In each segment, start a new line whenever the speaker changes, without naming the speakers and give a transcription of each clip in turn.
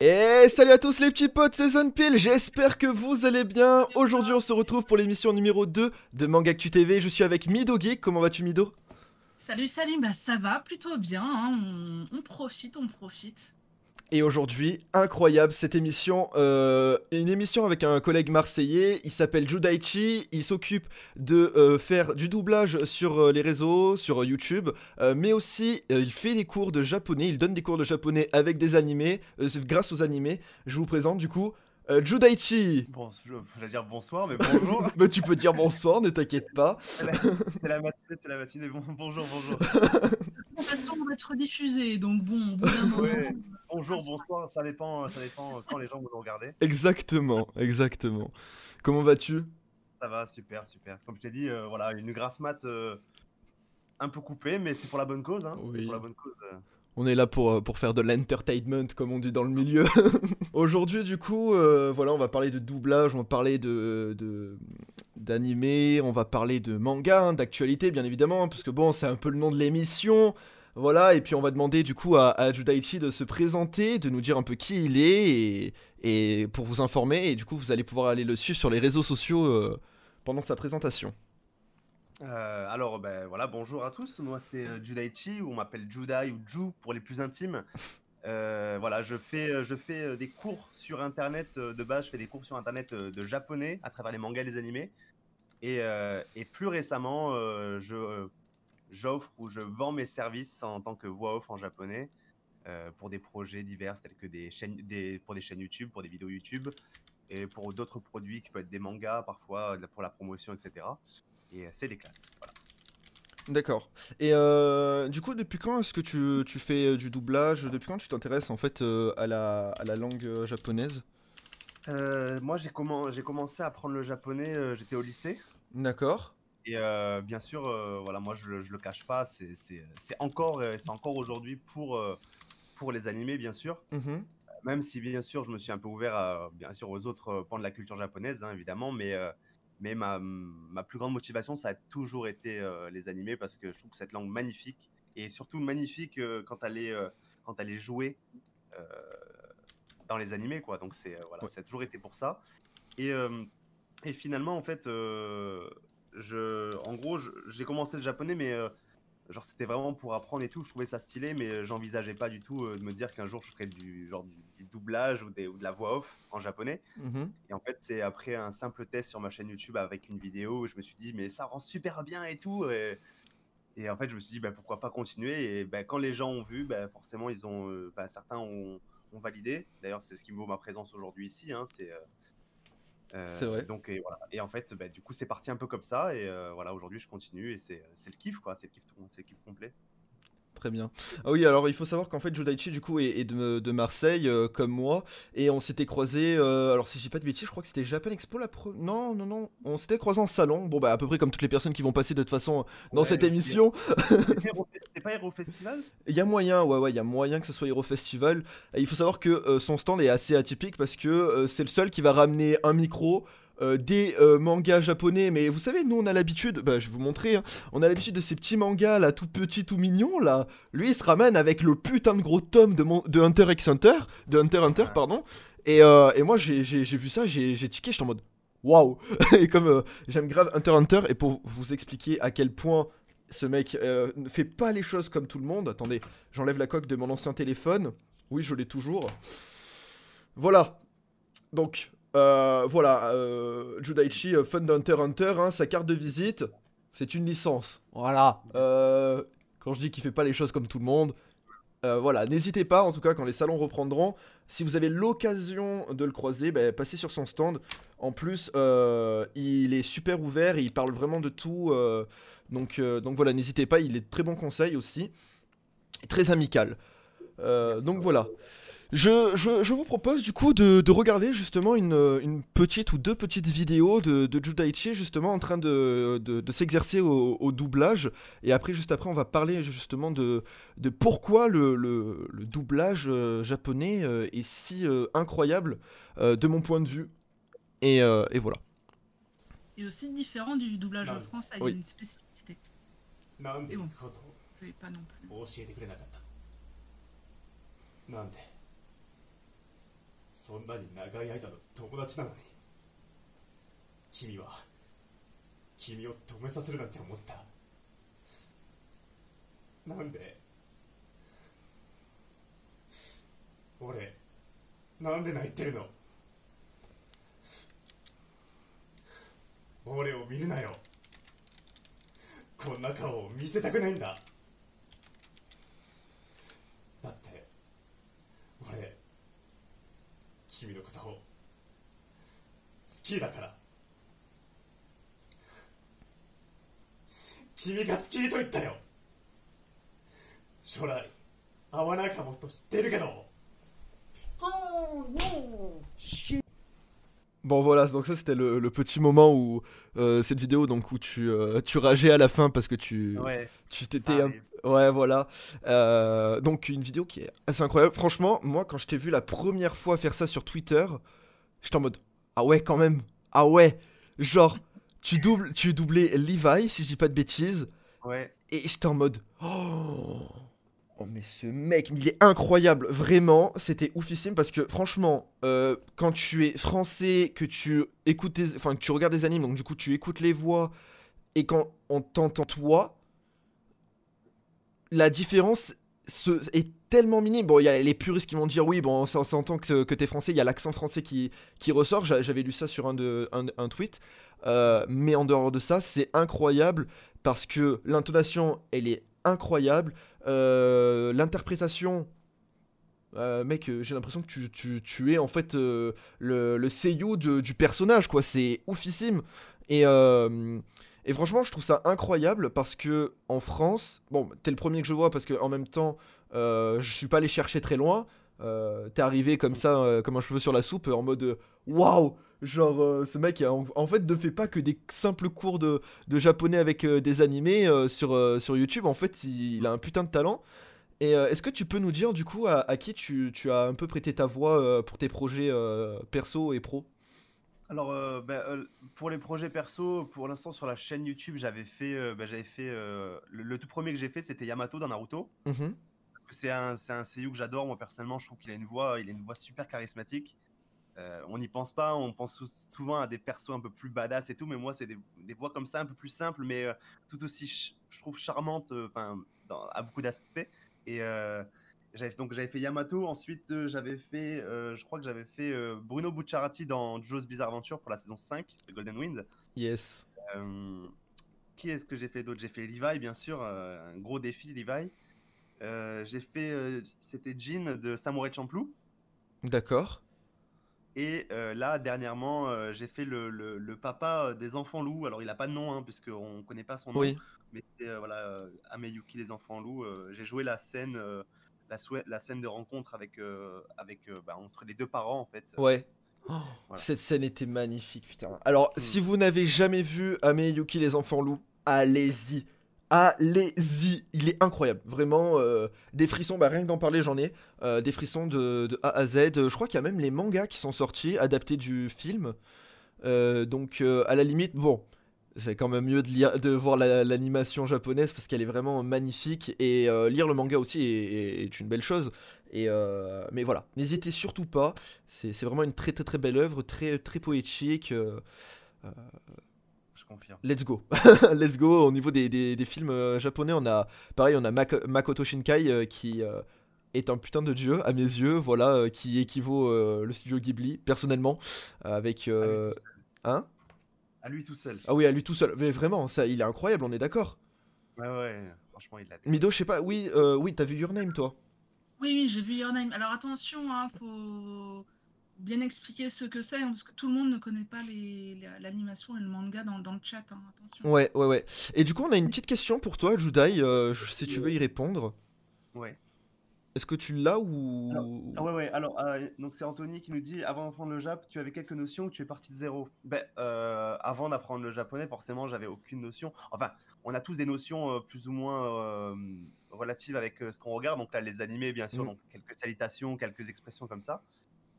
Et salut à tous les petits potes, c'est Sunpil, j'espère que vous allez bien. Aujourd'hui on se retrouve pour l'émission numéro 2 de Mangactu TV. Je suis avec Mido Geek, comment vas-tu Mido?
Salut, salut, bah ça va plutôt bien, hein. on, on profite, on profite.
Et aujourd'hui, incroyable cette émission, euh, une émission avec un collègue marseillais, il s'appelle Judaichi, il s'occupe de euh, faire du doublage sur euh, les réseaux, sur YouTube, mais aussi il fait des cours de japonais, il donne des cours de japonais avec des animés, grâce aux animés. Je vous présente du coup euh, Judaichi.
Bon, je j'allais dire bonsoir, mais bonjour.
Mais tu peux dire bonsoir, ne t'inquiète pas.
c'est la, c'est la matinée, c'est la matinée. Bon, bonjour, bonjour.
De toute façon, on va être diffusé, donc bon, moment,
Ouais. Bonjour, bonsoir, ça dépend, ça dépend quand les gens vont nous regarder.
Exactement, exactement. Comment vas-tu?
Ça va, super, super. Comme je t'ai dit, euh, voilà, une grasse mat euh, un peu coupée, mais c'est pour la bonne cause. Hein. C'est
Oui.
pour la bonne cause.
On est là pour, euh, pour faire de l'entertainment, comme on dit dans le milieu. Aujourd'hui, du coup, euh, voilà, on va parler de doublage, on va parler de d'animé, on va parler de manga, hein, d'actualité, bien évidemment, parce que bon, c'est un peu le nom de l'émission. Voilà, et puis on va demander du coup à, à Judaichi de se présenter, de nous dire un peu qui il est, et, et pour vous informer, et du coup, vous allez pouvoir aller le suivre sur les réseaux sociaux euh, pendant sa présentation.
Euh, alors, ben voilà, bonjour à tous. Moi, c'est euh, Judaichi, ou on m'appelle Judai ou Ju pour les plus intimes. Euh, voilà, je fais, euh, je fais des cours sur internet de base. Je fais des cours sur internet de japonais à travers les mangas et les animés. Et, plus récemment, je j'offre ou je vends mes services en tant que voix off en japonais pour des projets divers tels que des chaînes, pour des chaînes YouTube, pour des vidéos YouTube et pour d'autres produits qui peuvent être des mangas parfois pour la promotion, etc. Et euh, c'est l'éclat. Voilà.
D'accord. Et euh, du coup, depuis quand est-ce que tu, tu fais euh, du doublage? Depuis quand tu t'intéresses en fait euh, à, la, à la langue japonaise?
Euh, moi, j'ai commen- j'ai commencé à apprendre le japonais, euh, j'étais au lycée.
D'accord.
Et euh, bien sûr, euh, voilà, moi, je, le- je le cache pas, c'est encore, c'est encore aujourd'hui pour, pour les animés, bien sûr.
Mhm.
Même si, bien sûr, je me suis un peu ouvert à, bien sûr, aux autres pans de la culture japonaise, hein, évidemment. Mais, euh, mais ma, ma plus grande motivation, ça a toujours été euh, les animés parce que je trouve cette langue magnifique et surtout magnifique euh, quand elle est, euh, quand elle est jouée dans les animés, quoi. Donc, c'est, voilà,
Ouais.
ça a toujours été pour ça. Et, et finalement, en fait, je, en gros, j'ai commencé le japonais, mais genre c'était vraiment pour apprendre et tout. Je trouvais ça stylé, mais j'envisageais pas du tout de me dire qu'un jour je ferais du genre du, du doublage ou, des, ou de la voix off en japonais.
Mhm.
Et en fait, c'est après un simple test sur ma chaîne YouTube avec une vidéo où je me suis dit, mais ça rend super bien et tout. Et, et en fait, je me suis dit, bah, pourquoi pas continuer? Et bah, quand les gens ont vu, bah, forcément, ils ont, euh, bah, certains ont, ont validé. D'ailleurs, c'est ce qui me vaut ma présence aujourd'hui ici. hein, c'est euh, euh,
C'est vrai.
Donc, et, voilà. et en fait, bah, du coup, c'est parti un peu comme ça. Et euh, voilà, aujourd'hui, je continue. Et c'est le kiff, quoi. C'est le kiff, c'est le kiff complet.
Très bien. Ah oui, alors il faut savoir qu'en fait Judaichi du coup est, est de, de Marseille euh, comme moi et on s'était croisés. euh, alors si je dis pas de bêtises, je crois que c'était Japan Expo la pre... Non, non, non. On s'était croisés en salon. Bon bah à peu près comme toutes les personnes qui vont passer de toute façon dans
Ouais,
cette émission.
C'était C'était pas Hero Festival?
Il y a moyen, ouais, ouais, il y a moyen que ce soit Hero Festival. Et il faut savoir que euh, son stand est assez atypique parce que euh, c'est le seul qui va ramener un micro. Euh, des euh, mangas japonais, mais vous savez, nous on a l'habitude, bah, je vais vous montrer, hein, on a l'habitude de ces petits mangas là, tout petits, tout mignons là. Lui il se ramène avec le putain de gros tome de, mon- de Hunter x Hunter, de Hunter x Hunter, pardon. Et, euh, et moi j'ai vu ça, j'ai j'ai tiqué, j'étais en mode waouh! Et comme j'aime grave Hunter x Hunter, et pour vous expliquer à quel point ce mec ne fait pas les choses comme tout le monde. Attendez, j'enlève la coque de mon ancien téléphone. Oui, je l'ai toujours. Voilà. Donc, euh, voilà. Euh, Judaichi, euh, Fun Hunter Hunter, hein, sa carte de visite, c'est une licence. Voilà. Euh, quand je dis qu'il fait pas les choses comme tout le monde. euh, voilà, n'hésitez pas, en tout cas, quand les salons reprendront, si vous avez l'occasion de le croiser, bah, passez sur son stand. En plus, euh, il est super ouvert et il parle vraiment de tout. euh, donc, euh, donc voilà, n'hésitez pas, il est de très bon conseil aussi. Et très amical. Euh, donc voilà. Je, vous propose du coup de, regarder justement une, petite ou deux petites vidéos de, de Judaichi justement en train de, s'exercer au, doublage. Et après, juste après, on va parler justement de, pourquoi le, doublage euh, japonais euh, est si euh, incroyable de mon point de vue. Et, voilà.
Et aussi différent du doublage en France, il y a une spécificité. Et bon, pas non plus.
そんなに長い間の友達なのに。君は君を止めさせるなんて思った。なんで？俺なんで泣いてるの？俺を見るなよ。こんな顔を見せたくないんだだって俺君のことを好きだから。君が好きと言ったよ。将来会わないかもと知ってるけど。
Bon voilà, donc ça c'était le, le petit moment où euh, cette vidéo donc où tu, euh, tu rageais à la fin parce que tu
Ouais,
tu t'étais un- ouais voilà. Euh, donc une vidéo qui est assez incroyable. Franchement moi quand je t'ai vu la première fois faire ça sur Twitter j'étais en mode ah ouais quand même. Ah ouais. Genre tu doubles tu doublais Levi si je dis pas de bêtises.
Ouais,
et j'étais en mode oh, oh, mais ce mec il est incroyable vraiment c'était oufissime parce que franchement euh, quand tu es français que tu écoutes enfin que tu regardes des animes donc du coup tu écoutes les voix et quand on t'entend toi la différence est tellement minime. Bon il y a les puristes qui vont dire oui bon ça s'entend que, que t'es français il y a l'accent français qui, qui ressort. J'a- j'avais lu ça sur un, de, un tweet. Euh, mais en dehors de ça c'est incroyable parce que l'intonation elle est incroyable Euh, l'interprétation euh, mec euh, j'ai l'impression que tu, tu- tu es en fait le, le de- du personnage quoi. C'est oufissime. Et, et franchement je trouve ça incroyable parce que en France bon t'es le premier que je vois parce que en même temps je suis pas allé chercher très loin. T'es arrivé comme ça comme un cheveu sur la soupe en mode waouh genre euh, ce mec en, en fait ne fait pas que des simples cours de, de japonais avec euh, des animés euh, sur, sur YouTube. En fait, il, il a un putain de talent. Et est-ce que tu peux nous dire du coup à, à qui tu, tu as un peu prêté ta voix pour tes projets perso et pro?
Alors, euh, bah, euh, pour les projets perso, pour l'instant sur la chaîne YouTube, j'avais fait, euh, bah, j'avais fait le, le tout premier que j'ai fait, c'était Yamato dans Naruto.
Mhm.
C'est un, c'est un seiyuu que j'adore, moi personnellement, je trouve qu'il a une voix, il a une voix super charismatique. Euh, on n'y pense pas, on pense sou- souvent à des persos un peu plus badass et tout, mais moi c'est des, des voix comme ça, un peu plus simples, mais euh, tout aussi, ch- je trouve charmantes, euh, enfin, dans- à beaucoup d'aspects. Et donc j'avais fait Yamato, ensuite j'avais fait, je crois que j'avais fait Bruno Bucciarati dans Joe's Bizarre Adventure pour la saison 5 de Golden Wind.
Yes.
Qui est-ce que j'ai fait d'autre? J'ai fait Levi, bien sûr, un gros défi, Levi. J'ai fait, c'était Jin de Samurai Champloo.
D'accord.
Et euh, là, dernièrement, euh, j'ai fait le, le- le papa des enfants loups. Alors, il n'a pas de nom, hein, puisqu'on ne connaît pas son nom.
Oui.
Mais c'est euh, voilà, euh, Ameyuki, les enfants loups. euh, j'ai joué la scène, euh, la, souhait- la scène de rencontre avec, euh, avec, euh, bah, entre les deux parents, en fait.
Ouais. Oh,
Voilà.
Cette scène était magnifique, putain. Alors,
Mm.
si vous n'avez jamais vu Ame Yuki les enfants loups, allez-y. Allez-y. Il est incroyable. Vraiment, euh, des frissons, bah, rien que d'en parler, j'en ai. Euh, des frissons de, A à Z. Je crois qu'il y a même les mangas qui sont sortis, adaptés du film. Euh, donc, à la limite, bon. C'est quand même mieux de, voir la- l'animation japonaise parce qu'elle est vraiment magnifique et lire le manga aussi est, une belle chose. Mais voilà, n'hésitez surtout pas. C'est c'est vraiment une très très très belle œuvre, très très poétique.
Confirme.
let's go, let's go. Au niveau des, des- des films euh, japonais, on a pareil, on a Mak- Makoto Shinkai euh, qui euh, est un putain de dieu à mes yeux, voilà, euh, qui équivaut euh, le studio Ghibli personnellement avec euh,
seul.
hein?
À lui tout seul.
Ah oui, à lui tout seul. Mais vraiment, ça, il est incroyable, on est d'accord.
Ouais, ouais, franchement, il l'a
Mido, je sais pas. Oui, euh, oui, t'as vu Your Name toi?
Oui, oui, j'ai vu Your Name. Alors attention, hein, faut bien expliquer ce que c'est, hein, parce que tout le monde ne connaît pas les- les- l'animation et le manga dans, dans le chat. hein, attention.
Ouais, ouais, ouais. Et du coup, on a une petite question pour toi, Judai, euh, si tu veux y répondre.
Ouais.
Est-ce que tu l'as ou
Ah ouais, ouais, alors, euh, donc c'est Anthony qui nous dit avant d'apprendre le Jap, tu avais quelques notions ou tu es parti de zéro? Ben, euh, avant d'apprendre le japonais, forcément, j'avais aucune notion. Enfin, on a tous des notions euh, plus ou moins euh, relatives avec euh, ce qu'on regarde. Donc là, les animés, bien sûr,
Mhm.
donc quelques salutations, quelques expressions comme ça.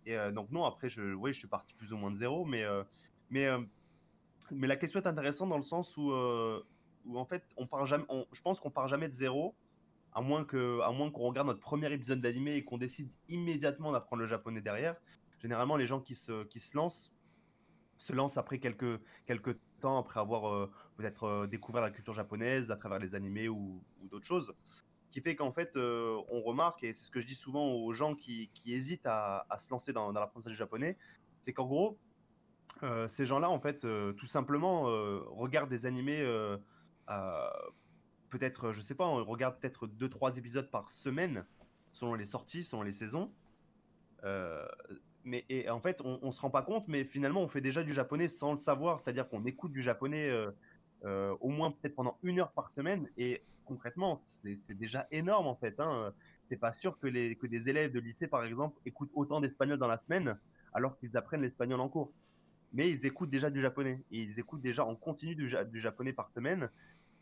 Euh, donc, non, après, je, oui, je suis parti plus ou moins de zéro, mais, euh, mais, euh, mais la question est intéressante dans le sens où, en fait, on part jamais, je pense qu'on part jamais de zéro à moins que à qu'on regarde notre premier épisode d'animé et qu'on décide immédiatement d'apprendre le japonais derrière. généralement, les gens qui se, qui se lancent se lancent après quelques, quelques temps, après avoir peut-être découvert la culture japonaise à travers les animés ou, ou d'autres choses. Qui fait qu'en fait, euh, on remarque, et c'est ce que je dis souvent aux gens qui, hésitent à, se lancer dans, dans l'apprentissage du japonais, c'est qu'en gros, euh, ces gens-là, en fait, euh, tout simplement, regardent des animés, peut-être, je sais pas, on regarde peut-être 2-3 épisodes par semaine, selon les sorties, selon les saisons. Mais et en fait, on, on se rend pas compte, mais finalement, on fait déjà du japonais sans le savoir, c'est-à-dire qu'on écoute du japonais au moins peut-être pendant une heure par semaine, et concrètement, c'est déjà énorme en fait. Hein. C'est pas sûr que, les, que des élèves de lycée, par exemple, écoutent autant d'espagnol dans la semaine, alors qu'ils apprennent l'espagnol en cours. Mais ils écoutent déjà du japonais, et ils écoutent déjà en continu du, ja- du japonais par semaine.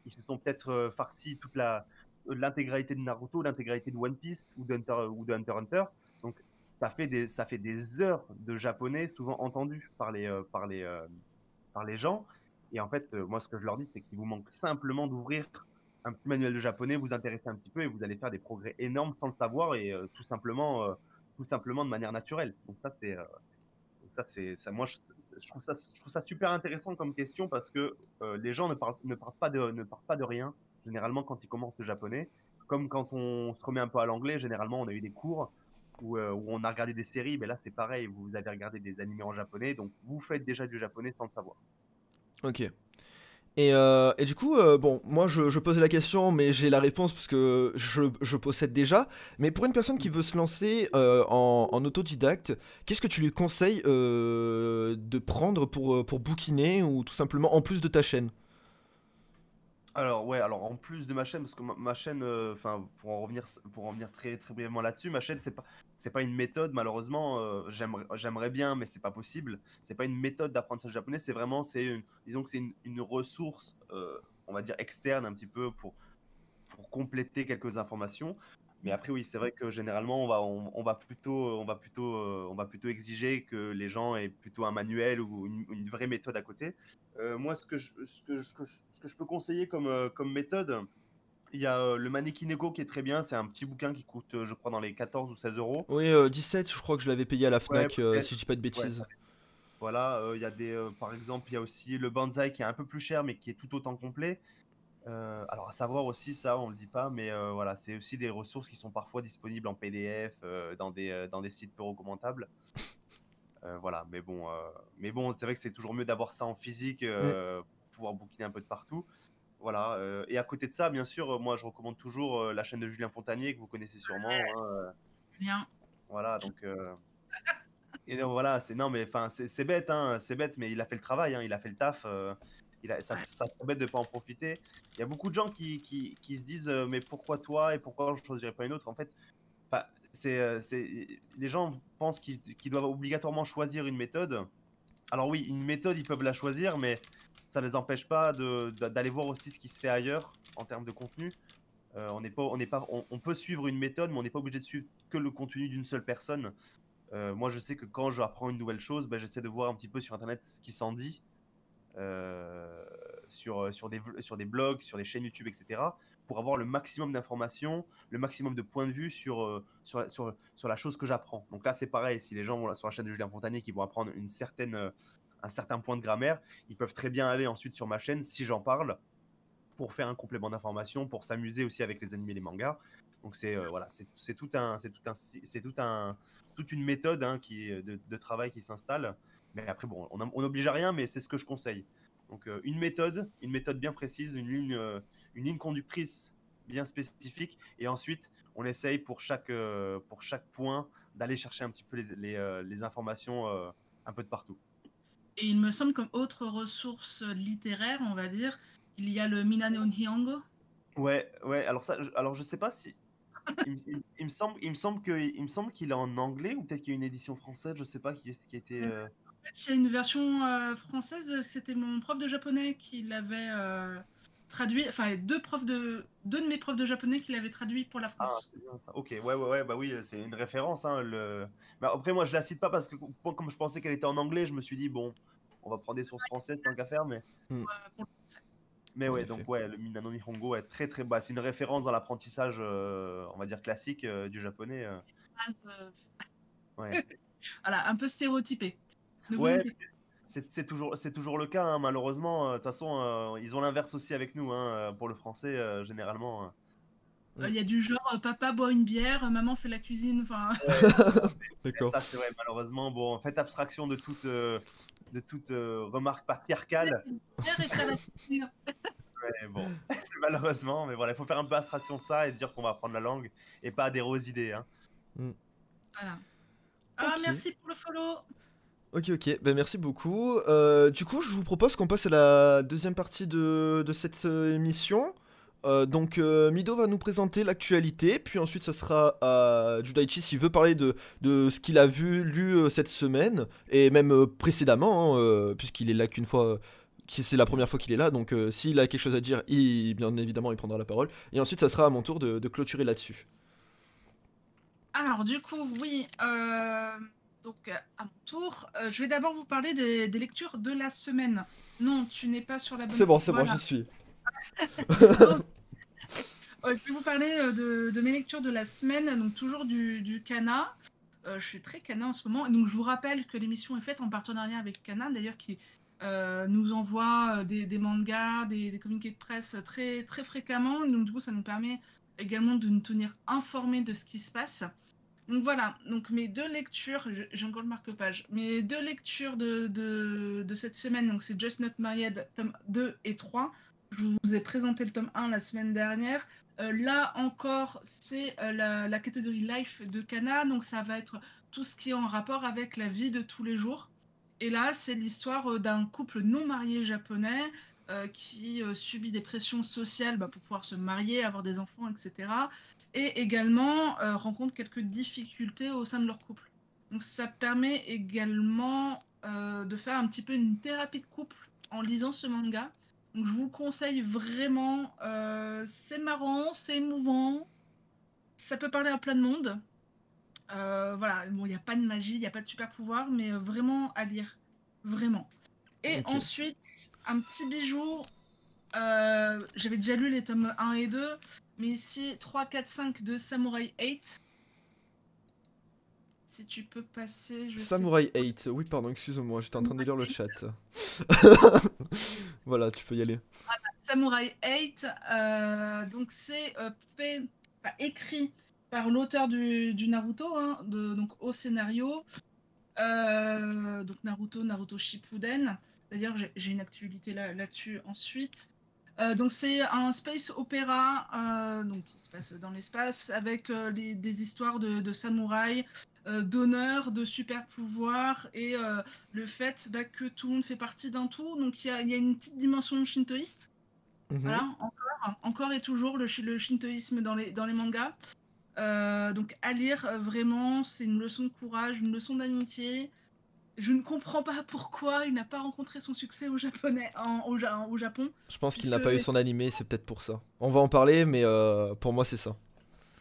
Ils se sont peut-être euh, farcis toute la l'intégralité de Naruto, l'intégralité de One Piece ou de Hunter, ou de Hunter. Donc ça fait des ça fait des heures de japonais souvent entendus par les euh, par les euh, par les gens. Et en fait, euh, moi ce que je leur dis, c'est qu'il vous manque simplement d'ouvrir un petit manuel de japonais, vous intéresser un petit peu et vous allez faire des progrès énormes sans le savoir et euh, tout simplement euh, tout simplement de manière naturelle. Donc ça c'est euh, ça c'est ça moi je, trouve ça super intéressant comme question parce que les gens ne parlent pas de rien généralement quand ils commencent le japonais comme quand on se remet un peu à l'anglais généralement on a eu des cours où on a regardé des séries mais là c'est pareil vous avez regardé des animés en japonais donc vous faites déjà du japonais sans le savoir
Ok. Et, euh, et du coup, euh, bon, moi je, je posais la question, mais j'ai la réponse parce que je, possède déjà. Mais pour une personne qui veut se lancer euh, en, autodidacte, qu'est-ce que tu lui conseilles de prendre pour, pour bouquiner ou tout simplement en plus de ta chaîne?
Alors ouais, alors en plus de ma chaîne, parce que ma, ma chaîne, enfin pour en revenir, pour en revenir très très brièvement là-dessus, ma chaîne c'est pas c'est pas une méthode malheureusement. euh, j'aimerais bien, mais c'est pas possible. C'est pas une méthode d'apprentissage japonais. C'est vraiment c'est disons que c'est une, ressource, euh, on va dire externe un petit peu pour pour compléter quelques informations. Mais après oui, c'est vrai que généralement on va on, va plutôt on va plutôt euh, on va plutôt exiger que les gens aient plutôt un manuel ou une, une vraie méthode à côté. Moi, ce que, je, ce, que je, ce que je- peux conseiller comme, comme méthode, il y a euh, le Manekineko qui est très bien. C'est un petit bouquin qui coûte, euh, je crois, dans les 14 ou 16 euros.
Oui, euh, 17, je crois que je l'avais payé à la Fnac, euh, si je dis pas de bêtises.
Voilà, il y a des, par exemple, il y a aussi le Banzai qui est un peu plus cher, mais qui est tout autant complet. Alors, à savoir aussi, ça, on le dit pas, mais voilà, c'est aussi des ressources qui sont parfois disponibles en PDF dans, des, dans des sites peu recommandables. Voilà, mais bon, mais bon, c'est vrai que c'est toujours mieux d'avoir ça en physique, euh, pour pouvoir bouquiner un peu de partout. Voilà, euh, et à côté de ça, bien sûr, euh, moi je recommande toujours euh, la chaîne de Julien Fontanier que vous connaissez sûrement. hein,
Bien.
voilà, donc. Et donc, voilà, c'est non, mais enfin, c'est bête, hein, c'est bête, mais il a fait le travail, hein, il a fait le taf. il a, ça, ça bête de pas en profiter. Il y a beaucoup de gens qui, qui, qui se disent, euh, mais pourquoi toi et pourquoi je choisirais pas une autre? En fait, c'est, c'est, les gens pensent qu'ils qu'ils doivent obligatoirement choisir une méthode. Alors oui, une méthode, ils peuvent la choisir, mais ça ne les empêche pas d'aller voir aussi ce qui se fait ailleurs en termes de contenu. Euh, on, pas, on, pas, on, peut suivre une méthode, mais on n'est pas obligé de suivre que le contenu d'une seule personne. Euh, moi, je sais que quand je apprends une nouvelle chose, ben, j'essaie de voir un petit peu sur Internet ce qui s'en dit, euh, sur, sur, des, sur des blogs, sur des chaînes YouTube, etc., pour avoir le maximum d'informations, le maximum de points de vue sur, sur, sur, sur la chose que j'apprends. Donc là, c'est pareil, si les gens vont sur la chaîne de Julien Fontanier qui vont apprendre une certaine, un certain point de grammaire, ils peuvent très bien aller ensuite sur ma chaîne, si j'en parle, pour faire un complément d'information, pour s'amuser aussi avec les animés et les mangas. Donc c'est euh, voilà, c'est tout un, c'est tout un, c'est tout un, toute une méthode hein, qui de, travail qui s'installe. Mais après bon, on n'oblige à rien, mais c'est ce que je conseille. Donc euh, une méthode, une méthode bien précise, une ligne, euh, une ligne conductrice bien spécifique, et ensuite on essaye pour chaque, pour chaque point d'aller chercher un petit peu les, informations un peu de partout.
Et il me semble comme autre ressource littéraire, on va dire, il y a le Minane Nihongo.
Ouais, ouais. Alors ça, je, alors je sais pas si. Il, me- il- il me semble, il me semble que, il me semble qu'il est en anglais ou peut-être qu'il y a une édition française. Je sais pas qui, qui était. euh,
En fait, il y a une version euh, française, c'était mon prof de japonais qui l'avait euh, traduit, enfin deux profs de deux de mes profs de japonais qui l'avaient traduit pour la
Ah,
France.
bien ça. Ok, ouais, ouais, ouais. Bah oui, c'est une référence. Hein, le... Mais après, moi, je la cite pas parce que comme je pensais qu'elle était en anglais, je me suis dit bon, on va prendre des sources françaises tant qu'à faire. Mais,
français.
mais
En
ouais,
effet.
donc ouais, le Minano Nihongo est très très bas. C'est une référence dans l'apprentissage, euh, on va dire classique euh, du japonais. euh, ouais.
Voilà, un peu stéréotypé. Ne
Ouais, c'est toujours, c'est toujours le cas, hein, malheureusement. euh, De toute façon, euh, ils ont l'inverse aussi avec nous. hein, euh, pour le français, euh, généralement. euh.
pas. Il y a du genre euh, papa boit une bière, euh, maman fait la cuisine. Enfin,
D'accord.
ça, c'est vrai, malheureusement. Bon, faites abstraction de toute, euh, de toute euh, remarque patriarcale.
bière est à la cuisine.
Mais bon, malheureusement. Mais voilà, il faut faire un peu abstraction de ça et dire qu'on va apprendre la langue et pas adhérer aux idées. Hein.
Voilà. Ah, merci pour le follow.
Ok, ok, ben merci beaucoup. Euh, du coup, je vous propose qu'on passe à la deuxième partie de, de cette euh, émission. Euh, donc, Mido va nous présenter l'actualité, puis ensuite, ça sera à Judaichi s'il veut parler de, de ce qu'il a vu, lu cette semaine, et même précédemment, hein, puisqu'il est là qu'une fois, c'est la première fois qu'il est là, donc s'il a quelque chose à dire, bien évidemment, il prendra la parole. Et ensuite, ça sera à mon tour de, de clôturer là-dessus.
Alors, du coup, oui. euh, donc, euh, à mon tour, euh, je vais d'abord vous parler des, des lectures de la semaine. Non, tu n'es pas sur la bonne.
C'est bon, c'est bon, j'y suis.
Donc, euh, je vais vous parler euh, de, de mes lectures de la semaine, donc toujours du, du. Euh, je suis très Kana en ce moment, donc je vous rappelle que l'émission est faite en partenariat avec Kana, d'ailleurs qui nous envoie des, des mangas, des, des communiqués de presse très, très fréquemment, donc du coup ça nous permet également de nous tenir informés de ce qui se passe. Donc voilà, donc mes deux lectures, j'ai encore le marque-page, mes deux lectures de, de, cette semaine, donc c'est Just Not Married, tome 2 et 3. Je vous ai présenté le tome 1 la semaine dernière. Euh, là encore, c'est euh, la, catégorie Life de Kana, donc ça va être tout ce qui est en rapport avec la vie de tous les jours. Et là, c'est l'histoire euh, d'un couple non marié japonais euh, qui euh, subit des pressions sociales bah, pour pouvoir se marier, avoir des enfants, etc. Et également euh, rencontre quelques difficultés au sein de leur couple. Donc ça permet également de faire un petit peu une thérapie de couple en lisant ce manga. Donc je vous le conseille vraiment. c'est marrant, c'est émouvant. Ça peut parler à plein de monde. Voilà, bon, il n'y a pas de magie, il n'y a pas de super pouvoir, mais vraiment à lire. Vraiment. Et ensuite, un petit bijou. euh, J'avais déjà lu les tomes 1 et 2, mais ici 3, 4, 5 de Samurai 8. Si tu peux passer, je
Samurai 8, oui, pardon, excuse-moi, j'étais en train de lire le chat. voilà, tu peux y aller.
Samurai 8, euh, donc c'est euh, enfin, écrit par l'auteur du, du Naruto, hein, de- donc au scénario. Euh, donc Naruto, Naruto Shippuden. D'ailleurs, j'ai- une actualité là- là-dessus ensuite. Euh, donc c'est un space opéra, euh, donc qui se passe dans l'espace, avec euh, les- des histoires de, de samouraïs, d'honneur, de super pouvoirs et le fait bah, que tout le monde fait partie d'un tout. Donc il y a, il y a une petite dimension shintoïste.
Mhm.
Voilà, encore, encore et toujours le, shi- le shintoïsme dans les, dans les mangas. Donc à lire, vraiment, c'est une leçon de courage, une leçon d'amitié. Je ne comprends pas pourquoi il n'a pas rencontré son succès au, japonais, en- au, Ja- au Japon.
Je pense qu'il n'a pas eu son animé, c'est peut-être pour ça. On va en parler, mais euh, pour moi, c'est ça.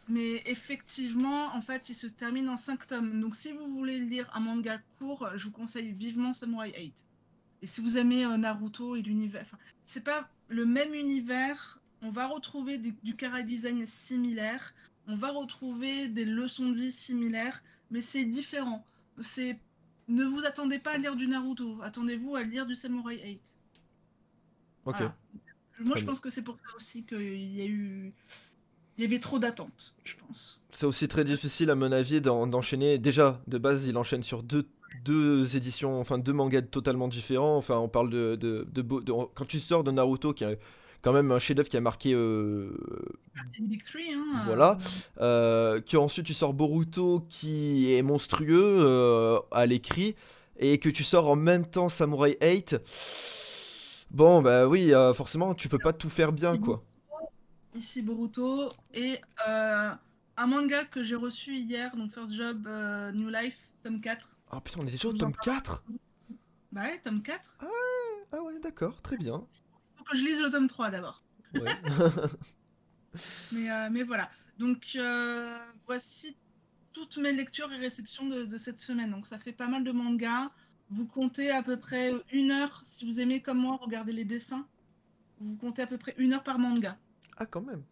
Mais effectivement, en fait, il se termine en 5 tomes. Donc si vous voulez lire un manga court, je vous conseille vivement Samurai 8. Et si vous aimez euh, Naruto et l'univers, enfin, c'est pas le même univers. On va retrouver du, du design similaire. On va retrouver des leçons de vie similaires, mais c'est différent. C'est ne vous attendez pas à lire du Naruto, attendez-vous à lire du Samurai 8.
Ok.
Voilà. Moi, je
bien.
pense que c'est pour ça aussi qu'il y a eu, il y avait trop d'attentes, je pense.
C'est aussi très difficile, à mon avis, d'en- d'enchaîner. Déjà, de base, il enchaîne sur deux, deux éditions, enfin deux mangas totalement différents. Enfin, on parle de, de, de de- Quand tu sors de Naruto, qui est quand même un chef-d'œuvre qui a marqué. euh,
hein,
Voilà.
euh,
euh, que ensuite tu sors Boruto, qui est monstrueux euh, à l'écrit, et que tu sors en même temps Samurai 8. Bon, bah oui, euh, forcément, tu peux pas tout faire bien, quoi.
Ici Boruto et euh, un manga que j'ai reçu hier, donc First Job euh, New Life, tome 4.
Ah putain, on est déjà au tome
en
4
Bah ouais, tome 4.
Ah ouais, d'accord, très bien.
Que je lise le tome 3 d'abord.
Ouais.
Mais, euh, mais voilà. Donc euh, voici toutes mes lectures et réceptions de, de cette semaine. Donc ça fait pas mal de mangas. Vous comptez à peu près une heure, si vous aimez comme moi regarder les dessins, vous comptez à peu près une heure par manga.
ah, quand même.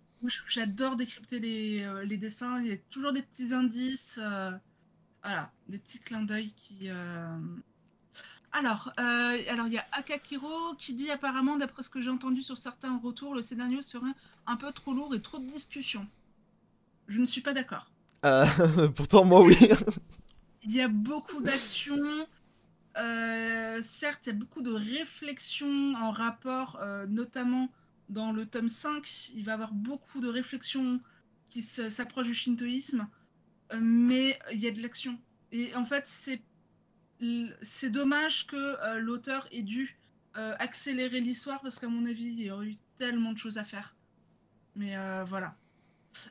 J'adore décrypter les, euh, les dessins. Il y a toujours des petits indices. Voilà, des petits clins d'œil qui. Alors, euh, alors il y a Akakiro qui dit apparemment, d'après ce que j'ai entendu sur certains retours, le scénario serait un peu trop lourd et trop de discussions. Je ne suis pas d'accord.
Euh, pourtant, moi, oui.
Il y a beaucoup d'actions. euh, certes, il y a beaucoup de réflexions en rapport, notamment dans le tome 5. Il va y avoir beaucoup de réflexions qui s'approchent du shintoïsme. mais il y a de l'action. Et en fait, c'est c'est dommage que euh, l'auteur ait dû euh, accélérer l'histoire parce qu'à mon avis, il y aurait eu tellement de choses à faire. Mais euh, voilà.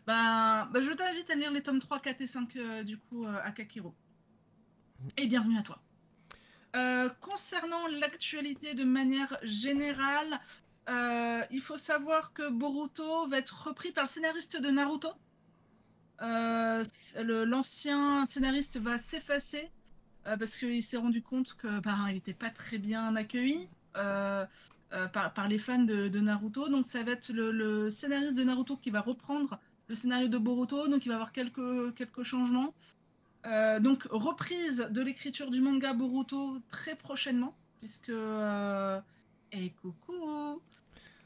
Bah, bah, je t'invite à lire les tomes 3, 4 et 5 euh, du coup euh, Akakiro. Et bienvenue à toi. Concernant l'actualité de manière générale, il faut savoir que Boruto va être repris par le scénariste de Naruto. L'ancien scénariste va s'effacer parce qu'il s'est rendu compte que bah, il n'était pas très bien accueilli euh, euh, par, par les fans de, de Naruto. Donc ça va être le, le scénariste de Naruto qui va reprendre le scénario de Boruto. Donc il va y avoir quelques, quelques changements. Euh, donc reprise de l'écriture du manga Boruto très prochainement puisque euh, et coucou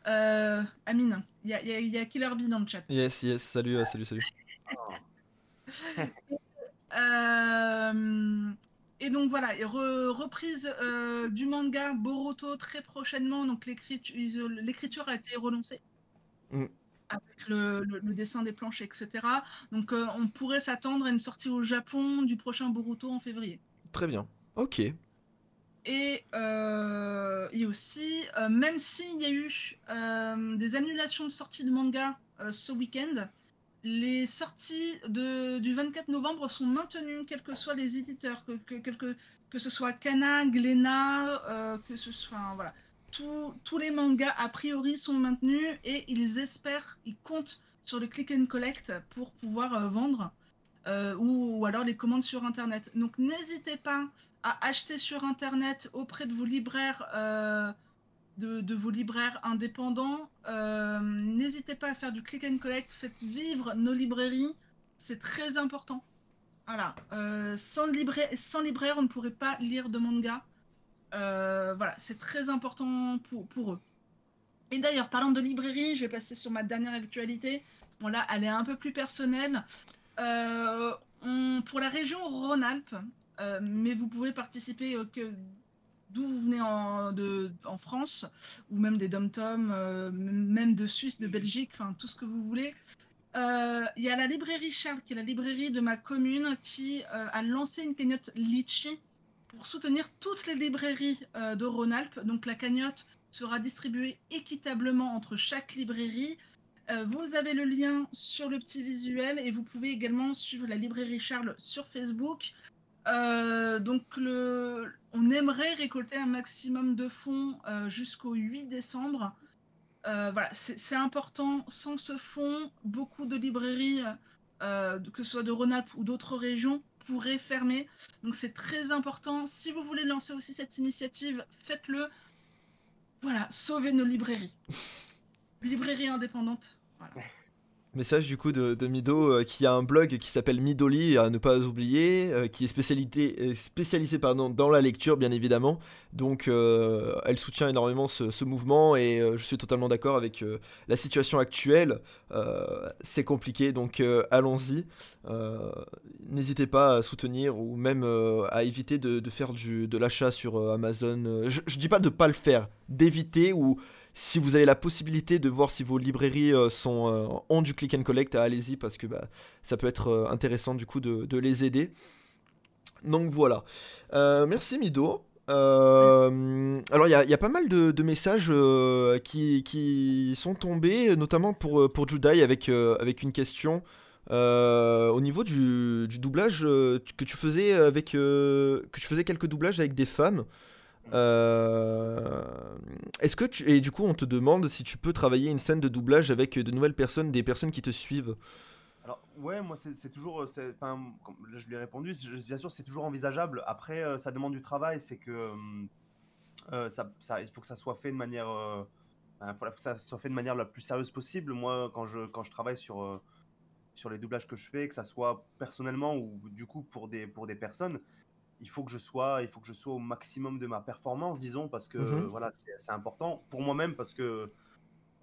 euh, Amine, il y a, y a- il y a Killer Bee dans le chat.
Yes, yes, salut, euh, salut, salut.
Et donc voilà, et re- reprise euh, du manga Boruto très prochainement. Donc l'écriture a été relancée
Mm.
avec le, le- le dessin des planches, etc. Donc euh, on pourrait s'attendre à une sortie au Japon du prochain Boruto en février.
Très bien. Ok.
Et, euh, et aussi, même s'il y a eu des annulations de sorties de manga ce week-end, les sorties du 24 novembre sont maintenues, quels que soient les éditeurs, que, ce soit Kana, Glénat, euh, que ce soit. voilà. Tous- les mangas, a priori, sont maintenus et ils espèrent, ils comptent sur le click and collect pour pouvoir euh, vendre euh, ou, ou alors les commandes sur Internet. Donc n'hésitez pas à acheter sur internet auprès de vos libraires euh, de, vos libraires indépendants. Euh, N'hésitez pas à faire du click and collect, faites vivre nos librairies, c'est très important. Voilà, euh, sans, libra- sans libraire, on ne pourrait pas lire de manga. Euh, voilà, c'est très important pour, pour eux. Et d'ailleurs, parlant de librairie, je vais passer sur ma dernière actualité. Bon là, elle est un peu plus personnelle. On- pour la région Rhône-Alpes, mais vous pouvez participer que d'où vous venez en, France, ou même des dom-tom, euh, même de Suisse, de Belgique, enfin tout ce que vous voulez. Euh, Il y a la librairie Charles, qui est la librairie de ma commune, qui euh, a lancé une cagnotte Litchi pour soutenir toutes les librairies de Rhône-Alpes. Donc la cagnotte sera distribuée équitablement entre chaque librairie. Vous avez le lien sur le petit visuel et vous pouvez également suivre la librairie Charles sur Facebook. Donc le... on aimerait récolter un maximum de fonds euh, jusqu'au 8 décembre. Euh, voilà, c'est important. Sans ce fonds, beaucoup de librairies, euh, que ce soit de Rhône-Alpes ou d'autres régions, pourraient fermer. Donc c'est très important. Si vous voulez lancer aussi cette initiative, faites-le. Voilà, sauvez nos librairies. Librairies indépendantes. Voilà.
Message du coup de, Mido euh, qui a un blog qui s'appelle Midoli à ne pas oublier, euh, qui est spécialité, euh, spécialisé pardon, dans la lecture bien évidemment. Donc elle soutient énormément ce, mouvement et je suis totalement d'accord avec la situation actuelle. C'est compliqué donc allons-y. N'hésitez pas à soutenir ou même à éviter de, faire du, de l'achat sur Amazon. Je, je dis pas de pas le faire, d'éviter ou si vous avez la possibilité de voir si vos librairies euh, sont, euh, ont du click and collect, allez-y parce que bah, ça peut être euh, intéressant du coup de, les aider. Donc voilà. Euh, merci Mido. Euh, alors il y, a- pas mal de, messages euh, qui, sont tombés, notamment pour, euh, pour Judai avec, euh, une question. euh, au niveau du, doublage euh, que tu faisais avec euh, que tu faisais quelques doublages avec des femmes euh, Est-ce que tu... Et du coup, on te demande si tu peux travailler une scène de doublage avec de nouvelles personnes, des personnes qui te suivent.
Alors, ouais, moi, c'est toujours. euh, Enfin, là, je lui ai répondu, bien sûr, c'est toujours envisageable. Après, euh, ça demande du travail, c'est que. ça, il faut que ça soit fait de manière. faut que ça soit fait de manière la plus sérieuse possible. Moi, quand je, quand je travaille sur. sur les doublages que je fais, que ça soit personnellement ou du coup pour des, pour des personnes, il faut que je sois, il faut que je sois au maximum de ma performance, disons, parce que
Mhm.
voilà, c'est important pour moi-même parce que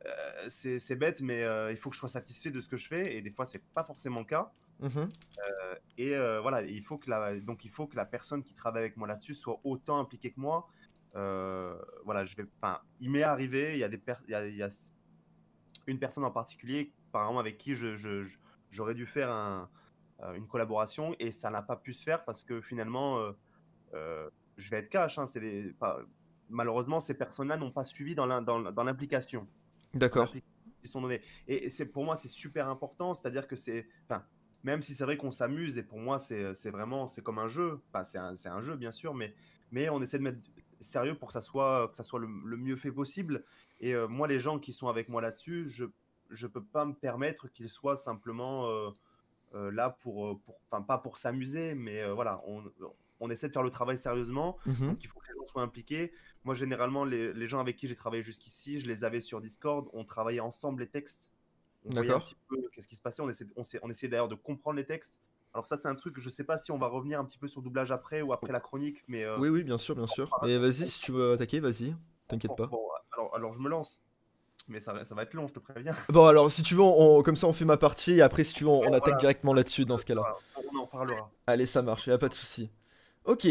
euh, c'est bête, mais euh, il faut que je sois satisfait de ce que je fais et des fois c'est pas forcément le cas.
Mhm.
Et euh, voilà, il faut que la, donc il faut que la personne qui travaille avec moi là-dessus soit autant impliquée que moi. Euh, voilà, je vais, enfin, il m'est arrivé, il y a des, il y a, il y a s- une personne en particulier, par exemple avec qui je, j'aurais dû faire un, euh, une collaboration et ça n'a pas pu se faire parce que finalement, euh, euh, je vais être cash, hein, pas- malheureusement ces personnes-là n'ont pas suivi dans l'implication
D'accord.
qui sont donnés. Et, c'est pour moi c'est super important, c'est-à-dire que c'est, enfin, même si c'est vrai qu'on s'amuse et pour moi c'est vraiment c'est comme un jeu, enfin c'est un, jeu bien sûr, mais mais on essaie de mettre sérieux pour que ça soit que ça soit le, le mieux fait possible. Et euh, moi les gens qui sont avec moi là-dessus, je je peux pas me permettre qu'ils soient simplement euh, euh, là pour euh, pour enfin pas pour s'amuser, mais euh, voilà on on essaie de faire le travail sérieusement. Donc il faut que les gens soient impliqués. Moi, généralement, les, les gens avec qui j'ai travaillé jusqu'ici, je les avais sur Discord. On travaillait ensemble les textes. On voyait un
D'accord.
petit peu qu'est-ce qui se passait. On essayait, on, on essayait d'ailleurs de comprendre les textes. Alors ça, c'est un truc je sais pas si on va revenir un petit peu sur le doublage après ou après la chronique, mais euh,
Oui, oui, bien sûr, bien sûr. Mais vas-y, si tu veux attaquer, vas-y. T'inquiète pas.
bon, alors, alors je me lance. Mais ça, va- ça va être long, je te préviens.
Bon, alors, si tu veux, on, comme ça, on fait ma partie. Et après, si tu veux, on, attaque
voilà.
directement là-dessus dans ce cas-là.
On en parlera.
Allez, ça marche, y a pas de souci. Ok.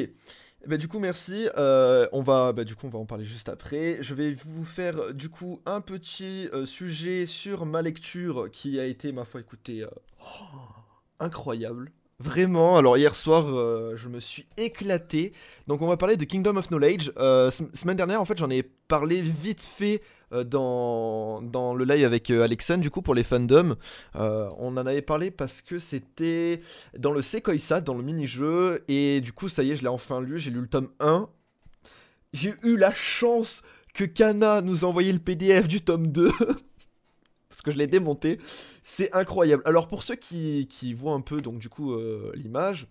Bah, du coup, merci. Euh, on va, bah, du coup, on va en parler juste après. Je vais vous faire, du coup, un petit euh, sujet sur ma lecture qui a été, ma foi, écoutez, euh, oh, incroyable. Vraiment. Alors, hier soir, euh, je me suis éclaté. Donc, on va parler de Kingdom of Knowledge. Euh, sem- semaine dernière, en fait, j'en ai parlé vite fait euh, dans, dans le live avec Alexandre, du coup, pour les fandoms. On en avait parlé parce que c'était dans le Sekoisat, dans le mini-jeu, et du coup, ça y est, je l'ai enfin lu, j'ai lu le tome 1. J'ai eu la chance que Kana nous a envoyé le PDF du tome 2, parce que je l'ai démonté. C'est incroyable. Alors, pour ceux qui, voient un peu, donc, du coup, euh, l'image,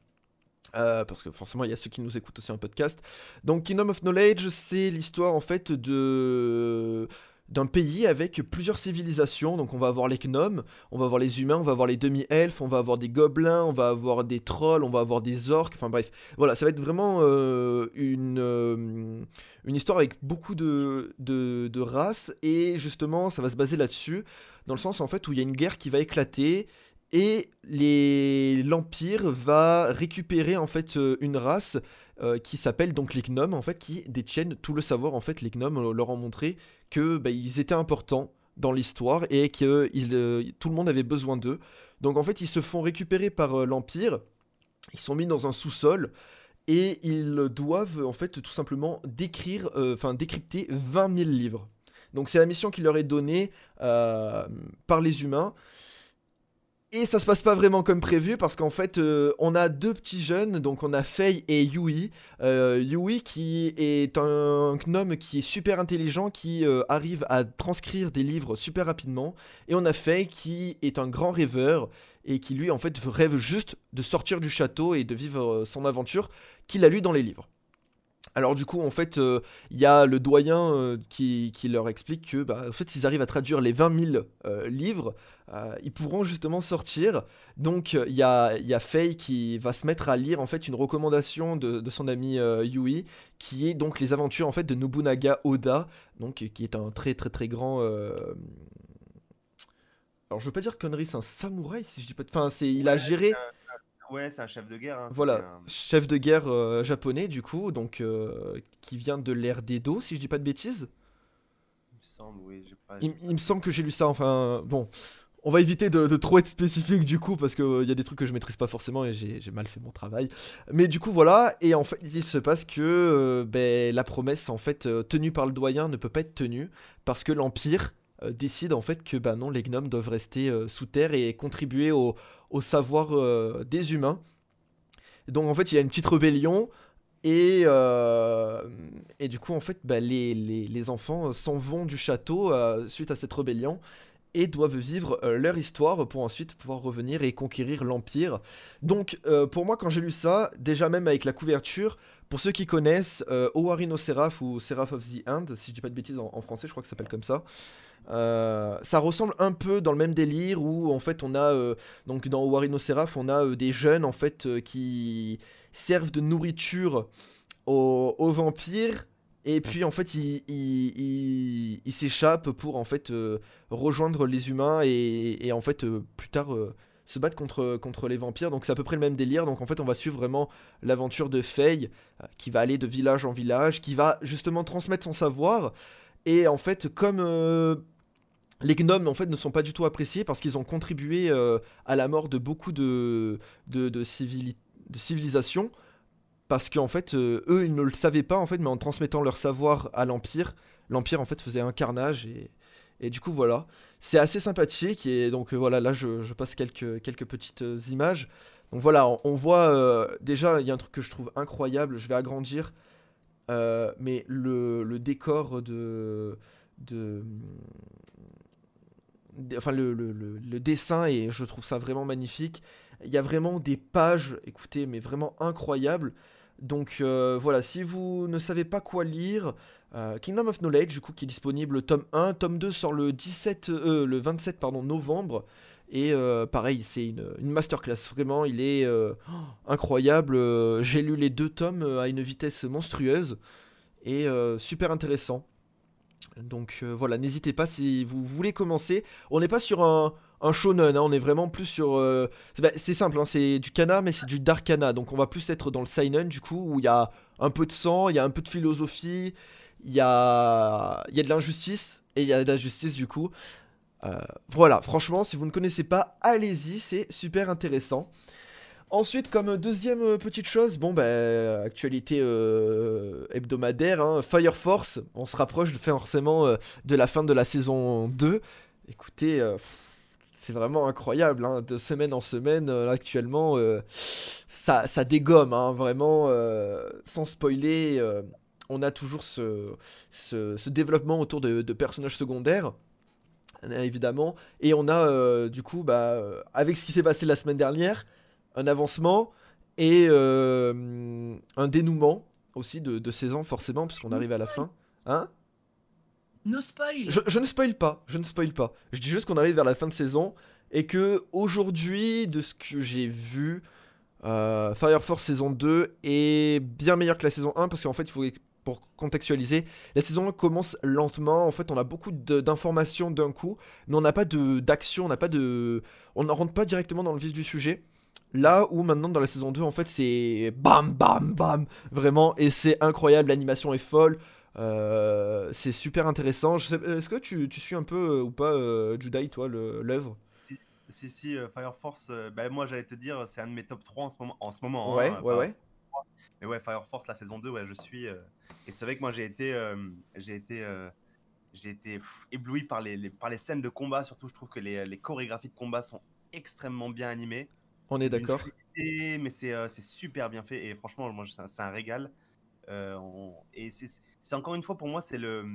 euh, parce que forcément, il y a ceux qui nous écoutent aussi en podcast. Donc, Kingdom of Knowledge, c'est l'histoire, en fait, de d'un pays avec plusieurs civilisations. Donc on va avoir les gnomes, on va avoir les humains, on va avoir les demi-elfes, on va avoir des gobelins, on va avoir des trolls, on va avoir des orques, enfin bref. Voilà, ça va être vraiment euh, une, euh, une histoire avec beaucoup de, de, de races, et justement ça va se baser là-dessus, dans le sens en fait où il y a une guerre qui va éclater, et l'empire va récupérer en fait euh, une race euh, qui s'appelle donc les gnomes en fait qui détiennent tout le savoir en fait les gnomes leur ont montré que bah, ils étaient importants dans l'histoire et que euh, tout le monde avait besoin d'eux. Donc en fait, ils se font récupérer par l'Empire, ils sont mis dans un sous-sol et ils doivent en fait tout simplement décrire, enfin décrypter 20 000 livres. Donc c'est la mission qui leur est donnée par les humains. Et ça se passe pas vraiment comme prévu parce qu'en fait euh, on a deux petits jeunes, donc on a Faye et Yui. Euh, Yui qui est un gnome qui est super intelligent, qui euh, arrive à transcrire des livres super rapidement. Et on a Faye qui est un grand rêveur et qui lui en fait rêve juste de sortir du château et de vivre son aventure qu'il a lu dans les livres. Alors du coup, en fait, euh, il y a le doyen euh, qui, qui leur explique que, bah, en fait, s'ils arrivent à traduire les 20 000 euh, livres, ils pourront justement sortir. Donc il y, a, y a Faye qui va se mettre à lire en fait une recommandation de, de son ami Yui, qui est donc les aventures en fait de Nobunaga Oda, donc qui est un très très très grand. Alors je veux pas dire connerie, c'est un samouraï si je dis pas. de- Enfin, c'est il a géré.
Ouais, c'est un chef de guerre. hein,
Voilà,
un-
chef de guerre euh, japonais du coup, donc euh, qui vient de l'ère d'Edo, si je dis pas de bêtises.
Il me semble, oui. pas-
Il, il me semble que j'ai lu ça, enfin bon. On va éviter de, de trop être spécifique du coup, parce qu'il y a des trucs que je maîtrise pas forcément et j'ai mal fait mon travail. Mais du coup voilà, et en fait il se passe que euh, ben, la promesse en fait euh, tenue par le doyen ne peut pas être tenue, parce que l'Empire euh, décide en fait que bah non, les gnomes doivent rester euh, sous terre et contribuer au, au savoir euh, des humains. Donc en fait il y a une petite rébellion. Et, euh, et du coup, en fait, bah, les, les, enfants s'en vont du château euh, suite à cette rébellion et doivent vivre leur histoire pour ensuite pouvoir revenir et conquérir l'Empire. Donc, pour moi, quand j'ai lu ça, déjà même avec la couverture, Pour ceux qui connaissent, Owarino Seraph ou Seraph of the End, si je dis pas de bêtises en, en français, je crois que ça s'appelle comme ça. Euh, ça ressemble un peu dans le même délire où en fait on a euh, donc dans Warino Seraph on a euh, des jeunes en fait qui servent de nourriture aux, vampires et puis en fait ils s'échappent pour en fait rejoindre les humains et, en fait plus tard se battre contre, contre les vampires. Donc c'est à peu près le même délire. Donc en fait on va suivre vraiment l'aventure de Faye qui va aller de village en village qui va justement transmettre son savoir. Et en fait comme les gnomes en fait ne sont pas du tout appréciés parce qu'ils ont contribué euh, à la mort de beaucoup de, de, de, civili- de civilisations parce qu'en fait euh, eux ils ne le savaient pas en fait mais en transmettant leur savoir à l'empire l'empire en fait faisait un carnage et, et du coup voilà. C'est assez sympathique et donc euh, voilà là je, passe quelques, quelques petites images. Donc voilà on, voit déjà il y a un truc que je trouve incroyable je vais agrandir mais le, le décor de de- enfin le, le- le- dessin et je trouve ça vraiment magnifique. Il y a vraiment des pages écoutez mais vraiment incroyables. Donc euh, voilà si vous ne savez pas quoi lire euh, Kingdom of Knowledge du coup qui est disponible tome 1 tome 2 sort le 17 euh, le 27 pardon novembre. Et pareil c'est une, une masterclass. Vraiment il est incroyable. J'ai lu les deux tomes à une vitesse monstrueuse. Et super intéressant donc euh, voilà, n'hésitez pas si vous voulez commencer. On n'est pas sur un, un shonen, hein, on est vraiment plus sur... euh, c'est bah, c'est simple, hein, c'est du kana, mais c'est du darkana. Donc on va plus être dans le seinen, du coup, où il y a un peu de sang, il y a un peu de philosophie, il y a, y a de l'injustice, et il y a de la justice, du coup. Euh, voilà, franchement, si vous ne connaissez pas, allez-y, c'est super intéressant. Ensuite, comme deuxième euh, petite chose, bon bah actualité euh, hebdomadaire, hein, Fire Force, on se rapproche forcément euh, de la fin de la saison 2. Écoutez, c'est vraiment incroyable, hein, de semaine en semaine, actuellement, ça, ça dégomme, hein, vraiment, sans spoiler, on a toujours ce, ce, développement autour de, personnages secondaires. euh, Évidemment, et on a du coup, bah, avec ce qui s'est passé la semaine dernière, un avancement et euh, un dénouement aussi de, de saison forcément puisqu'on arrive à la fin. Hein?
No spoil.
je, je ne spoil pas, je ne spoil pas. Je dis juste qu'on arrive vers la fin de saison et que aujourd'hui, de ce que j'ai vu, euh, Fire Force saison 2 est bien meilleur que la saison 1 parce qu'en fait, il faut pour contextualiser, la saison 1 commence lentement. En fait, on a beaucoup d'informations d'un coup, mais on n'a pas de d'action, on n'a pas de, on ne rentre pas directement dans le vif du sujet. Là où maintenant dans la saison 2 en fait c'est bam bam bam vraiment et c'est incroyable l'animation est folle euh, c'est super intéressant. Est-ce que tu, tu suis un peu euh, ou pas, euh, Judai, toi, l'œuvre?
Si, si, euh, Fire Force, bah, moi j'allais te dire, c'est un de mes top 3 en ce moment. En ce moment
Ouais,
hein,
ouais,
pas-
ouais.
Mais ouais, Fire Force, la saison 2, ouais, je suis. euh, Et c'est vrai que moi j'ai été, j'ai été, j'ai été pff, ébloui par les, les- par les scènes de combat. Surtout, je trouve que les, les chorégraphies de combat sont extrêmement bien animées.
On est d'accord.
mais c'est euh, c'est super bien fait. Et franchement, moi, c'est un, régal. Euh, on- Et c'est encore une fois pour moi, c'est le.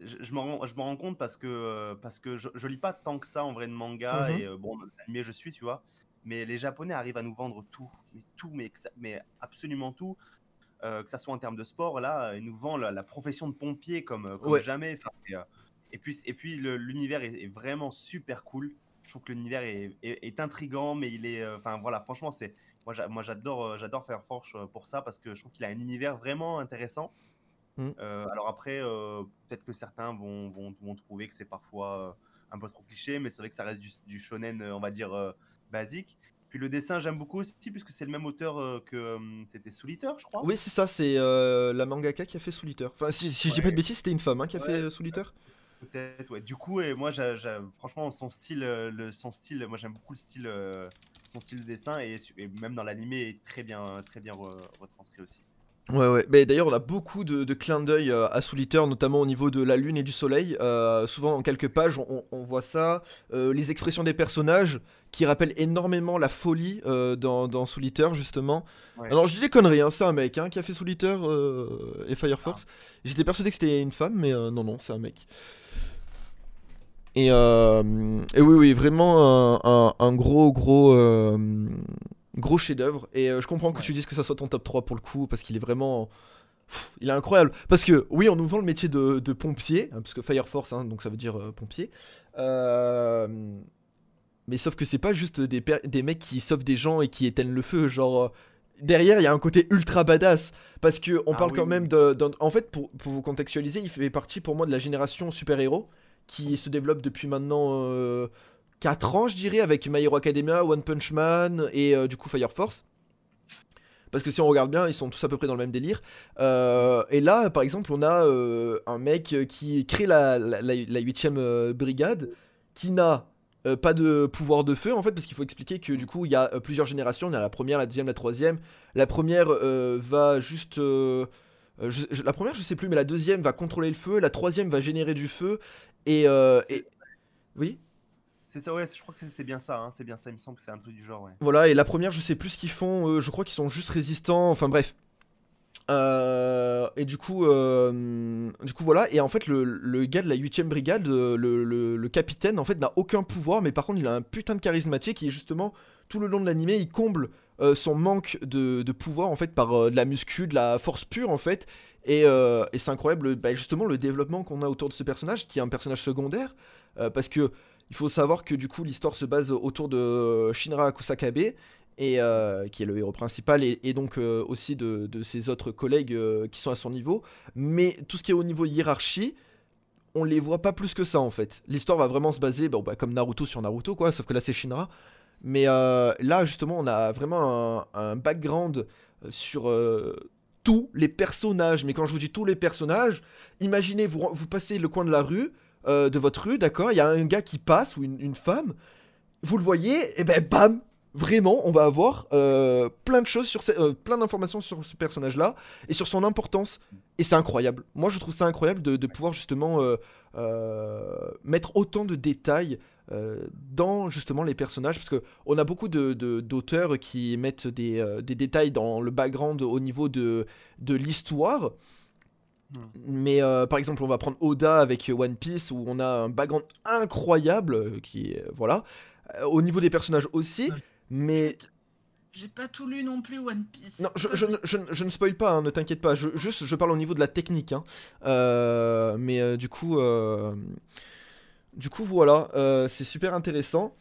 Je, je m'en rends, compte parce que, euh, parce que je, je lis pas tant que ça en vrai de manga.
Mhm.
Et bon, animé, je suis, tu vois. Mais les Japonais arrivent à nous vendre tout. Mais tout, mais, mais absolument tout. Euh, que ça soit en termes de sport, là, ils nous vendent la, la profession de pompier comme, comme
Ouais.
jamais. Enfin, et puis, et puis l'univers est, est vraiment super cool. Je trouve que l'univers est, est, est intrigant, mais il est. euh, Enfin, voilà, franchement, c'est. Moi, j'a- moi, j'adore, euh, j'adore faire Forge euh, pour ça parce que je trouve qu'il a un univers vraiment intéressant.
Mm.
Euh, alors après, euh, peut-être que certains vont, vont, vont trouver que c'est parfois un peu trop cliché, mais c'est vrai que ça reste du, du shonen, on va dire, euh, basique. Puis le dessin, j'aime beaucoup aussi, puisque c'est le même auteur que c'était Souliter, je crois.
Oui, c'est ça, c'est la mangaka qui a fait Soul Eater. Enfin, si, si je dis pas de
Ouais.
bêtises, c'était une femme hein, qui a
Ouais.
fait Soul Eater.
Du coup, et moi, franchement, son style, euh, son style, moi j'aime beaucoup le style, euh, son style de dessin, et, même dans l'animé, est très bien, très bien re- retranscrit aussi.
Ouais, ouais. Mais d'ailleurs, on a beaucoup de, de clins d'œil euh, à Soul Eater, notamment au niveau de la lune et du soleil. Euh, souvent, en quelques pages, on, on voit ça. Euh, les expressions des personnages qui rappellent énormément la folie dans, dans Soul Eater, justement.
Ouais.
Alors, je dis des conneries, hein, c'est un mec hein, qui a fait Soul Eater euh, et Fire Force. J'étais persuadé que c'était une femme, mais non, non, c'est un mec. Et, et oui, oui, vraiment un, un- un gros, gros, Gros chef-d'œuvre. Et euh, je comprends que
Ouais.
tu dises que ça soit ton top 3 pour le coup, parce qu'il est vraiment. Pff, Il est incroyable. Parce que, oui, on nous vend le métier de, de pompier, hein, parce que Fire Force, hein, donc ça veut dire euh, pompier. Euh, Mais sauf que c'est pas juste des, mecs qui sauvent des gens et qui éteignent le feu. Genre, derrière, il y a un côté ultra badass. Parce que on
Ah
parle
oui,
quand
oui.
même de. En fait, pour, pour vous contextualiser, il fait partie pour moi de la génération super-héros qui se développe depuis maintenant. euh, 4 ans, je dirais, avec My Hero Academia, One Punch Man et euh, du coup Fire Force. Parce que si on regarde bien, ils sont tous à peu près dans le même délire. Euh, et là, par exemple, on a euh, un mec qui crée la, la, la, la 8ème euh, brigade, qui n'a pas de pouvoir de feu, en fait, parce qu'il faut expliquer que du coup, il y a plusieurs générations. Il y a la première, la deuxième, la troisième. La première va juste... je- je- la première, je sais plus, mais la deuxième va contrôler le feu. La troisième va générer du feu. Et... et... Oui
C'est ça, ouais, je crois que c'est bien ça, hein, c'est bien ça, il me semble que c'est un truc du genre, ouais.
Voilà, et la première, je sais plus ce qu'ils font, euh, je crois qu'ils sont juste résistants, enfin bref. Euh, et du coup, euh, du coup voilà, et en fait le, gars de la 8ème brigade, le, le- capitaine, en fait n'a aucun pouvoir, mais par contre il a un putain de charismatique qui est justement tout le long de l'animé, il comble son manque de, de pouvoir en fait par de la muscu, de la force pure en fait, et, et c'est incroyable bah, justement le développement qu'on a autour de ce personnage, qui est un personnage secondaire, parce que il faut savoir que du coup l'histoire se base autour de Shinra Kusakabe euh, qui est le héros principal et, donc euh, aussi de, ses autres collègues euh, qui sont à son niveau. Mais tout ce qui est au niveau hiérarchie, on les voit pas plus que ça en fait. L'histoire va vraiment se baser bah, comme Naruto sur Naruto quoi, sauf que là c'est Shinra. Mais là justement on a vraiment un, un background sur tous les personnages. Mais quand je vous dis tous les personnages, imaginez vous, vous passez le coin de la rue, euh, de votre rue, d'accord, il y a un gars qui passe ou une, femme, vous le voyez, et ben bam, vraiment, on va avoir euh, plein de choses sur ce- euh, plein d'informations sur ce personnage-là et sur son importance. Et c'est incroyable. Moi, je trouve ça incroyable de, pouvoir justement mettre autant de détails dans justement les personnages parce que on a beaucoup de d'auteurs qui mettent des, des détails dans le background au niveau de, de l'histoire. Mais euh, par exemple on va prendre Oda avec One Piece où on a un background incroyable euh, qui est- voilà Euh, au niveau des personnages aussi
Ouais.
mais
J'ai pas tout lu non plus One Piece.
non, je, je, je, je ne spoil pas, hein, ne t'inquiète pas. Je, juste, je parle au niveau de la technique. hein. Euh, mais euh, du coup, euh, du coup, voilà, euh, c'est super intéressant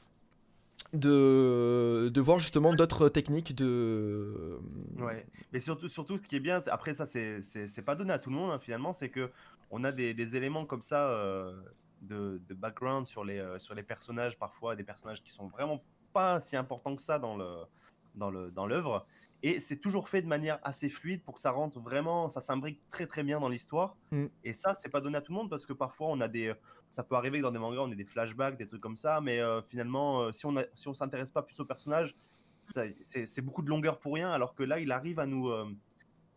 de, de voir justement d'autres techniques de.
Ouais, mais surtout, surtout, ce qui est bien, après ça, c'est pas donné à tout le monde hein, finalement, c'est que on a des, éléments comme ça euh, de, de background sur les, euh, sur les personnages, parfois des personnages qui sont vraiment pas si importants que ça dans le dans le dans l'œuvre, et c'est toujours fait de manière assez fluide pour que ça rentre vraiment, ça s'imbrique très très bien dans l'histoire.
Mm.
Et ça, c'est pas donné à tout le monde parce que parfois on a des, ça peut arriver que dans des mangas on ait des flashbacks, des trucs comme ça, mais euh, finalement, euh, si on a, si on s'intéresse pas plus au personnage c'est beaucoup de longueur pour rien, alors que là, il arrive à nous, euh,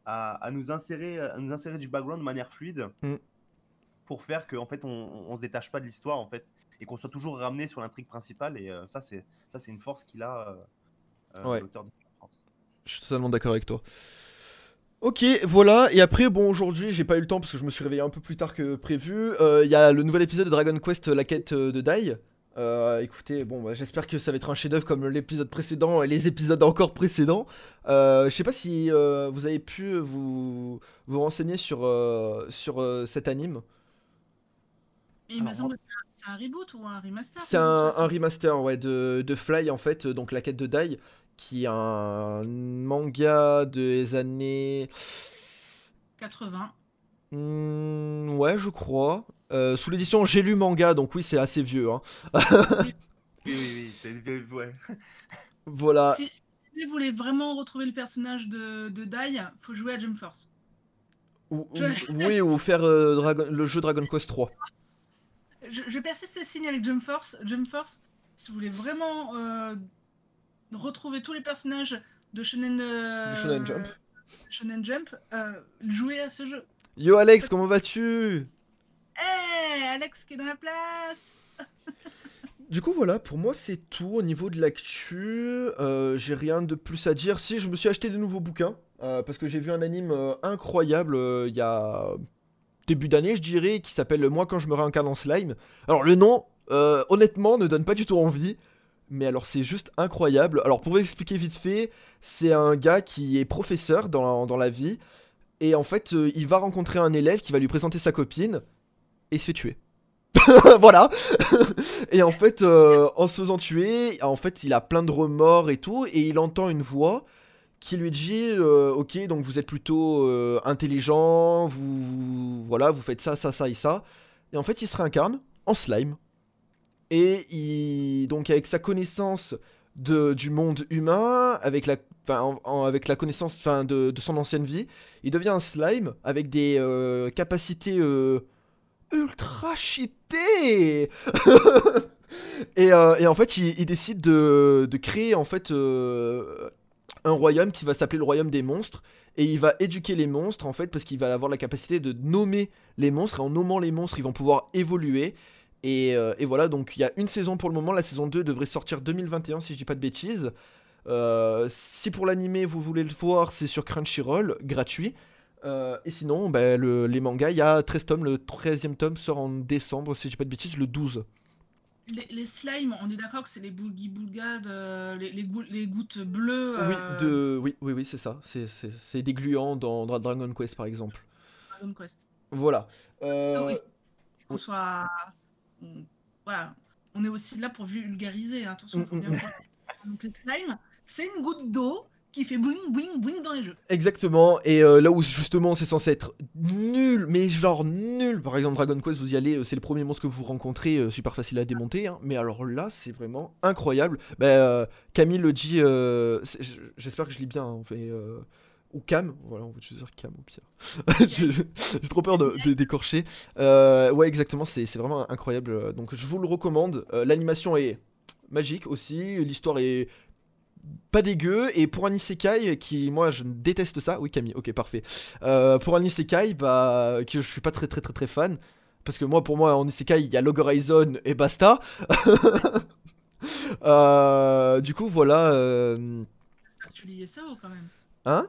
à, à nous, insérer, à nous insérer du background de manière fluide
Mm.
pour faire qu'en fait, on, on se détache pas de l'histoire, en fait, et qu'on soit toujours ramené sur l'intrigue principale. Et euh, ça, c'est ça, c'est une force qu'il a, euh, euh,
Ouais.
l'auteur de.
Je suis totalement d'accord avec toi. Ok, voilà. Et après, bon, aujourd'hui, j'ai pas eu le temps parce que je me suis réveillé un peu plus tard que prévu. Euh, Il y a le nouvel épisode de Dragon Quest, la quête euh, de Dai. Euh, écoutez, bon, bah, j'espère que ça va être un chef-d'œuvre comme l'épisode précédent et les épisodes encore précédents. Euh, je sais pas si euh, vous avez pu vous, vous renseigner sur, euh, sur euh, cet anime.
Il me
Alors,
semble que c'est un reboot ou un remaster.
C'est un, remaster ouais, de, de Fly, en fait, euh, donc la quête de Dai, qui est un manga des années.
80.
Hmm, ouais, je crois. Euh, sous l'édition J'ai lu manga, donc oui, c'est assez vieux. hein.
Oui, oui, oui, c'est ouais.
Voilà.
Si, si vous voulez vraiment retrouver le personnage de, de Dai, faut jouer à Jump Force.
Ou- ou-
Je-
oui, ou faire euh, Dragon- le jeu Dragon Quest 3.
Je, je persiste ces signes avec Jump Force. Jump Force, si vous voulez vraiment euh, retrouver tous les personnages de Shonen, euh,
Shonen Jump.
Shonen Jump, euh, jouez à ce jeu.
Yo Alex, comment vas-tu?
Hey, Alex qui est dans la place
Du coup, voilà, pour moi, c'est tout au niveau de l'actu. Euh, j'ai rien de plus à dire. Si, je me suis acheté des nouveaux bouquins. parce que j'ai vu un anime incroyable il y a début d'année, je dirais, qui s'appelle Moi quand je me réincarne en slime. Alors, le nom, euh, honnêtement, ne donne pas du tout envie. Mais alors c'est juste incroyable. Alors pour vous expliquer vite fait, c'est un gars qui est professeur dans la, dans la vie. Et en fait, euh, il va rencontrer un élève qui va lui présenter sa copine. Et se fait tuer. voilà. et en fait, euh, en se faisant tuer, en fait, il a plein de remords et tout. Et il entend une voix qui lui dit euh, Ok, donc vous êtes plutôt intelligent, vous, vous- Voilà, vous faites ça, ça, ça et ça. Et en fait, il se réincarne en slime. Et donc, avec sa connaissance de, du monde humain, avec la, avec la connaissance enfin, de, de son ancienne vie, il devient un slime avec des euh, capacités euh, ultra cheatées. et, euh, et en fait, il, il décide de, de créer en fait un royaume qui va s'appeler le royaume des monstres. Et il va éduquer les monstres en fait parce qu'il va avoir la capacité de nommer les monstres. Et en nommant les monstres, ils vont pouvoir évoluer. Et, euh, et voilà, donc il y a une saison pour le moment. La saison 2 devrait sortir 2021 si je dis pas de bêtises. Euh, si pour l'animé vous voulez le voir, c'est sur Crunchyroll, gratuit. Euh, et sinon, bah, le- les mangas, il y a 13 tomes. Le 13e tome sort en décembre, si je dis pas de bêtises, le 12.
Les, les slimes, on est d'accord que c'est les boogie boulgas, de- les, les, gou- les gouttes bleues.
Oui, de... oui, oui, oui, c'est ça. C'est- des gluants dans, dans Dragon Quest par exemple.
Dragon Quest.
Voilà.
Oui. Qu'on soit. On- Voilà. On est aussi là pour vulgariser, hein, attention.
Mm,
faut bien
mm, mm.
Donc, les slimes, c'est une goutte d'eau qui fait boing, boing, boing dans les jeux.
Exactement, et euh, là où justement c'est censé être nul, mais genre nul, par exemple Dragon Quest, vous y allez, euh, c'est le premier monstre que vous rencontrez, euh, super facile à démonter, hein, mais alors là c'est vraiment incroyable. Bah, euh, Camille le dit, j'espère que je lis bien, hein, mais, ou Cam, voilà, on va juste dire Cam au pire. J'ai trop peur de, de- d'écorcher. Euh, ouais, exactement, c'est c'est vraiment incroyable, donc je vous le recommande. Euh, L'animation est magique aussi, l'histoire est pas dégueu et pour un isekai qui moi je déteste ça oui Camille ok parfait Euh, pour un isekai bah que je suis pas très très très très fan parce que moi pour moi en isekai il y a Log Horizon et basta Euh, du coup voilà euh,
tu lis SAO quand même?
hein?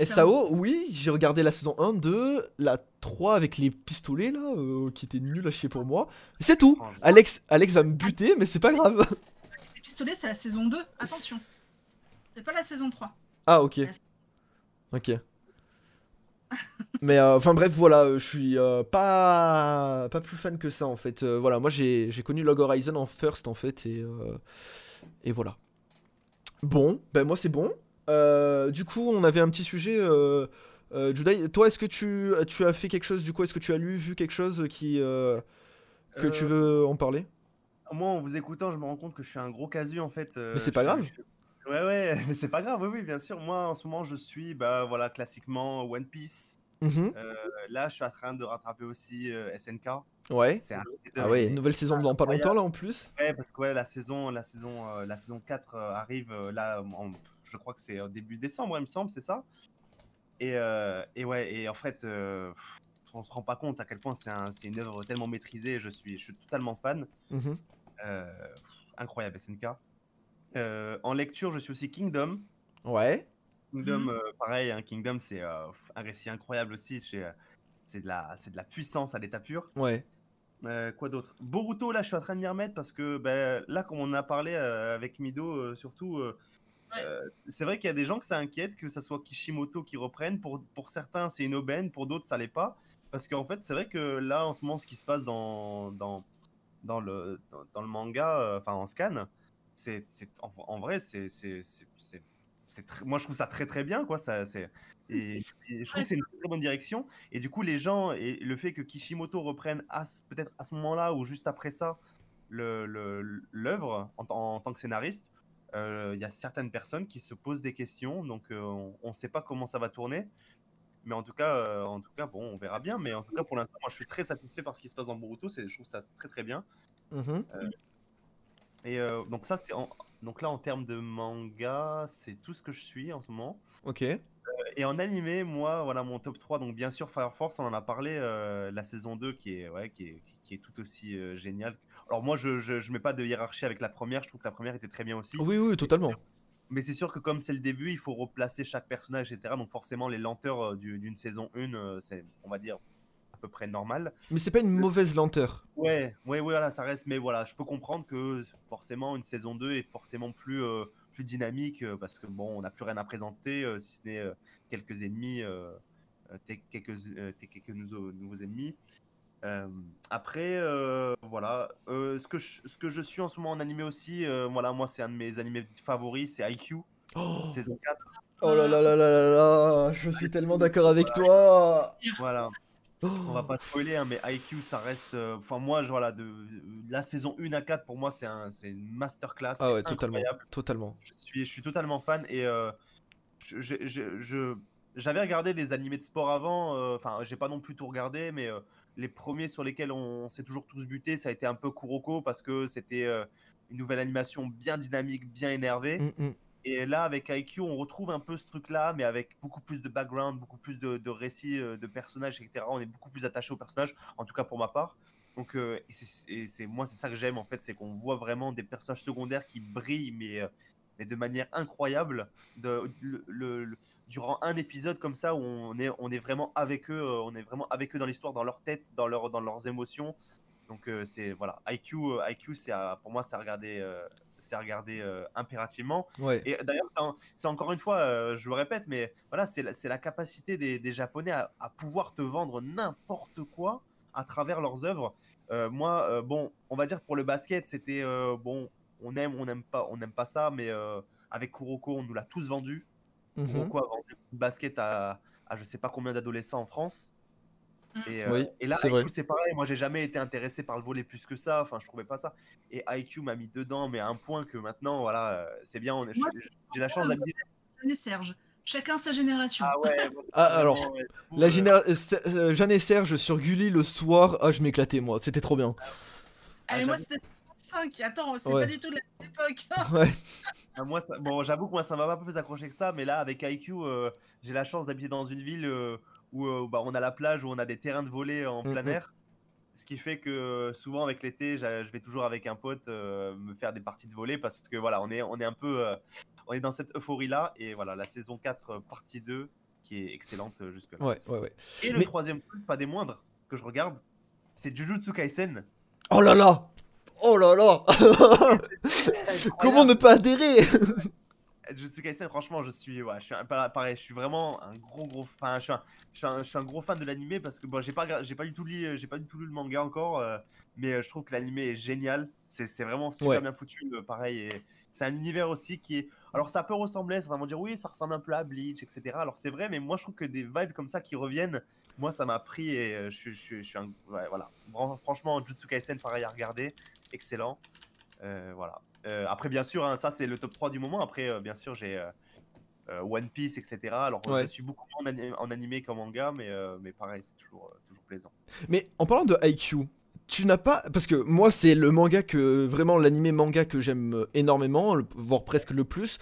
SAO oui j'ai regardé la saison 1 2 la 3 avec les pistolets là euh, qui était nul à chier pour moi c'est tout Alex Alex va me buter mais c'est pas grave
Les pistolets, c'est la saison 2. Attention. C'est pas la saison 3.
Ah ok. Ok. Mais euh, enfin bref voilà, euh, je suis euh, pas pas plus fan que ça en fait. Euh, voilà, moi j'ai j'ai connu Log Horizon en first en fait et euh, et voilà. Bon, ben moi c'est bon. Euh, du coup on avait un petit sujet. Euh, euh, Judai, toi est-ce que tu tu as fait quelque chose du coup Est-ce que tu as lu vu quelque chose qui euh, que tu veux en parler?
Moi, en vous écoutant, je me rends compte que je suis un gros casu en fait.
Mais c'est pas grave.
je- Ouais, ouais, mais c'est pas grave, oui, oui, bien sûr. Moi, en ce moment, je suis, bah voilà, classiquement One Piece.
Mhm.
Là, je suis en train de rattraper aussi SNK.
Ouais.
C'est un
Ah ouais, nouvelle saison dans pas longtemps là en plus.
Ouais, parce que ouais, la saison, la saison, euh, la saison 4 euh, arrive euh, là, en- je crois que c'est au début décembre, il me semble, c'est ça? Et, euh, et ouais, et en fait, euh, pff, on se rend pas compte à quel point c'est un- c'est une œuvre tellement maîtrisée. Je suis, je suis totalement fan. Pff, incroyable SNK. Euh, en lecture, je suis aussi Kingdom.
Ouais.
Kingdom, euh, pareil, hein, Kingdom, c'est euh, un récit incroyable aussi. Euh, c'est de la, c'est de la puissance à l'état pur.
Ouais.
Euh, quoi d'autre? Boruto, là, je suis en train de m'y remettre parce que ben, là, comme on a parlé euh, avec Mido, euh, surtout, euh,
Ouais.
euh, c'est vrai qu'il y a des gens que ça inquiète que ça soit Kishimoto qui reprenne. Pour, pour certains, c'est une aubaine, pour d'autres, ça l'est pas. Parce qu'en fait, c'est vrai que là, en ce moment, ce qui se passe dans, dans, dans, le, dans, dans le manga, euh, enfin en scan, c'est c'est- en, en vrai, c'est c'est- c'est- moi je trouve ça très très bien quoi ça c'est et,
c'est-
et je trouve que c'est une très bonne direction. Et du coup les gens et le fait que Kishimoto reprenne peut-être à ce moment-là ou juste après ça le- le- l'œuvre en, en tant que scénariste euh, il y a certaines personnes qui se posent des questions donc euh, on ne sait pas comment ça va tourner. Mais en tout cas euh, en tout cas bon on verra bien. Mais en tout cas pour l'instant moi je suis très satisfait par ce qui se passe dans Boruto c'est je trouve ça très très bien.
Mhm.
et euh, donc ça c'est en- donc là en termes de manga c'est tout ce que je suis en ce moment
Ok.
et en animé, moi, voilà mon top 3. Donc, bien sûr, Fire Force, on en a parlé, euh, la saison 2 qui est, ouais, qui est, qui est tout aussi euh, géniale. Alors, moi, je, je, je mets pas de hiérarchie avec la première. Je trouve que la première était très bien aussi.
Oui, oui, totalement.
Mais c'est sûr que, comme c'est le début, il faut replacer chaque personnage, etc. Donc, forcément, les lenteurs euh, du- d'une saison 1, euh, c'est, on va dire, peu près normal.
Mais c'est pas une mauvaise lenteur.
Ouais, ouais, ouais, voilà, ça reste. Mais voilà, je peux comprendre que forcément une saison 2 est forcément plus, euh, plus dynamique euh, parce que bon, on n'a plus rien à présenter euh, si ce n'est euh, quelques ennemis, tes- quelques, euh, tes- quelques nouveaux, nouveaux ennemis. Euh, après, euh, voilà, Euh, ce, que je, ce que je suis en ce moment en animé aussi, euh, voilà, moi c'est un de mes animés favoris, c'est IQ,
Oh,
saison 4.
oh là là là là là là, je suis tellement d'accord avec toi.
Voilà. On va pas spoiler, hein, mais IQ, ça reste. euh, Enfin, moi, je, voilà, de, de la saison 1 à 4, pour moi, c'est un, une masterclass.
Ah ouais, totalement.
Je suis, je suis totalement fan et euh, je- je- j'avais regardé des animés de sport avant. euh, Enfin, j'ai pas non plus tout regardé, mais les premiers sur lesquels on, s'est toujours tous butés, ça a été un peu Kuroko parce que c'était une nouvelle animation bien dynamique, bien énervée.
Mm, mm.
Et là, avec IQ, on retrouve un peu ce truc-là, mais avec beaucoup plus de background, beaucoup plus de, récits, euh, de personnages, etc. On est beaucoup plus attaché aux personnages, en tout cas pour ma part. Donc, euh, c'est, moi, c'est ça que j'aime, en fait, c'est qu'on voit vraiment des personnages secondaires qui brillent, mais, euh, de manière incroyable, durant un épisode comme ça, où on est, vraiment avec eux, on est vraiment avec eux dans l'histoire, dans leur tête, dans, leur, dans leurs émotions. Donc, c'est, voilà, IQ, IQ pour moi, c'est à regarder, c'est à regarder euh, impérativement.
Ouais.
Et d'ailleurs, c'est en- c'est encore une fois, euh, je le répète, mais voilà, c'est la, la capacité des, des Japonais à, à pouvoir te vendre n'importe quoi à travers leurs œuvres. Euh, moi, bon, on va dire pour le basket, c'était bon, on aime, on n'aime pas, on n'aime pas ça, mais avec Kuroko, on nous l'a tous vendu.
Mhm.
Kuroko a vendu le basket à, à je sais pas combien d'adolescents en France.
Mm.
Et, euh,
Oui,
et là,
c'est vrai.
IQ, c'est pareil. Moi, j'ai jamais été intéressé par le volet plus que ça. Enfin, je trouvais pas ça. Et IQ m'a mis dedans, mais à un point que maintenant, voilà, euh, c'est bien. on est-
Moi,
J'ai la chance d'habiter.
Jeanne et Serge. Chacun sa génération.
Ah ouais. moi,
Ah, alors,
ouais,
La
euh,
euh, Jeanne et Serge sur Gulli le soir, ah, je m'éclatais moi, c'était trop bien.
Allez,
ah,
moi,
j'avoue.
c'était 5. Attends, c'est
Ouais.
pas du tout de la même époque.
Ouais.
ah, moi, ça- bon, j'avoue que moi, ça m'a pas plus accroché que ça, mais là, avec IQ, euh, j'ai la chance d'habiter dans une ville euh, où euh, bah, on a la plage, où on a des terrains de volley en plein
Mhm.
air. Ce qui fait que euh, souvent avec l'été, je vais toujours avec un pote euh, me faire des parties de volley parce que voilà, on est, on est un peu, on est dans cette euphorie là et voilà la saison 4 euh, partie 2 qui est excellente euh, jusque là.
Ouais, ouais, ouais.
Et le
Mais-
troisième truc, pas des moindres, que je regarde, c'est Jujutsu Kaisen.
Oh là là Oh là là Comment ne pas adhérer?
Jujutsu Kaisen, franchement, je suis, ouais, je suis un- pareil, je suis vraiment un gros gros fan. Je suis un, je suis un, je suis un gros fan de l'animé parce que bon, j'ai pas, j'ai pas du tout lu, j'ai pas du tout lu le manga encore, euh, mais euh, je trouve que l'animé est génial. C'est, c'est vraiment super
Ouais.
bien foutu, euh, pareil. Et c'est un univers aussi qui est, alors ça peut ressembler, certains vont dire oui, ça ressemble un peu à Bleach, etc. Alors c'est vrai, mais moi je trouve que des vibes comme ça qui reviennent, moi ça m'a pris et euh, je, suis- je, suis- un, ouais, voilà. Fran- Franchement, Jujutsu Kaisen, pareil à regarder, excellent. Voilà. Euh, après, bien sûr, hein, ça c'est le top 3 du moment. Après, euh, bien sûr, j'ai euh, One Piece, etc. Alors,
Ouais.
je suis beaucoup moins en, ani- en animé qu'en manga, mais, mais pareil, c'est toujours, toujours plaisant.
Mais en parlant de IQ, tu n'as pas. Parce que moi, c'est le manga que. Vraiment, l'animé manga que j'aime énormément, voire presque le plus.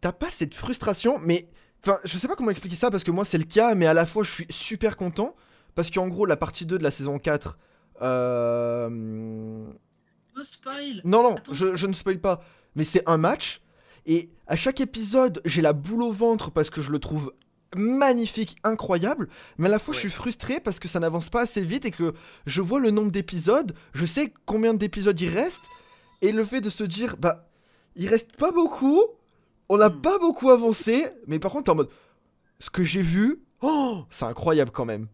T'as pas cette frustration, mais. Enfin, je sais pas comment expliquer ça, parce que moi, c'est le cas, mais à la fois, je suis super content. Parce qu'en gros, la partie 2 de la saison 4. Euh...
No spoil.
Non, non, je, je ne spoil pas. Mais c'est un match. Et à chaque épisode, j'ai la boule au ventre parce que je le trouve magnifique, incroyable. Mais à la fois, je suis frustré parce que ça n'avance pas assez vite et que je vois le nombre d'épisodes. Je sais combien d'épisodes il reste. Et le fait de se dire, bah, il reste pas beaucoup. On n'a
Hmm.
pas beaucoup avancé. Mais par contre, t'es en mode, ce que j'ai vu, oh, c'est incroyable quand même.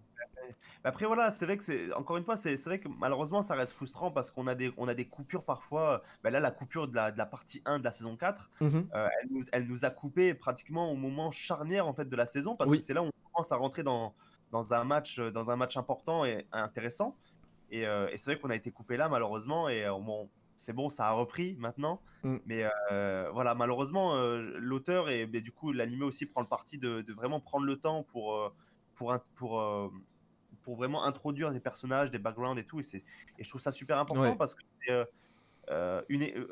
Mais Après, voilà, c'est vrai que c'est. Encore une fois, c'est c'est vrai que malheureusement, ça reste frustrant parce qu'on a des, on a des coupures parfois. Ben là, la coupure de la, de la partie 1 de la saison 4,
Mhm.
euh, elle, nous, elle nous a coupé pratiquement au moment charnière en fait, de la saison parce
Oui.
que c'est là où on commence à rentrer dans, dans, un, match, euh, dans un match important et intéressant. Et, euh, et c'est vrai qu'on a été coupé là, malheureusement. Et bon, c'est bon, ça a repris maintenant.
Mm.
Mais euh, voilà, malheureusement, euh, l'auteur et ben, du coup, l'animé aussi prend le parti de, de vraiment prendre le temps pour, pour, pour, pour vraiment introduire des personnages, des backgrounds et tout. Et, c'est- et je trouve ça super important
Ouais.
parce que euh, euh, une, euh,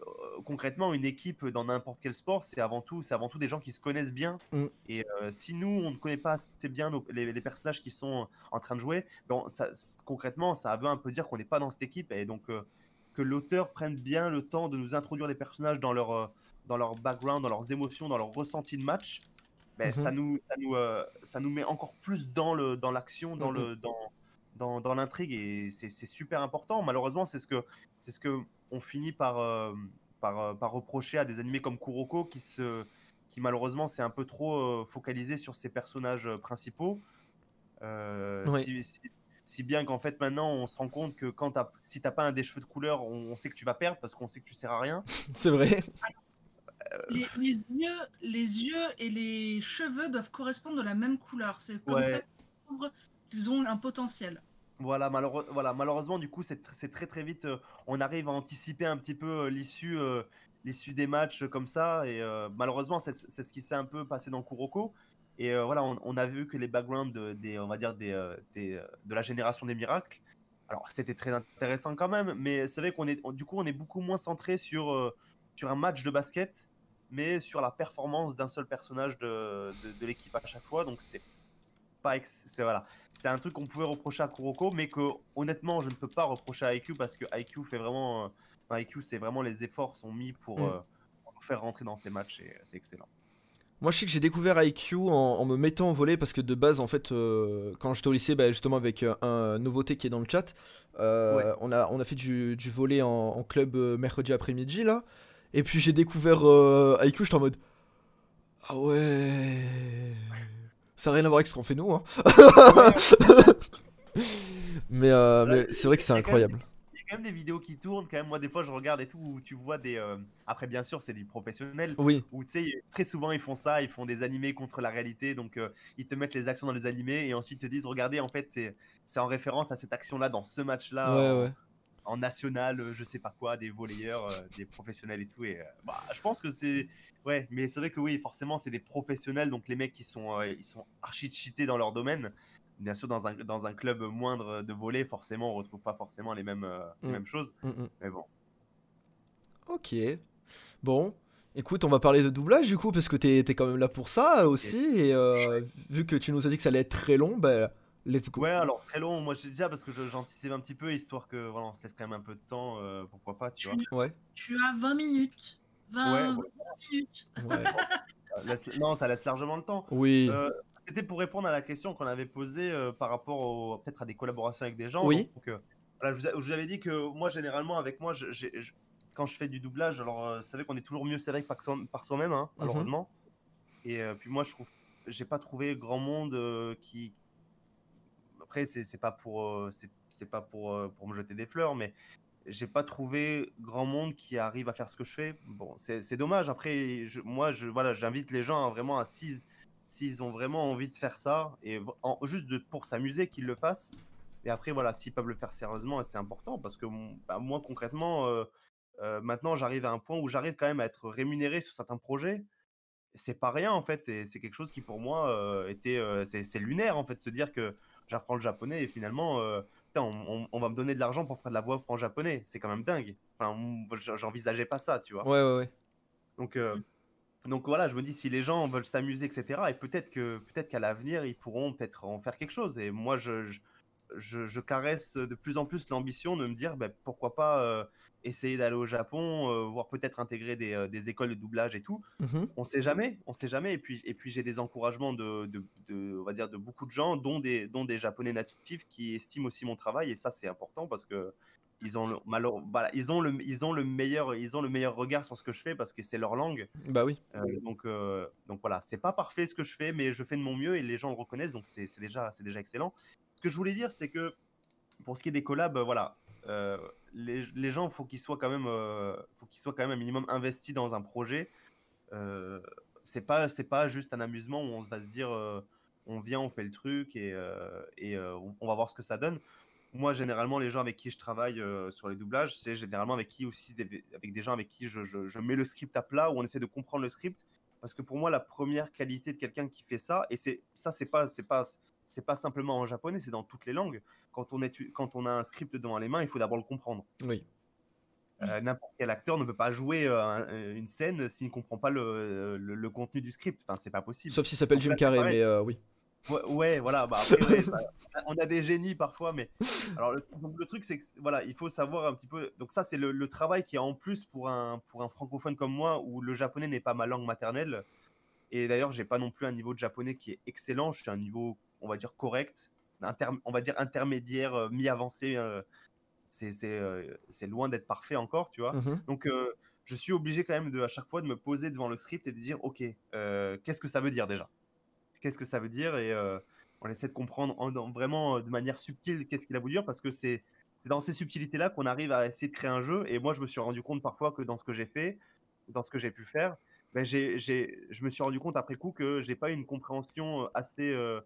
concrètement, une équipe dans n'importe quel sport, c'est avant tout, c'est avant tout des gens qui se connaissent bien.
Mm.
Et euh, si nous, on ne connaît pas assez bien nos- les, les personnages qui sont en train de jouer, bon, ça, c- concrètement, ça veut un peu dire qu'on n'est pas dans cette équipe. Et donc, que l'auteur prenne bien le temps de nous introduire les personnages dans leur, dans leur background, dans leurs émotions, dans leur ressenti de match, ben,
Mhm.
ça, nous, ça, nous, euh, ça nous met encore plus dans le dans l'action, dans,
Mhm.
le, dans, dans, dans l'intrigue et c'est super important. Malheureusement, c'est ce que c'est ce que on finit par, euh, par, euh, par reprocher à des animés comme Kuroko qui se qui malheureusement s'est un peu trop focalisé sur ses personnages principaux.
Oui.
si, si- si bien qu'en fait maintenant on se rend compte que quand t'as, si t'as pas un des cheveux de couleur, on, on sait que tu vas perdre parce qu'on sait que tu sers à rien.
C'est vrai.
Les, les yeux, les yeux et les cheveux doivent correspondre de la même couleur. C'est comme
Ouais.
ça qu'ils ont un potentiel.
Voilà, malheureux- voilà, malheureusement, du coup, c'est tr- très très vite. euh, on arrive à anticiper un petit peu euh, l'issue euh, l'issue des matchs euh, comme ça. Et euh, malheureusement, c'est ce qui s'est un peu passé dans Kuroko. Et euh, voilà, on, on a vu que les backgrounds de, des, on va dire des, euh, des, euh, de la génération des miracles. Alors, c'était très intéressant quand même, mais c'est vrai qu'on est, on- du coup, on est beaucoup moins centré sur, euh, sur un match de basket, mais sur la performance d'un seul personnage de, de, de l'équipe à chaque fois. Donc, c'est pas, c'est voilà, c'est un truc qu'on pouvait reprocher à Kuroko, mais que honnêtement, je ne peux pas reprocher à IQ parce que IQ fait vraiment, euh, enfin, IQ, c'est vraiment les efforts sont mis pour,
Mm.
euh, pour nous faire rentrer dans ces matchs et c'est excellent.
Moi, je sais que j'ai découvert IQ en, en me mettant au volet parce que de base, en fait, euh, quand j'étais au lycée, bah, justement avec euh, un nouveauté qui est dans le chat, euh,
Ouais.
on, a, on a fait du, du volet en, en club mercredi après-midi là. Et puis j'ai découvert euh, j'étais en mode Ah ouais. Ça n'a rien à voir avec ce qu'on fait nous. Hein. mais euh, mais c'est vrai que c'est incroyable.
Il y a quand même des vidéos qui tournent, quand même. Moi, des fois, je regarde et tout, où tu vois des. euh, Après, bien sûr, c'est du professionnel.
Oui,
Où tu sais, très souvent, ils font ça, ils font des animés contre la réalité. Donc, euh, ils te mettent les actions dans les animés et ensuite ils te disent Regardez, en fait, c'est c'est en référence à cette action-là dans ce match-là.
ouais, ouais.
En national, euh, je sais pas quoi, des volleyeurs, euh, des professionnels et tout. Et euh, bah, je pense que c'est. Ouais, mais c'est vrai que oui, forcément, c'est des professionnels, donc les mecs qui sont, ils sont archi cheatés dans leur domaine. Bien sûr, dans un, dans un club moindre de volley, forcément, on retrouve pas forcément les mêmes, les
Mm.
mêmes choses.
Mm, mm.
Mais bon.
Ok. Bon. Écoute, on va parler de doublage du coup, parce que t'es t'es quand même là pour ça aussi. Et euh, vu que tu nous as dit que ça allait être très long, bah, let's go.
Ouais, alors très long, moi j'ai déjà parce que j'anticipe un petit peu, histoire que voilà, on se laisse quand même un peu de temps, euh, pourquoi pas, tu vois.
Tu,
Ouais.
tu as 20 minutes. 20,
Ouais,
20
ouais.
minutes.
ouais.
Laisse- non, ça laisse largement le temps.
Oui.
Euh, C'était pour répondre à la question qu'on avait posée euh, par rapport peut-être à des collaborations avec des gens.
Oui.
Donc, euh, voilà, je, vous a- je vous avais dit que moi, généralement, avec moi, je- j'ai- je- quand je fais du doublage, alors euh, c'est vrai qu'on est toujours mieux servi par, soi- par soi-même, hein,
Mhm.
malheureusement. Et euh, puis moi, je trouve, j'ai pas trouvé grand monde euh, qui. Après, c'est pas pour, euh, c'est pas pour, euh, pour me jeter des fleurs, mais j'ai pas trouvé grand monde qui arrive à faire ce que je fais. Bon, c'est dommage. Après, moi, je, voilà, j'invite les gens à vraiment à s'ils ont vraiment envie de faire ça et juste de, pour s'amuser, qu'ils le fassent. Et après, voilà, s'ils peuvent le faire sérieusement, c'est important parce que bah, moi, concrètement, euh, maintenant, j'arrive à un point où j'arrive quand même à être rémunéré sur certains projets. C'est pas rien en fait, et c'est quelque chose qui pour moi était, c'est lunaire en fait, se dire que j'apprends le japonais et finalement, euh, putain, on, on- on va me donner de l'argent pour faire de la voix off en japonais. C'est quand même dingue. Enfin, j'envisageais pas ça, tu vois.
Ouais, ouais, ouais.
Donc, euh, donc voilà, je me dis si les gens veulent s'amuser, etc. Et peut-être que peut-être qu'à l'avenir ils pourront peut-être en faire quelque chose. Et moi, je, je, je- je caresse de plus en plus l'ambition de me dire ben, pourquoi pas euh, essayer d'aller au Japon, euh, voire peut-être intégrer des, euh, des écoles de doublage et tout.
Mhm.
On sait jamais, on sait jamais. Et puis, et puis j'ai des encouragements de, de, de- on va dire, de beaucoup de gens, dont des, dont des Japonais natifs qui estiment aussi mon travail. Et ça, c'est important parce que ils ont le, voilà, ils ont le, ils ont le meilleur, ils ont le meilleur regard sur ce que je fais parce que c'est leur langue.
Bah oui.
Euh, donc, euh, donc voilà, c'est pas parfait ce que je fais, mais je fais de mon mieux et les gens le reconnaissent, donc c'est déjà, c'est déjà excellent. Ce que je voulais dire, c'est que pour ce qui est des collabs, voilà, euh, les, gens, faut qu'ils soient quand même, euh, faut qu'ils soient quand même un minimum investis dans un projet. Euh, c'est pas, c'est pas juste un amusement où on va se dire, euh, on vient, on fait le truc et, on, va voir ce que ça donne. Moi, généralement, les gens avec qui je travaille sur les doublages, c'est généralement avec qui aussi, des- avec des gens avec qui je, je- je mets le script à plat, où on essaie de comprendre le script. Parce que pour moi, la première qualité de quelqu'un qui fait ça, et c'est ça, c'est pas, c'est pas, c'est pas simplement en japonais, c'est dans toutes les langues. Quand on, étu- quand on a un script devant les mains, il faut d'abord le comprendre.
Oui.
Euh, N'importe quel acteur ne peut pas jouer euh, un- une scène s'il ne comprend pas le, le- le contenu du script. Enfin, c'est pas possible.
Sauf s'il s'appelle Jim Carrey, mais euh, oui.
Ouais, ouais, voilà. Bah après, ouais, ça- on a des génies parfois, mais alors le, donc, le truc c'est que voilà, il faut savoir un petit peu. Donc ça, c'est le, le travail qui est en plus pour un pour un francophone comme moi, où le japonais n'est pas ma langue maternelle. Et d'ailleurs, j'ai pas non plus un niveau de japonais qui est excellent. Je suis à un niveau, on va dire correct. inter- on va dire intermédiaire, euh, mi-avancé. euh, c'est euh, c'est loin d'être parfait encore, tu vois.
Mhm.
Donc, je suis obligé quand même de, à chaque fois de me poser devant le script et de dire, ok, qu'est-ce que ça veut dire déjà? Qu'est-ce que ça veut dire? Et on essaie de comprendre en- en- vraiment de manière subtile qu'est-ce qu'il a voulu dire parce que c'est dans ces subtilités-là qu'on arrive à essayer de créer un jeu. Et moi, je me suis rendu compte parfois que dans ce que j'ai fait, dans ce que j'ai pu faire, ben, je me suis rendu compte après coup que j'ai pas une compréhension assez, euh,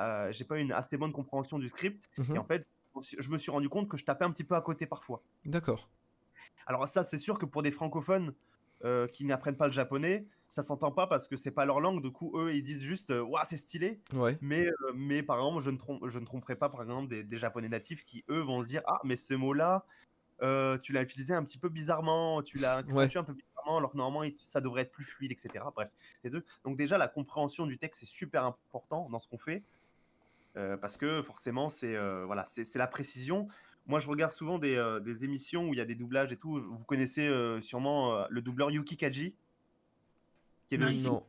euh, j'ai pas une assez bonne compréhension du script.
Mhm.
Et en fait, je me suis rendu compte que je tapais un petit peu à côté parfois.
D'accord.
Alors ça, c'est sûr que pour des francophones euh, qui n'apprennent pas le japonais, ça s'entend pas parce que c'est pas leur langue. Du coup, eux, ils disent juste "Ouah, c'est stylé".
Ouais.
Mais, euh, mais par exemple, je ne, trompe, je ne tromperai pas, par exemple, des, des japonais natifs qui, eux, vont se dire Ah, mais ce mot-là, euh, tu l'as utilisé un petit peu bizarrement, tu l'as accentué un peu bizarrement, alors que normalement, ça devrait être plus fluide, etc. Bref, les deux. Donc, déjà, la compréhension du texte, c'est super important dans ce qu'on fait. Euh, parce que forcément, c'est euh, voilà, c'est la précision. Moi, je regarde souvent des, euh, des émissions où il y a des doublages et tout. Vous connaissez sûrement le doubleur Yuki Kaji, qui est le,
Non,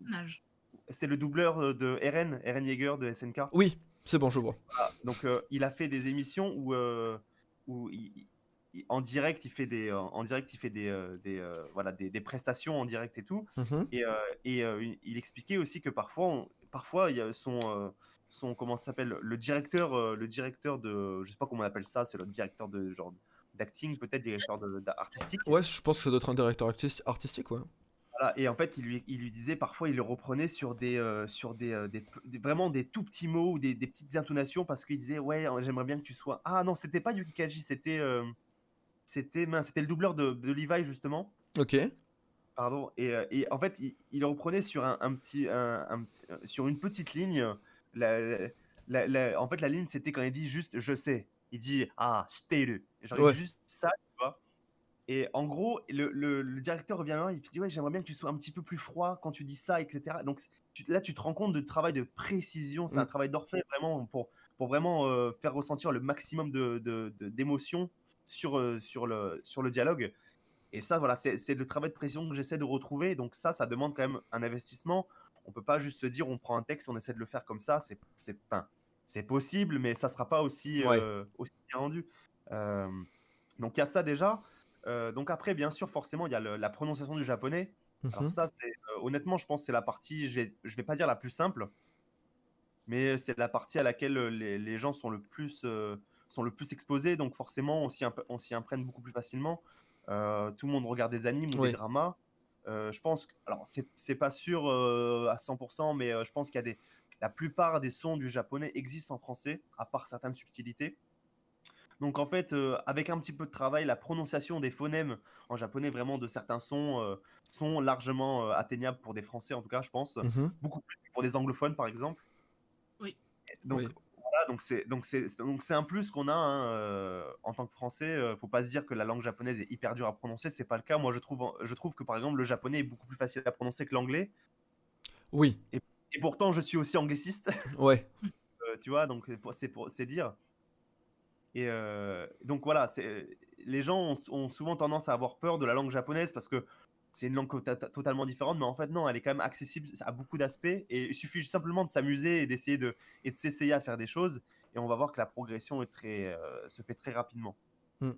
Non.
c'est le doubleur de Eren, Eren Yeager de SNK.
Oui, c'est bon, je vois.
Donc, il a fait des émissions où, où il- il- en direct, il fait des, en direct, il fait des, des, voilà, des, des prestations en direct et tout.
Mhm.
Et, et il- expliquait aussi que parfois, on- parfois, il y a son, son comment s'appelle, le directeur, euh, le directeur de, je sais pas comment on appelle ça, c'est le directeur de genre d'acting, peut-être directeur de, artistique.
Ouais, je pense que ça doit être un directeur artis- artistique, ouais.
Voilà, et en fait, il lui, il lui disait parfois, il le reprenait sur des, euh, sur des, euh, des vraiment des tout petits mots ou des, des petites intonations parce qu'il disait ouais, j'aimerais bien que tu sois. Ah non, c'était pas Yuki Kaji, c'était, euh, c'était, c'était le doubleur de, de Levi justement.
Ok.
Pardon. Et, et en fait, il, il reprenait sur un, un petit, un- un petit- sur une petite ligne. La, la- la- la- en fait, la ligne, c'était quand il dit juste je sais. Il dit ah, stay Genre, il
Ouais.
dit juste ça, tu vois. Et en gros, le, le- le directeur revient moi, il dit ouais, j'aimerais bien que tu sois un petit peu plus froid quand tu dis ça, etc. Donc tu- là, tu te rends compte de travail de précision. C'est un
Mm.
travail d'orfèvre vraiment pour, pour vraiment euh, faire ressentir le maximum de, de- de- sur, euh, sur, le, sur le dialogue. Et ça, voilà, c'est le travail de précision que j'essaie de retrouver. Donc ça, ça demande quand même un investissement. On peut pas juste se dire, on prend un texte, on essaie de le faire comme ça. C'est c'est c'est possible, mais ça sera pas aussi,
Ouais.
euh, aussi bien rendu. Euh, donc il y a ça déjà. Euh, donc après, bien sûr, forcément, il y a le- la prononciation du japonais. Alors
Mhm.
ça, c'est honnêtement, je pense que c'est la partie, je vais, je vais pas dire la plus simple, mais c'est la partie à laquelle les, les gens sont le plus, sont le plus exposés. Donc forcément, on s'y imp- on s'y imprègne beaucoup plus facilement. Euh, tout le monde regarde des animes ou
Oui.
des dramas. Euh, je pense, que- alors c'est pas sûr euh, à 100%, mais euh, je pense qu'il y a des, la plupart des sons du japonais existent en français, à part certaines subtilités. Donc en fait, euh, avec un petit peu de travail, la prononciation des phonèmes en japonais vraiment de certains sons euh, sont largement euh, atteignables pour des Français en tout cas, je pense.
Mhm.
Beaucoup plus que pour des anglophones par exemple.
Oui.
Donc
Oui.
Donc c'est donc c'est donc c'est un plus qu'on a hein, euh, en tant que Français. euh, faut pas se dire que la langue japonaise est hyper dure à prononcer, c'est pas le cas. Moi je trouve je trouve que par exemple le japonais est beaucoup plus facile à prononcer que l'anglais.
Oui,
Et pourtant je suis aussi angliciste.
ouais.
Euh, tu vois, donc c'est pour- c'est pour c'est dire. Et euh, donc voilà, c'est les gens ont, ont souvent tendance à avoir peur de la langue japonaise parce que c'est une langue to- to- totalement différente, mais en fait non, elle est quand même accessible à beaucoup d'aspects et il suffit simplement de s'amuser et d'essayer de et de s'essayer à faire des choses et on va voir que la progression est très euh, se fait très rapidement.
Mm.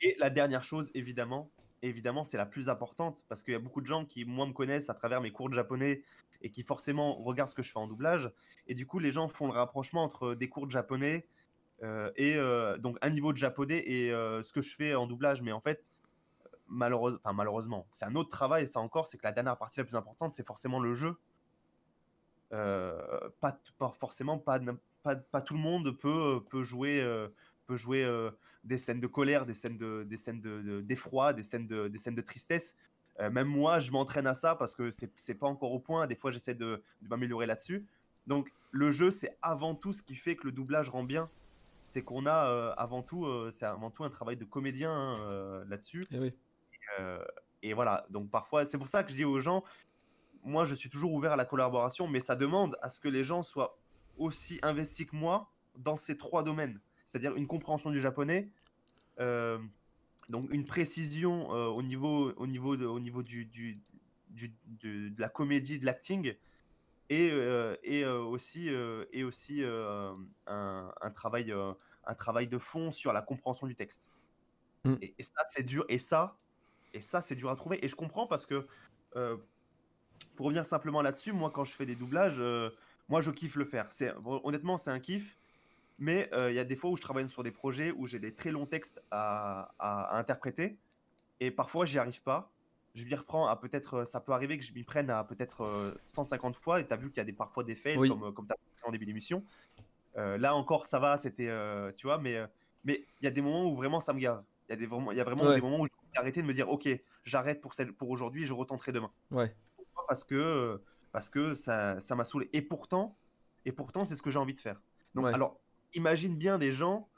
Et la dernière chose, évidemment, évidemment, c'est la plus importante parce qu'il y a beaucoup de gens qui moi me connaissent à travers mes cours de japonais et qui forcément regardent ce que je fais en doublage et du coup les gens font le rapprochement entre des cours de japonais euh, et euh, donc un niveau de japonais et ce que je fais en doublage. Mais en fait, malheureusement, c'est un autre travail. Ça encore, c'est que la dernière partie la plus importante, c'est forcément le jeu. Euh, pas, forcément, pas, tout le monde peut, jouer, euh, euh, des scènes de colère, des scènes de, d'effroi, des scènes de, tristesse. Même moi, je m'entraîne à ça parce que c'est c'est pas encore au point. Des fois, j'essaie de, m'améliorer là-dessus. Donc, le jeu, c'est avant tout ce qui fait que le doublage rend bien c'est qu'on a avant tout, c'est avant tout un travail de comédien hein, là-dessus.
Oui.
Euh, et voilà, donc parfois, c'est pour ça que je dis aux gens, moi je suis toujours ouvert à la collaboration, mais ça demande à ce que les gens soient aussi investis que moi dans ces trois domaines, c'est-à-dire une compréhension du japonais, euh, donc une précision euh, au niveau, au niveau, de, au niveau du, du, du- de, de la comédie, de l'acting, et, euh, et aussi, et aussi un, un travail, un travail de fond sur la compréhension du texte.
Mm.
Et, et ça, c'est dur. Et ça, et ça, c'est dur à trouver. Et je comprends parce que, euh, pour revenir simplement là-dessus, moi, quand je fais des doublages, euh, moi, je kiffe le faire. C'est, honnêtement, c'est un kiff. Mais euh, il y a des fois où je travaille sur des projets où j'ai des très longs textes à, à- à interpréter. Et parfois, j'y arrive pas. Je m'y reprends à peut-être. euh, Ça peut arriver que je m'y prenne à peut-être euh, 150 fois. Et tu as vu qu'il y a des, parfois des fails,
Oui.
comme, euh, comme tu as en début d'émission. Euh, là encore, ça va, c'était. euh, tu vois, mais euh, mais il y a des moments où vraiment ça me gave. Il y a, des, vraiment, il y a vraiment
Ouais.
des moments où j'ai arrêté de me dire Ok, j'arrête pour, celle- pour aujourd'hui, je retenterai demain.
Ouais.
Pourquoi Parce que, parce que ça ça m'a saoulé. Et pourtant, et pourtant c'est ce que j'ai envie de faire. Donc,
Ouais.
alors, imagine bien des gens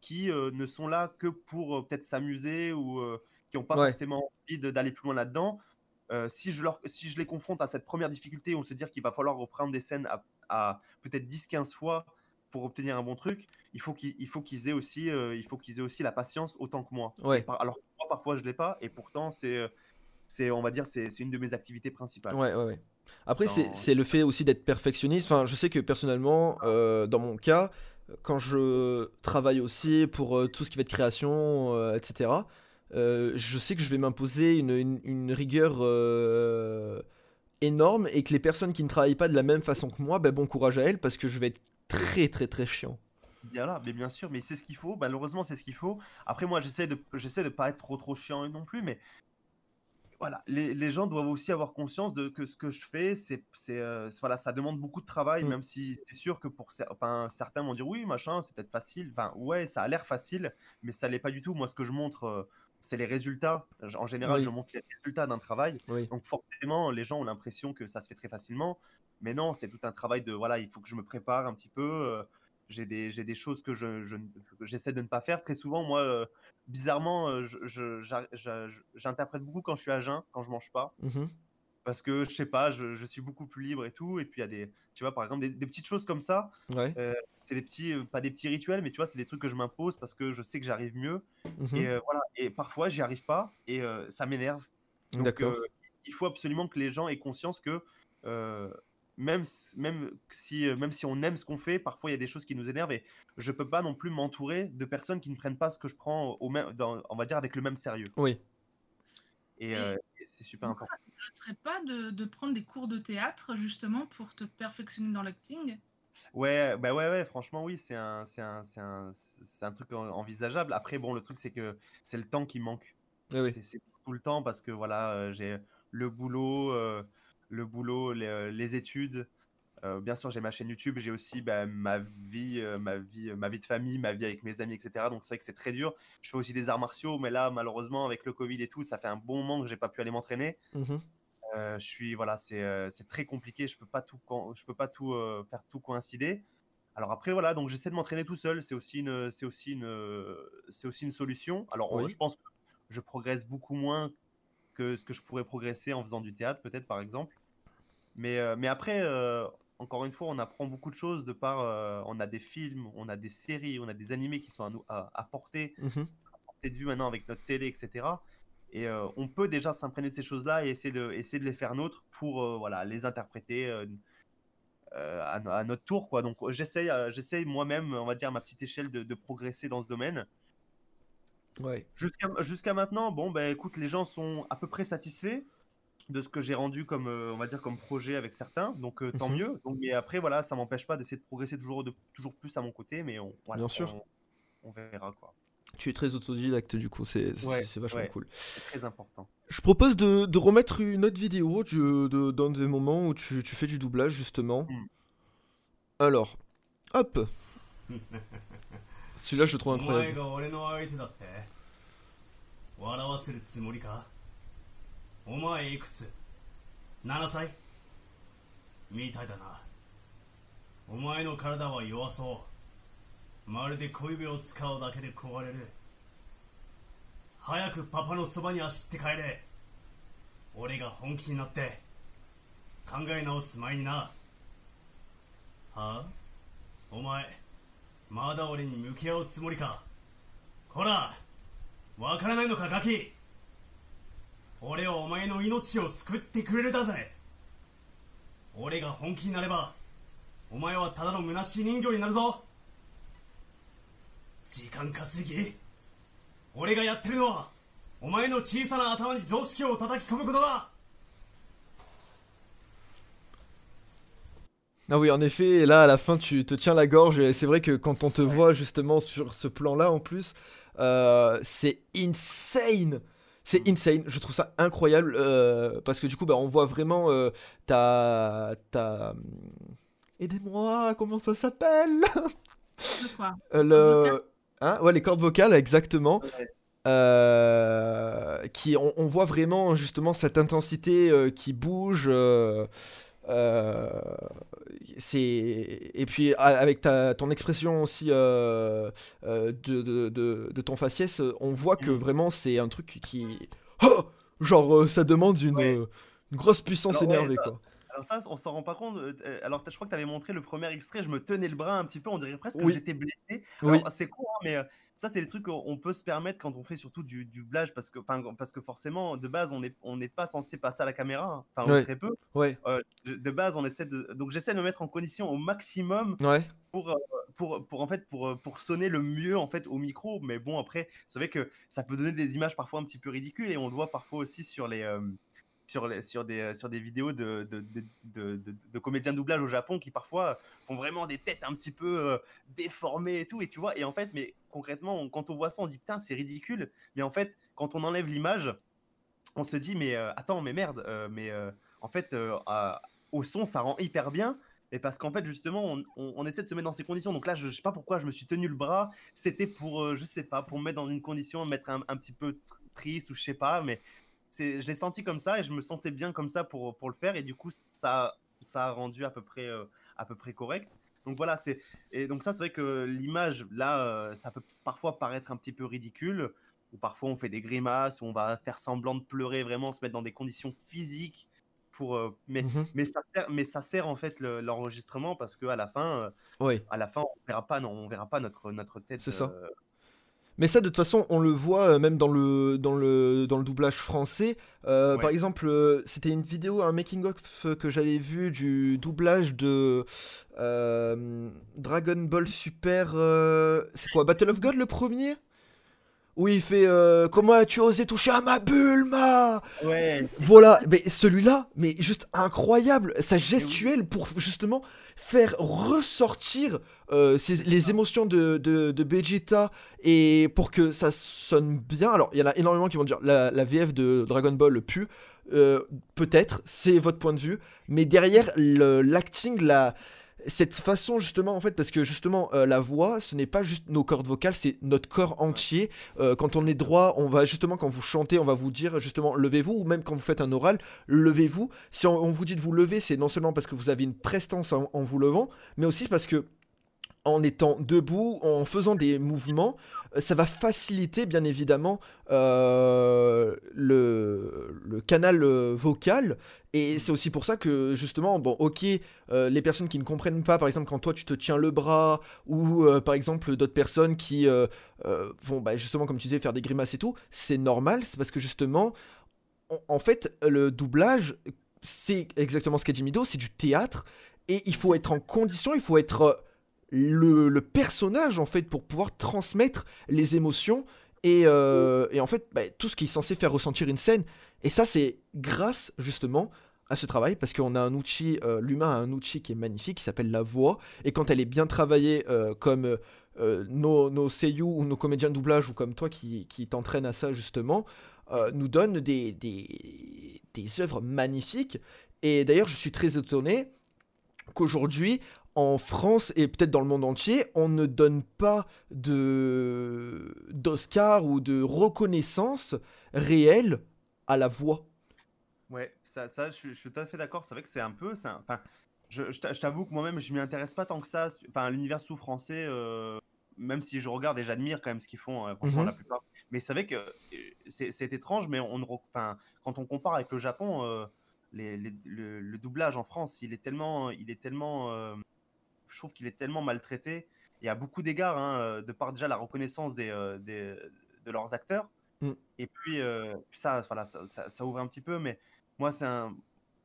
qui euh, ne sont là que pour euh, peut-être s'amuser ou euh, qui n'ont pas
Ouais.
forcément envie d'aller plus loin là-dedans. Si, je leur, si je les confronte à cette première difficulté, on se dire qu'il va falloir reprendre des scènes à, à peut-être 10-15 fois pour obtenir un bon truc, il faut qu'ils aient, aussi, il faut qu'ils aient aussi la patience autant que moi.
Ouais.
Alors, moi, parfois, je ne l'ai pas, et pourtant, c'est, euh, c'est, on va dire, c'est une de mes activités principales.
Ouais, ouais, ouais. Après, c'est
Dans-
c'est le fait aussi d'être perfectionniste. Enfin, je sais que personnellement, euh, dans mon cas, quand je travaille aussi pour euh, tout ce qui va être création, euh, etc., je sais que je vais m'imposer une, une- une rigueur énorme et que les personnes qui ne travaillent pas de la même façon que moi, ben, bon courage à elles parce que je vais être très, très, très chiant.
Bien là, mais bien sûr, mais c'est ce qu'il faut. Malheureusement, c'est ce qu'il faut. Après, moi, j'essaie de, j'essaie de pas être trop, trop chiant non plus, mais voilà, les, les gens doivent aussi avoir conscience de que ce que je fais, c'est, c'est, euh, voilà, ça demande beaucoup de travail,
Mm.
même si c'est sûr que pour enfin, certains vont dire oui, machin, c'est peut-être facile. Enfin, ouais, ça a l'air facile, mais ça l'est pas du tout. Moi, ce que je montre, euh, c'est les résultats. En général,
Oui.
je montre les résultats d'un travail.
Oui.
Donc forcément, les gens ont l'impression que ça se fait très facilement. Mais non, c'est tout un travail de, voilà, il faut que je me prépare un petit peu. Euh, j'ai des, j'ai des choses que je, je j'essaie de ne pas faire. Très souvent, moi, euh, bizarrement, euh, je- je- j'interprète beaucoup quand je suis à jeun, quand je mange pas.
Mhm.
Parce que, je sais pas, je, je suis beaucoup plus libre et tout. Et puis, il y a des, tu vois, par exemple, des, des petites choses comme ça.
Ouais.
C'est des petits, euh, pas des petits rituels, mais tu vois, c'est des trucs que je m'impose parce que je sais que j'arrive mieux.
Mhm.
Et euh, voilà. Et parfois, j'y arrive pas et euh, ça m'énerve. Donc, euh, il faut absolument que les gens aient conscience que euh, même, même, si, euh, même si on aime ce qu'on fait, parfois il y a des choses qui nous énervent et je peux pas non plus m'entourer de personnes qui ne prennent pas ce que je prends au même, dans, on va dire avec le même sérieux.
Oui.
Et,
Et-
euh, c'est super important.
Ça ne serait pas de, de prendre des cours de théâtre justement pour te perfectionner dans l'acting?
Ouais, bah ouais, ouais, franchement, oui, c'est un, c'est un, c'est un, c'est un truc en- envisageable. Après, bon, le truc, c'est que c'est le temps qui manque.
Oui, oui.
C'est- tout le temps parce que voilà, euh, j'ai le boulot, euh, le boulot, les, euh, les études. Euh, bien sûr, j'ai ma chaîne YouTube, j'ai aussi bah, ma vie, euh, ma vie, ma vie de famille, ma vie avec mes amis, etc. Donc c'est vrai que c'est très dur. Je fais aussi des arts martiaux, mais là, malheureusement, avec le Covid et tout, ça fait un bon moment que j'ai pas pu aller m'entraîner.
Mhm.
Je suis, voilà, c'est très compliqué. Je peux pas tout, je peux pas tout faire tout coïncider. Alors après, voilà, donc j'essaie de m'entraîner tout seul. C'est aussi une, c'est aussi une, c'est aussi une solution. Alors
Oui.
je pense que je progresse beaucoup moins que ce que je pourrais progresser en faisant du théâtre, peut-être par exemple. Mais, euh, mais après, euh, encore une fois, on apprend beaucoup de choses de par, euh, on a des films, on a des séries, on a des animés qui sont à nous à, à porter
Mhm.
portée de vue maintenant avec notre télé, etc. Et euh, on peut déjà s'imprégner de ces choses-là et essayer de, essayer de les faire nôtres pour voilà, les interpréter à, no- à notre tour. Quoi. Donc j'essaye j'essaye moi-même, on va dire à ma petite échelle, de, de progresser dans ce domaine.
Ouais.
Jusqu'à maintenant, bon, ben écoute, les gens sont à peu près satisfaits de ce que j'ai rendu comme, euh, on va dire, comme projet avec certains. Donc euh, tant
Mhm.
mieux. Donc, mais après, voilà, ça m'empêche pas d'essayer de progresser toujours, de, toujours plus à mon côté. Mais on, voilà,
Bien sûr.
On, on verra quoi.
Tu es très autodidacte du coup, c'est c'est-
Ouais,
vachement
ouais.
cool.
C'est très important.
Je propose de, de remettre une autre vidéo du- de, dans des moments où tu, tu fais du doublage justement.
Mm.
Alors, hop Celui-là je le trouve
お前
incroyable.
が俺の相手だって笑わせるつもりかお前いくつ ?7 歳みたいだなお前の体は弱そうまるで小指を使うだけで壊れる早くパパのそばに走って帰れ俺が本気になって考え直す前になはあお前まだ俺に向き合うつもりか？こらわからないのかガキ。俺はお前の命を救ってくれるだぜ。俺が本気になればお前はただの虚しい人形になるぞ。時間稼ぎ。俺がやってるのはお前の小さな頭に常識を叩き込むことだ。
Ah oui, en effet, et là à la fin tu te tiens la gorge, et c'est vrai que quand on te voit justement sur ce plan-là en plus, euh, c'est insane! C'est insane, je trouve ça incroyable euh, parce que du coup bah, on voit vraiment euh, ta... ta... Aidez-moi, comment ça s'appelle?
Quoi?
Le... Hein? Ouais, les cordes vocales, exactement.
Ouais.
Euh, qui, on, on voit vraiment justement cette intensité euh, qui bouge. euh, c'est et puis avec ta, ton expression aussi euh, euh, de, de, de- de ton faciès, euh, on voit que
Mm.
vraiment c'est un truc qui, Oh genre ça demande une,
Ouais.
une grosse puissance
Alors, ouais,
énervée quoi.
Alors ça, on s'en rend pas compte. euh, euh, Alors je crois que tu avais montré le premier extrait, je me tenais le bras un petit peu, on dirait presque que j'étais blessé.
Oui.
C'est cool, hein, mais euh, ça c'est des trucs qu'on on peut se permettre quand on fait surtout du, du doublage parce que, parce que forcément de base on n'est on pas censé passer à la caméra, hein. enfin très peu. Euh, de, base on essaie de, donc j'essaie de me mettre en condition au maximum pour, pour, pour en fait pour, pour sonner le mieux en fait au micro. Mais bon après c'est vrai que ça peut donner des images parfois un petit peu ridicules et on le voit parfois aussi sur les euh, sur, des, euh, sur des vidéos de, de, de, de- comédiens de doublage au Japon qui parfois font vraiment des têtes un petit peu euh, déformées et tout. Et tu vois, et en fait, mais concrètement, on- quand on voit ça, on dit putain, c'est ridicule. Mais en fait, quand on enlève l'image, on se dit mais euh, attends, mais merde, mais en fait, au son, ça rend hyper bien. Et parce qu'en fait, justement, on, on- essaie de se mettre dans ces conditions. Donc là, je, je sais pas pourquoi je me suis tenu le bras. C'était pour, je sais pas, pour me mettre dans une condition, me mettre un, un petit peu tr- triste ou je sais pas. Mais je l'ai senti comme ça et je me sentais bien comme ça pour, pour le faire. Et du coup, ça, ça a rendu à peu près, euh, à peu près correct. Donc voilà, c'est et donc ça, c'est vrai que l'image là, euh, ça peut parfois paraître un petit peu ridicule. Ou parfois, on fait des grimaces, ou on va faire semblant de pleurer, vraiment se mettre dans des conditions physiques pour. euh, mais
mhm,
mais ça sert, mais ça sert en fait le- l'enregistrement parce que à la fin,
ouais.
à la fin, on verra pas, non, on verra pas notre notre tête.
C'est ça.
euh,
Mais ça, de toute façon, on le voit euh, même dans le, dans le, dans le doublage français. Euh,
Ouais.
Par exemple, euh, c'était une vidéo, un making-of que j'avais vu du doublage de euh, Dragon Ball Super. c'est quoi Battle of God le premier? Où il fait euh, Comment as-tu osé toucher à ma Bulma
Ouais.
voilà, mais celui-là, mais juste incroyable, sa gestuelle pour justement faire ressortir euh, les émotions de, de, de Vegeta et pour que ça sonne bien. Alors, il y en a énormément qui vont dire la, la VF de Dragon Ball pue. Euh, Peut-être, c'est votre point de vue, mais derrière le- l'acting, la cette façon justement en fait parce que justement euh, la voix ce n'est pas juste nos cordes vocales c'est notre corps entier. Euh, quand on est droit on va justement quand vous chantez on va vous dire justement levez-vous ou même quand vous faites un oral levez-vous. Si on, on vous dit de vous lever c'est non seulement parce que vous avez une prestance en, en vous levant mais aussi parce que en étant debout, en faisant des mouvements, euh, ça va faciliter bien évidemment euh, le, canal euh, vocal. Et c'est aussi pour ça que justement, bon, ok, les personnes qui ne comprennent pas, par exemple, quand toi tu te tiens le bras, ou par exemple d'autres personnes qui vont bah, justement, comme tu disais, faire des grimaces et tout, c'est normal, c'est parce que justement, en, fait, le doublage, c'est exactement ce qu'a dit Mido, c'est du théâtre, et il faut être en condition, il faut être le, personnage en fait pour pouvoir transmettre les émotions et, euh, et en fait bah, tout ce qui est censé faire ressentir une scène. Et ça c'est grâce justement à ce travail parce qu'on a un outil, euh, l'humain a un outil qui est magnifique qui s'appelle la voix et quand elle est bien travaillée euh, comme nos, nos seiyuu ou nos comédiens de doublage ou comme toi qui, qui à ça justement nous donne des, des, des œuvres magnifiques et d'ailleurs je suis très étonné qu'aujourd'hui en France et peut-être dans le monde entier, on ne donne pas de d'Oscar ou de reconnaissance réelle à la voix.
Ouais, ça, ça je, suis- je suis tout à fait d'accord. C'est vrai que c'est un peu. un- Enfin, je, je t'a- je t'avoue que moi-même, je m'y intéresse pas tant que ça. Enfin, l'univers sous français, euh, même si je regarde et j'admire quand même ce qu'ils font, euh, franchement,
Mhm.
la plupart. Mais c'est vrai que euh, c'est étrange, mais on, ne enfin, quand on compare avec le Japon, euh, les- les- le, le doublage en France, il est tellement. Il est tellement je trouve qu'il est tellement maltraité. Y a beaucoup d'égards, hein, euh, de par déjà la reconnaissance des, euh, des- de leurs acteurs.
Mm.
Et puis, euh, ça, voilà, ça, ça- ça ouvre un petit peu, mais moi, c'est un.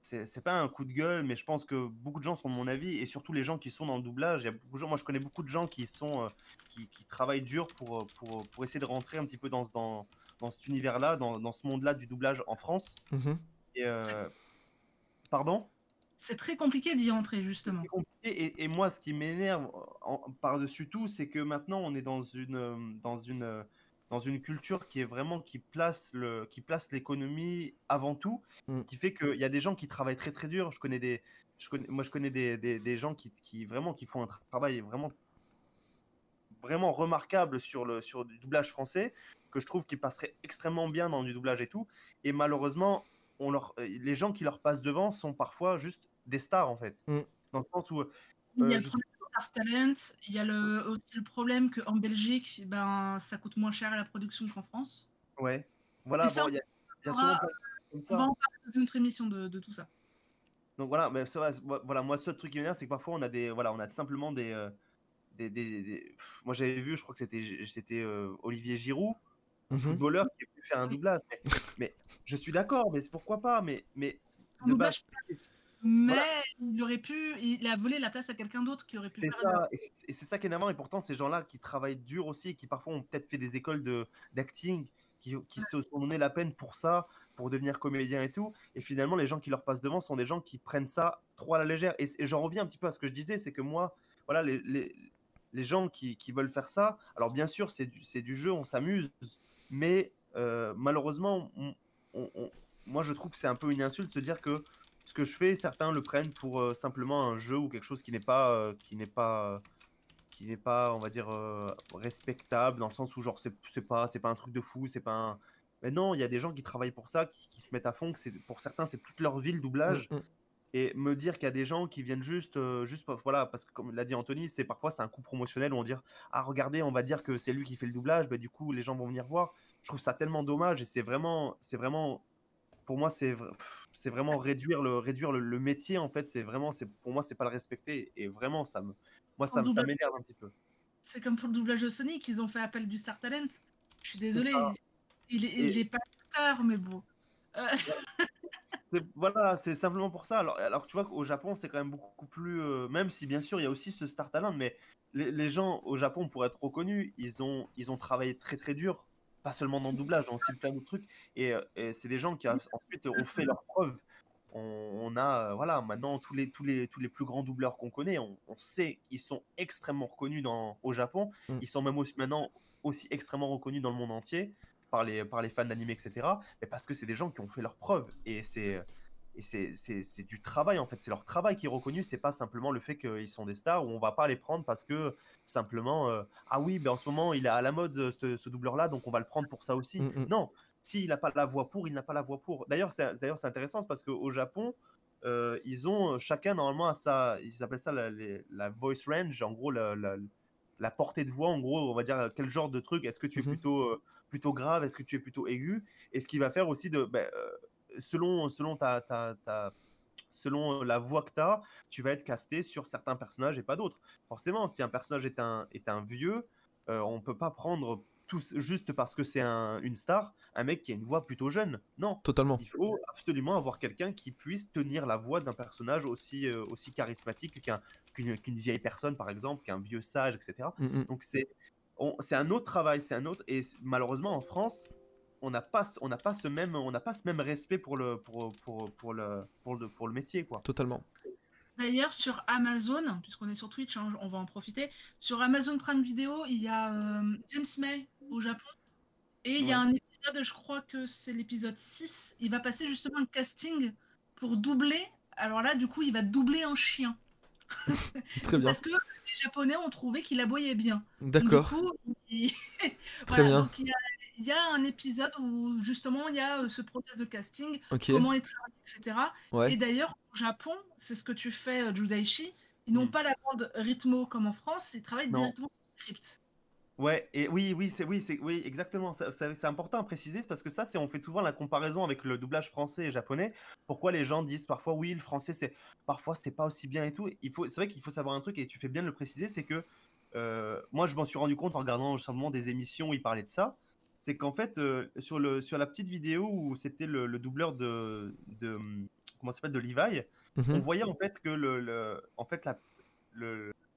c'est pas un coup de gueule, mais je pense que beaucoup de gens sont de mon avis, et surtout les gens qui sont dans le doublage. Il y a beaucoup de gens, moi je connais beaucoup de gens qui sont qui, qui travaillent dur pour, pour, pour essayer de rentrer un petit peu dans, dans, dans cet univers-là, dans, dans ce monde-là du doublage en France.
Mhm.
Et euh, pardon?
C'est très compliqué d'y entrer, justement.
Et, et moi, ce qui m'énerve en- par-dessus tout, c'est que maintenant on est dans une, euh, dans une, euh, dans une culture qui est vraiment qui place le, qui place l'économie avant tout,
Mm.
qui fait qu'il y a des gens qui travaillent très très dur. Je connais des, je connais, moi je connais des, des, des gens qui, qui vraiment qui font un travail vraiment vraiment remarquable sur le sur du doublage français que je trouve qui passerait extrêmement bien dans du doublage et tout. Et malheureusement, on leur, euh, les gens qui leur passent devant sont parfois juste des stars en fait.
Mm.
Dans le sens où
Il y
Euh,
a le problème de Star Talent, il y a le, aussi le problème qu'en Belgique, ben, ça coûte moins cher à la production qu'en France.
Ouais. Voilà, bon, il y a, y souvent comme
On va en parler dans une autre émission de, de tout ça.
Donc voilà, mais ça va, c'est- voilà, moi, ce truc qui m'énerve, c'est que parfois on a des, voilà, on a simplement des, euh, des, des- des- pff, moi j'avais vu, je crois que c'était, c'était euh, Olivier Giroud,
Mhm.
footballeur, qui a pu faire un doublage. Mais, mais je suis d'accord, mais c'est pourquoi pas, mais, mais
doublage,
base,
Mais
Voilà.
il aurait pu, il a volé la place à quelqu'un d'autre qui aurait pu
c'est
faire
ça, et c'est- ça qui est énervant. Et pourtant, ces gens-là qui travaillent dur aussi, et qui parfois ont peut-être fait des écoles de d'acting, qui, qui se sont donné la peine pour ça, pour devenir comédien et tout. Et finalement, les gens qui leur passent devant sont des gens qui prennent ça trop à la légère. Et, et j'en reviens un petit peu à ce que je disais, c'est que moi, voilà, les, les, les gens qui, qui veulent faire ça, alors bien sûr, c'est du, c'est du jeu, on s'amuse, mais euh, malheureusement, on- on- on- moi, je trouve que c'est un peu une insulte de se dire que ce que je fais, certains le prennent pour euh, simplement un jeu ou quelque chose qui n'est pas, euh, qui n'est pas, euh, qui n'est pas, on va dire, respectable dans le sens où genre c'est pas, c'est pas un truc de fou, c'est pas un. Mais non, il y a des gens qui travaillent pour ça, qui, qui se mettent à fond, que c'est pour certains c'est toute leur vie le doublage.
Mm, mm.
Et me dire qu'il y a des gens qui viennent juste, juste voilà, parce que comme l'a dit Anthony, c'est parfois c'est un coup promotionnel où on dit ah regardez, on va dire que c'est lui qui fait le doublage, bah, du coup les gens vont venir voir. Je trouve ça tellement dommage et c'est vraiment, c'est vraiment, pour moi c'est, vraiment réduire le, réduire le, le métier en fait. C'est vraiment, c'est pour moi c'est pas le respecter et vraiment ça me, moi ça, ça m'énerve un petit peu.
C'est comme pour le doublage de Sonic, ils ont fait appel du Star Talent. Je suis désolée,
ça.
il, il est, il
Et-
est pas acteur, mais bon. Euh,
Voilà, c'est simplement pour ça. Alors, alors tu vois qu'au Japon, c'est quand même beaucoup plus. euh, même si, bien sûr, il y a aussi ce Star Talent, mais les, les gens au Japon, pour être reconnus, ils ont, ils ont travaillé très très dur. Pas seulement dans le doublage, dans aussi plein d'autres trucs. Et, euh, et c'est des gens qui ensuite ont fait leurs preuves. On, on a, euh, voilà, maintenant tous les, tous les, tous les plus grands doubleurs qu'on connaît, on, on sait qu'ils sont extrêmement reconnus dans, au Japon.
Mm.
Ils sont même aussi, maintenant aussi extrêmement reconnus dans le monde entier par les, par les fans d'anime, etc. Mais parce que c'est des gens qui ont fait leurs preuves. Et c'est et c'est- du travail en fait, c'est leur travail qui est reconnu, c'est pas simplement le fait qu'ils sont des stars ou on va pas les prendre parce que simplement euh, ah oui, ben en ce moment il est à la mode euh, ce, ce doubleur là donc on va le prendre pour ça aussi.
Mm, mm.
Non, s'il n'a pas la voix pour, il n'a pas la voix pour. D'ailleurs, c'est d'ailleurs c'est intéressant parce qu'au Japon, euh, ils ont chacun normalement à sa, ils appellent ça la, les- la voice range, en gros la, la- la portée de voix, en gros, on va dire quel genre de truc. Est-ce que tu es
Mhm.
plutôt euh, plutôt grave, est-ce que tu es plutôt aigu, et ce qui va faire aussi de ben, selon selon ta, ta, ta- selon la voix que tu as, tu vas être casté sur certains personnages et pas d'autres. Forcément, si un personnage est un, est un vieux, euh, on peut pas prendre tous, juste parce que c'est un- une star, un mec qui a une voix plutôt jeune. Non,
Totalement.
il faut absolument avoir quelqu'un qui puisse tenir la voix d'un personnage aussi, euh, aussi charismatique qu'un- qu'une qu'une vieille personne, par exemple, qu'un vieux sage, etc.
Mm, mm.
Donc c'est on- c'est un autre travail, c'est un autre. Et malheureusement, en France, on n'a pas, ce- on n'a pas ce même, on n'a pas ce même respect pour le, pour, pour, pour le, pour le, pour le métier, quoi.
Totalement.
D'ailleurs, sur Amazon, puisqu'on est sur Twitch, hein, on va en profiter. Sur Amazon Prime Video, il y a euh, James May au Japon. Et il y a un épisode, je crois que c'est l'épisode 6. Il va passer justement un casting pour doubler. Alors là, du coup, il va doubler un chien.
Très bien.
Parce que les Japonais ont trouvé qu'il aboyait bien.
D'accord.
Du coup, il...
Très
voilà,
bien.
donc il y, a, il y a un épisode où justement il y a euh, ce process de casting,
Ok.
comment il travaille, etc. Et d'ailleurs, au Japon, c'est ce que tu fais, euh, Judaichi. Ils n'ont
Mm.
pas la bande rythmo comme en France, ils travaillent
Non.
directement sur le script.
Ouais, et oui, oui, c'est oui, c'est oui, exactement. C'est important à préciser parce que ça, c'est on fait souvent la comparaison avec le doublage français et japonais. Pourquoi les gens disent parfois oui, le français c'est parfois c'est pas aussi bien et tout. Il faut, c'est vrai qu'il faut savoir un truc et tu fais bien de le préciser, c'est que euh, moi je m'en suis rendu compte en regardant simplement des émissions où ils parlaient de ça. C'est qu'en fait euh, sur le sur la petite vidéo où c'était le, le doubleur de, de comment ça s'appelle de Levi,
Mhm.
on voyait en fait que le, le- en fait la-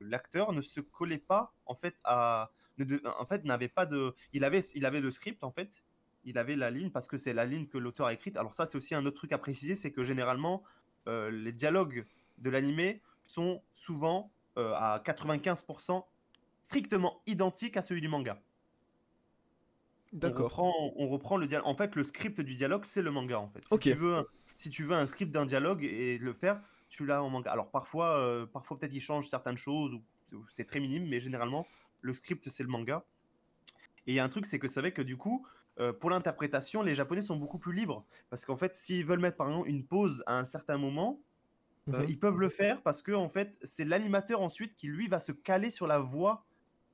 l'acteur ne se collait pas en fait à ne en fait n'avait pas de il avait il avait le script en fait. Il avait la ligne parce que c'est la ligne que l'auteur a écrite. Alors ça c'est aussi un autre truc à préciser c'est que généralement euh, les dialogues de l'animé sont souvent euh, à 95% strictement identiques à celui du manga
D'accord.
on reprend le dialogue. En fait, le script du dialogue, c'est le manga, en fait. Si, tu veux, un- si tu veux un script d'un dialogue et le faire, tu l'as en manga. Alors, parfois, euh, parfois peut-être il change certaines choses, ou ou c'est très minime, mais généralement, le script, c'est le manga. Et il y a un truc, c'est que c'est vrai que du coup, euh, pour l'interprétation, les Japonais sont beaucoup plus libres. Parce qu'en fait, s'ils veulent mettre, par exemple, une pause à un certain moment, euh,
Mhm.
ils peuvent le faire parce que, en fait, c'est l'animateur ensuite qui, lui, va se caler sur la voix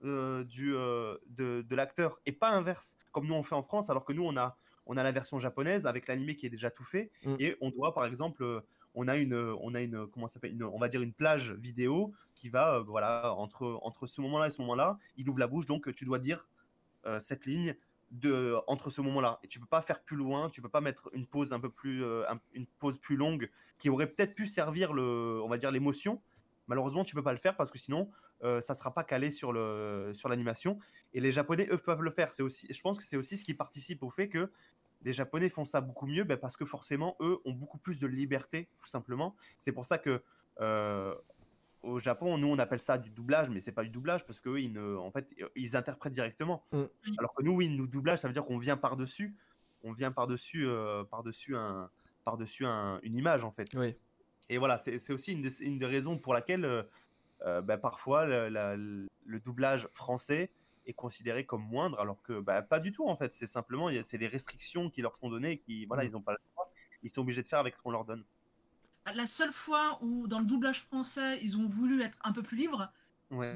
euh, du, euh, de, de l'acteur et pas inverse, comme nous on fait en France, alors que nous on a, on a la version japonaise avec l'animé qui est déjà tout fait
Mm.
et on doit par exemple, euh, on a une, on a une, comment s'appelle, on va dire une plage vidéo qui va, voilà, entre, entre ce moment-là et ce moment-là, il ouvre la bouche, donc tu dois dire cette ligne de, entre ce moment-là et tu peux pas faire plus loin, tu peux pas mettre une pause un peu plus, un- une pause plus longue qui aurait peut-être pu servir le, on va dire l'émotion. Malheureusement, tu peux pas le faire parce que sinon, euh, ça sera pas calé sur le sur l'animation. Et les Japonais, eux, peuvent le faire. C'est aussi, je pense que c'est aussi ce qui participe au fait que les Japonais font ça beaucoup mieux, ben, parce que forcément, eux ont beaucoup plus de liberté, tout simplement. C'est pour ça que euh, au Japon, nous, on appelle ça du doublage, mais c'est pas du doublage parce qu'eux, ils ne, en fait, ils interprètent directement.
Mm.
Alors que nous, oui, nous doublage, ça veut dire qu'on vient par dessus, on vient par dessus, par dessus un, par dessus un, une image, en fait.
Oui.
Et voilà, c'est c'est aussi une des, une des raisons pour laquelle euh, bah, parfois le, la- le doublage français est considéré comme moindre, alors que bah, pas du tout en fait. C'est simplement, c'est des restrictions qui leur sont données, et qui voilà,
Mm.
ils n'ont pas le droit. Ils sont obligés de faire avec ce qu'on leur donne.
La seule fois où, dans le doublage français, ils ont voulu être un peu plus libres,
Ouais.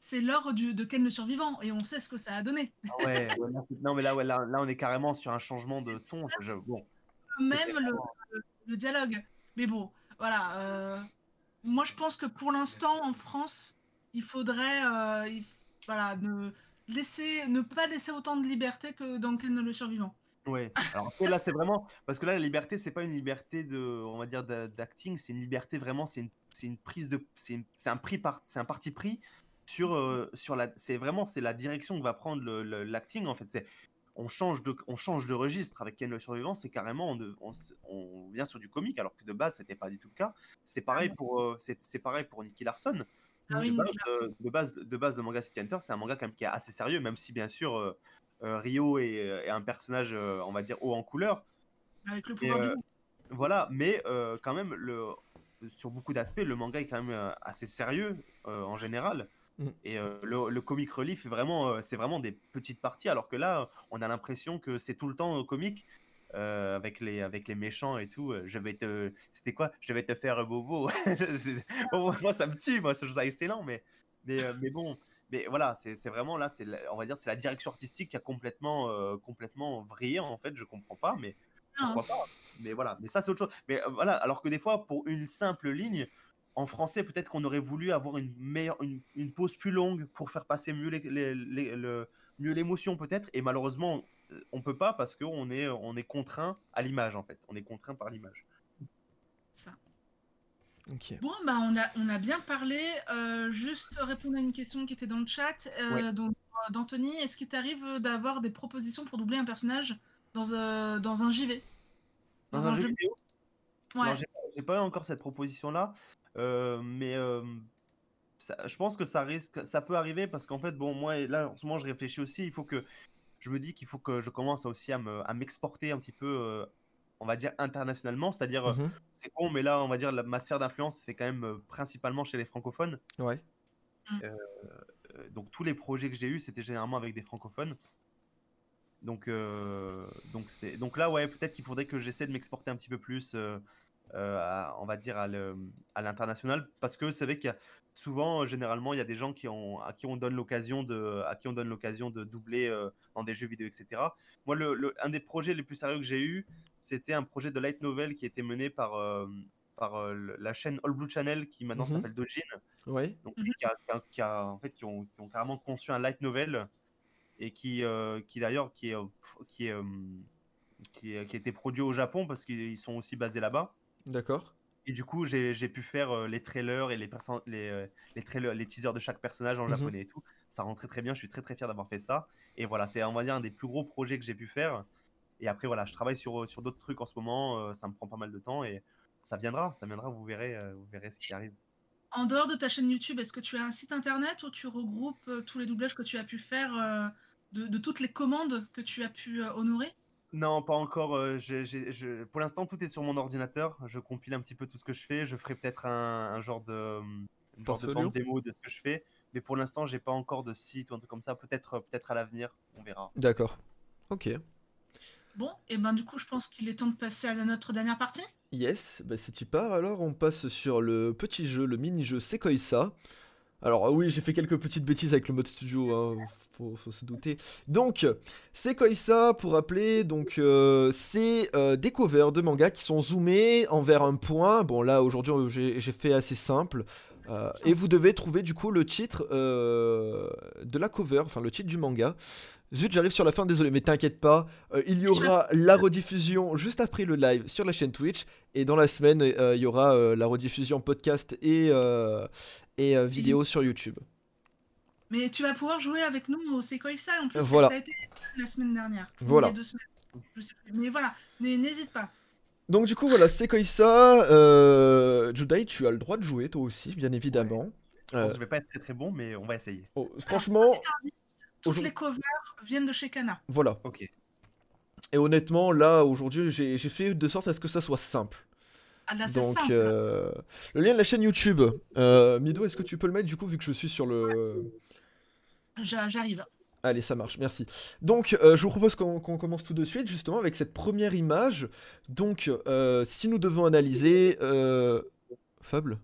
c'est lors du, de Ken le Survivant, et on sait ce que ça a donné.
Ah ouais, non mais là, ouais, là, là, on est carrément sur un changement de ton. je- bon,
Même le dialogue. Mais bon, voilà. euh, moi, je pense que pour l'instant, en France, il faudrait euh, il- voilà, ne, laisser, ne pas laisser autant de liberté que dans Ken le Survivant.
Ouais. Alors là, c'est vraiment parce que là, la liberté, c'est pas une liberté de, on va dire, d'a- d'acting, c'est une liberté vraiment, c'est une, prise de, c'est un par, un parti pris sur, euh, sur la, c'est vraiment, c'est la direction que va prendre l'acting en fait. On change de, on change de registre avec Ken le Survivant, c'est carrément, on, de- on, vient sur du comique alors que de base, c'était pas du tout le cas. C'est pareil pour, euh, c'est, c'est pareil pour Nicky Larson.
Ah oui,
de, base, euh, de base, de base, manga City Hunter, c'est un manga quand même qui est assez sérieux, même si bien sûr euh, euh, Rio est, est un personnage, on va dire, haut en couleur.
Avec le
Et,
pouvoir du loup.
Voilà, mais quand même, le, sur beaucoup d'aspects, le manga est quand même assez sérieux en général.
Mm.
Et euh, le, le comic relief, vraiment, euh, c'est vraiment des petites parties, alors que là, on a l'impression que c'est tout le temps euh, comique. euh, avec les avec les méchants et tout je vais te c'était quoi? Je vais te faire bobo C'est- bon, moi ça me tue moi je trouve ça excellent mais mais euh, mais bon mais voilà c'est vraiment là c'est on va dire c'est la direction artistique qui a complètement euh, complètement vrillé en fait je comprends pas mais
Non,
pourquoi pas mais voilà mais ça c'est autre chose mais euh, voilà alors que des fois pour une simple ligne en français peut-être qu'on aurait voulu avoir une meilleure une, une pause plus longue pour faire passer mieux les, les- les- le mieux l'émotion peut-être et malheureusement euh, on peut pas parce qu'on est on est contraint à l'image en fait on est contraint par l'image
ça.
Ok.
Bon, bah, on, a, on a bien parlé. Euh, juste répondre à une question qui était dans le chat. Euh,
Ouais.
donc, euh, d'Anthony, est-ce qu'il t'arrive d'avoir des propositions pour doubler un personnage dans, euh, dans un JV
dans, un, jeu vidéo?
Ouais.
Non, j'ai pas- j'ai pas eu encore cette proposition là, mais euh, ça- je pense que ça risque, ça peut arriver parce qu'en fait, bon, moi là en ce moment je réfléchis aussi, il faut que je me dis qu'il faut que je commence aussi à me- à m'exporter un petit peu, euh, on va dire internationalement, c'est-à-dire euh,
Mhm.
c'est con, mais là on va dire la, ma sphère d'influence c'est quand même euh, principalement chez les francophones,
Ouais.
Euh, donc tous les projets que j'ai eus c'était généralement avec des francophones. Donc, euh, donc, c'est, donc là, ouais, peut-être qu'il faudrait que j'essaie de m'exporter un petit peu plus, euh, euh, à- on va dire, à, l'international. Parce que c'est vrai qu'il y a souvent, euh, généralement, il y a des gens qui ont, à qui on donne l'occasion de, à qui on donne l'occasion de doubler euh, dans des jeux vidéo, etc. Moi, le, le- un des projets les plus sérieux que j'ai eu, c'était un projet de light novel qui était mené par, euh, par euh, la chaîne All Blue Channel qui maintenant
Mhm.
s'appelle Dojin donc, qui, a, qui a- qui a- en fait, qui, ont, qui ont carrément conçu un light novel et qui, euh, qui d'ailleurs qui est, euh, f- qui, est, euh, qui, est- qui a été produit au Japon parce qu'ils sont aussi basés là-bas.
D'accord.
Et du coup, j'ai j'ai pu faire euh, les trailers et les, les, euh, les, trailers, les teasers de chaque personnage en
Mhm.
japonais et tout. Ça rend très très bien. Je suis très très fier d'avoir fait ça. Et voilà, c'est on va dire un des plus gros projets que j'ai pu faire. Et après, voilà, je travaille sur, sur d'autres trucs en ce moment. euh, ça me prend pas mal de temps et ça viendra. Ça viendra. Vous verrez, euh, vous verrez ce qui arrive.
En dehors de ta chaîne YouTube, est-ce que tu as un site internet où tu regroupes euh, tous les doublages que tu as pu faire euh, de, de toutes les commandes que tu as pu euh, honorer?
Non, pas encore. euh, je- Pour l'instant, tout est sur mon ordinateur. Je compile un petit peu tout ce que je fais. Je ferai peut-être un, un genre de, euh, une genre de
Portfolio
bande démo de ce que je fais. Mais pour l'instant, j'ai pas encore de site ou un truc comme ça. Peut-être peut-être à l'avenir, on verra.
D'accord. Ok.
Bon, et ben du coup, je pense qu'il est temps de passer à notre dernière partie.
Yes, bah si tu pars alors, on passe sur le petit jeu, le mini-jeu Sekoisa. Alors oui, j'ai fait quelques petites bêtises avec le mode studio, hein, faut, faut se douter. Donc, Sekoisa, pour rappeler, donc euh, c'est euh, des covers de mangas qui sont zoomés envers un point. Bon là, aujourd'hui, j'ai fait assez simple. Euh, et vous devez trouver du coup le titre de la cover, enfin le titre du manga. Zut, j'arrive sur la fin, désolé, mais t'inquiète pas, il y aura la rediffusion juste après le live sur la chaîne Twitch. Et dans la semaine, il y aura la rediffusion podcast et, et vidéo sur YouTube.
Mais tu vas pouvoir jouer avec nous au Sekoisa. En plus,
Voilà.
ça a été la semaine dernière.
Voilà.
Il y a deux semaines. Je sais plus. Mais voilà, n'hésite pas.
Donc du coup, voilà, c'est Koisa. Euh, Judai, tu as le droit de jouer toi aussi, bien évidemment.
Je pense
Euh,
que je vais pas être très très bon, mais on va essayer.
oh, franchement,
Toutes
Aujourd'hui-
les covers viennent de chez Kana.
voilà.
Ok.
Et honnêtement, là, aujourd'hui, j'ai fait de sorte à ce que ça soit simple.
Ah là, c'est
Donc,
simple.
euh, le lien de la chaîne YouTube. Euh, Mido, est-ce que tu peux le mettre du coup, vu que je suis sur le.
J'arrive.
Allez, ça marche, merci. Donc, euh, je vous propose qu'on commence tout de suite, justement, avec cette première image. Donc, euh, si nous devons analyser. Euh... Fable?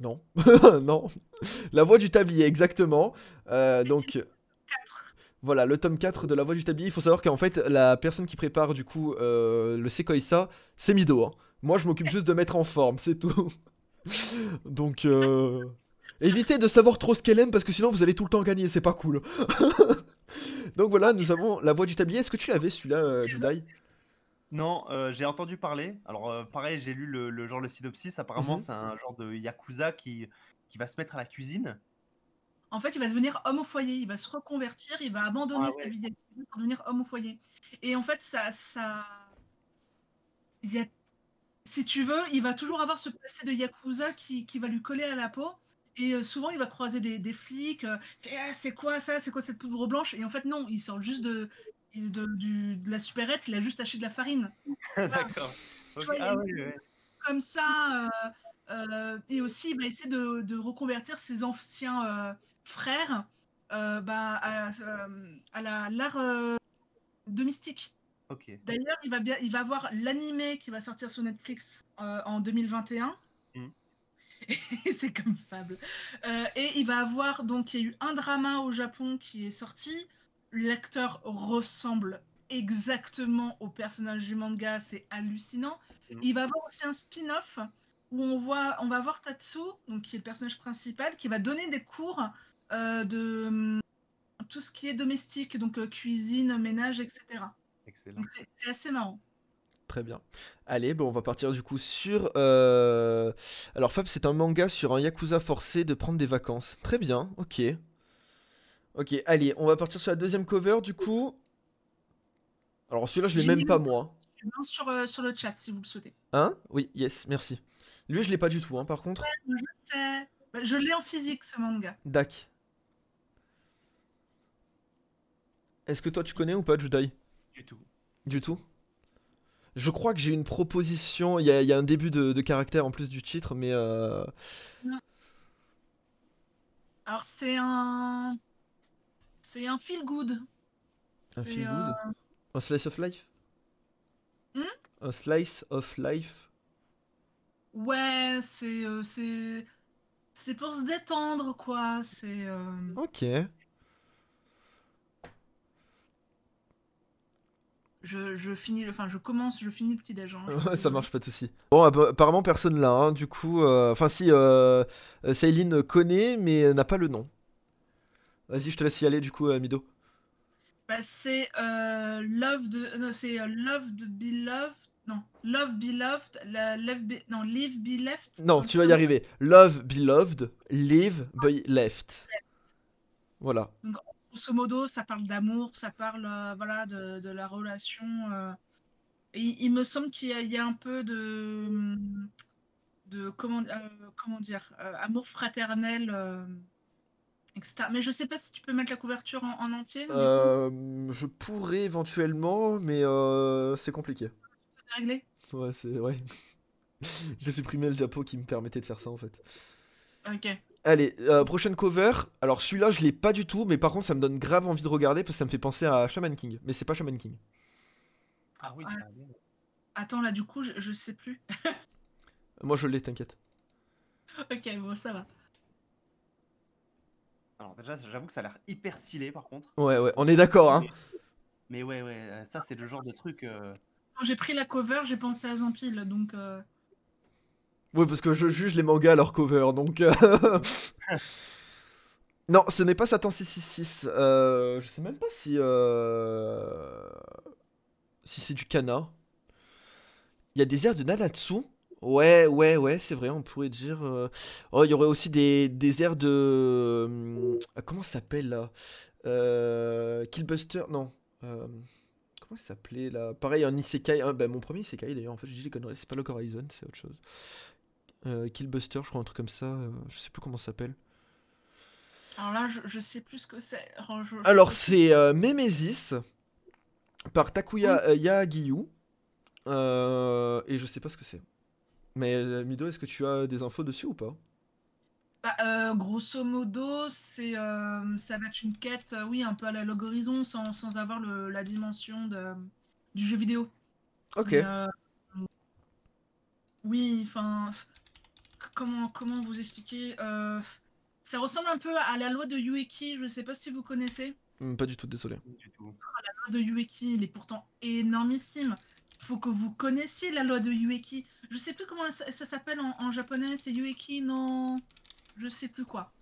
Non. non. La voix du tablier, exactement. Euh, donc. Voilà, le tome 4 de La Voix du Tablier. Il faut savoir qu'en fait, la personne qui prépare du coup le Sekoisa, c'est Mido. hein. Moi, je m'occupe juste de mettre en forme, c'est tout. Donc, euh, évitez de savoir trop ce qu'elle aime parce que sinon vous allez tout le temps gagner, c'est pas cool. Donc voilà, nous avons La Voix du Tablier. Est-ce que tu l'avais celui-là, euh, Judai
Non, euh, j'ai entendu parler. Alors, euh, pareil, j'ai lu le, le genre le synopsis. Apparemment,
Mhm.
c'est un genre de yakuza qui, qui va se mettre à la cuisine.
En fait, il va devenir homme au foyer. Il va se reconvertir. Il va abandonner
Ah
sa
ouais.
vie d'activité pour devenir homme au foyer. Et en fait, ça, ça, il y a, si tu veux, il va toujours avoir ce passé de yakuza qui, qui va lui coller à la peau. Et euh, souvent, il va croiser des, des flics. euh, Ah, c'est quoi ça? C'est quoi cette poudre blanche? Et en fait, non, il sort juste de, de, du- de la supérette. Il a juste acheté de la farine.
D'accord. Ok.
vois, il y a
Ah oui, oui.
comme ça. euh, euh, et aussi, il va essayer de, de reconvertir ses anciens euh, frères bah, à, à la- l'art euh, de mystique. D'ailleurs, il va bien, il va avoir l'animé qui va sortir sur Netflix en 2021. C'est comme fable. Euh, et il va avoir donc il y a eu un drama au Japon qui est sorti. L'acteur ressemble exactement au personnage du manga, c'est hallucinant.
Mhm.
Il va avoir aussi un spin-off où on voit, on va voir Tatsu, donc qui est le personnage principal, qui va donner des cours euh, de hum, tout ce qui est domestique, donc euh, cuisine, ménage, etc. C'est assez marrant.
Très bien. Allez, bon, on va partir du coup sur. euh, Alors, Fab, c'est un manga sur un yakuza forcé de prendre des vacances. Très bien, ok. Ok, allez, on va partir sur la deuxième cover du coup. Alors, celui-là, je l'ai même pas moi.
Je lance sur, euh, sur le chat si vous le souhaitez.
Hein? Oui, yes, merci. Lui, je l'ai pas du tout, hein, par contre.
Je sais. Bah, Je l'ai en physique ce manga.
Dak. Est-ce que toi, tu connais ou pas, Judai?
Du tout.
Du tout? Je crois que j'ai une proposition. Il y, a- il y a un début de, de caractère en plus du titre, mais. euh,
Alors c'est un. C'est un feel good.
Un feel
euh,
good Un slice of life
Hmm?
Un slice of life
Ouais, c'est. euh, c'est. C'est pour se détendre, quoi. C'est. euh,
Ok.
Je, je finis le. Enfin, je commence, je finis le petit déj. hein.
Ça marche pas de soucis. Bon, app- apparemment personne là, hein, du coup. euh, Enfin, si, euh, euh, Céline connaît, mais n'a pas le nom. Vas-y, je te laisse y aller, du coup, euh, Mido.
Bah, c'est euh, Love de. Non, c'est Love de Be Loved Non, Love Be Loved, la- Love Be- non, Live Be Left.
Non, tu vas y arriver. Love Beloved, Live Be Left. Voilà.
Grosso modo, ça parle d'amour, ça parle euh, voilà, de, de la relation. euh, et il, me semble qu'il y, a- il y a un peu de, de comment, euh, comment dire, amour fraternel, etc. Mais je sais pas si tu peux mettre la couverture en, en entier.
je pourrais éventuellement, mais c'est compliqué.
réglé.
Ouais, c'est ouais. J'ai supprimé le Japo qui me permettait de faire ça en fait.
Ok.
Allez, euh, prochaine cover. Alors celui-là, je l'ai pas du tout, mais par contre, ça me donne grave envie de regarder parce que ça me fait penser à Shaman King. Mais c'est pas Shaman King.
Ah oui,
Ouais.
ça a l'air-
Attends, là, du coup, je, je sais plus.
Moi, je l'ai, t'inquiète.
ok, bon, ça va.
Alors déjà, j'avoue que ça a l'air hyper stylé par contre.
Ouais, ouais, on est d'accord, hein.
Mais ouais, ouais, euh, ça c'est le genre de truc. euh,
Quand j'ai pris la cover, j'ai pensé à Zampil, donc. euh,
Ouais, parce que je juge les mangas à leur cover, donc. euh, non, ce n'est pas Satan 666. Euh, je sais même pas si. euh, Si c'est du Kana. Il y a des airs de Nanatsu. Ouais, ouais, ouais, c'est vrai, on pourrait dire. euh, Oh, il y aurait aussi des, des airs de. Comment ça s'appelle là? Killbuster Non. Comment ça s'appelait là? Pareil, un Isekai. bah, mon premier Isekai d'ailleurs, en fait, je dis les conneries, c'est pas Log Horizon, c'est autre chose. Euh, Killbuster, je crois, un truc comme ça. euh, je sais plus comment ça s'appelle.
Alors là, je, je sais plus ce que c'est. Alors, je- je-
Alors, c'est euh, Memesis par Takuya euh, Yagiyu. Euh, et je sais pas ce que c'est. Mais Mido, est-ce que tu as des infos dessus ou pas?
Bah, grosso modo, c'est, ça va être une quête, oui, un peu à la Log Horizon, sans, sans avoir le- la dimension de, du jeu vidéo.
Ok.
Mais, oui, enfin, comment, comment vous expliquer euh, Ça ressemble un peu à la loi de Ueki, je sais pas si vous connaissez.
Hmm, pas du tout, désolé.
du tout.
La loi de Ueki, elle est pourtant énormissime. Il faut que vous connaissiez la loi de Ueki. Je sais plus comment ça, ça s'appelle en, en japonais, c'est Ueki no... Je sais plus quoi.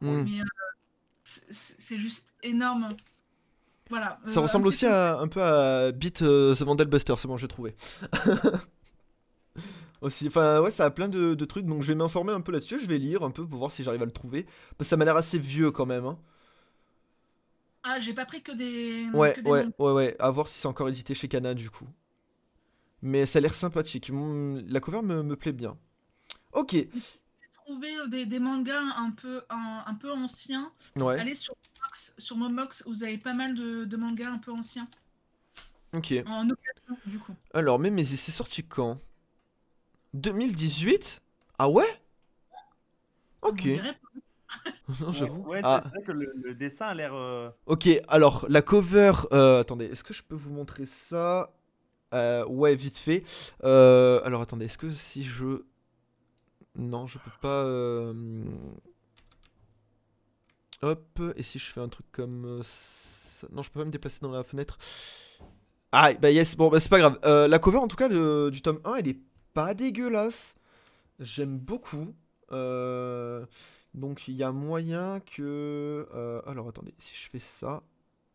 Hmm.
Mais euh, c'est- juste énorme. Voilà.
Ça
euh,
ressemble
un
aussi à, un peu à Beat euh, The Vandal Buster, c'est bon, j'ai trouvé. aussi, enfin, ouais, ça a plein de, de trucs, donc je vais m'informer un peu là-dessus, je vais lire un peu pour voir si j'arrive à le trouver. Parce que ça m'a l'air assez vieux quand même. Hein.
Ah, j'ai pas pris que des.
Ouais,
que des
ouais, ouais, ouais, à voir si c'est encore édité chez Kana du coup. Mais ça a l'air sympathique, la cover me, me plaît bien. Ok,
J'ai trouvé des, des mangas un peu, un, un peu anciens.
ouais,
Allez sur Momox, sur Momox, vous avez pas mal de, de mangas un peu anciens.
ok.
En occasion, du coup.
Alors, mais, mais c'est sorti quand? 2018 Ah ouais?
On
Ok, non, j'avoue.
Ouais,
Ah.
c'est vrai que le, le dessin a l'air. euh,
Ok, alors la cover. euh, attendez, est-ce que je peux vous montrer ça? Euh, Ouais, vite fait. Euh, alors attendez, est-ce que si je. Non, je peux pas. euh, Hop, et si je fais un truc comme ça... Non, je peux pas me déplacer dans la fenêtre. Ah, bah yes, bon, bah c'est pas grave. Euh, la cover en tout cas de- du tome 1, elle est pas dégueulasse. J'aime beaucoup. Euh, donc il y a moyen que... euh, alors attendez, si je fais ça...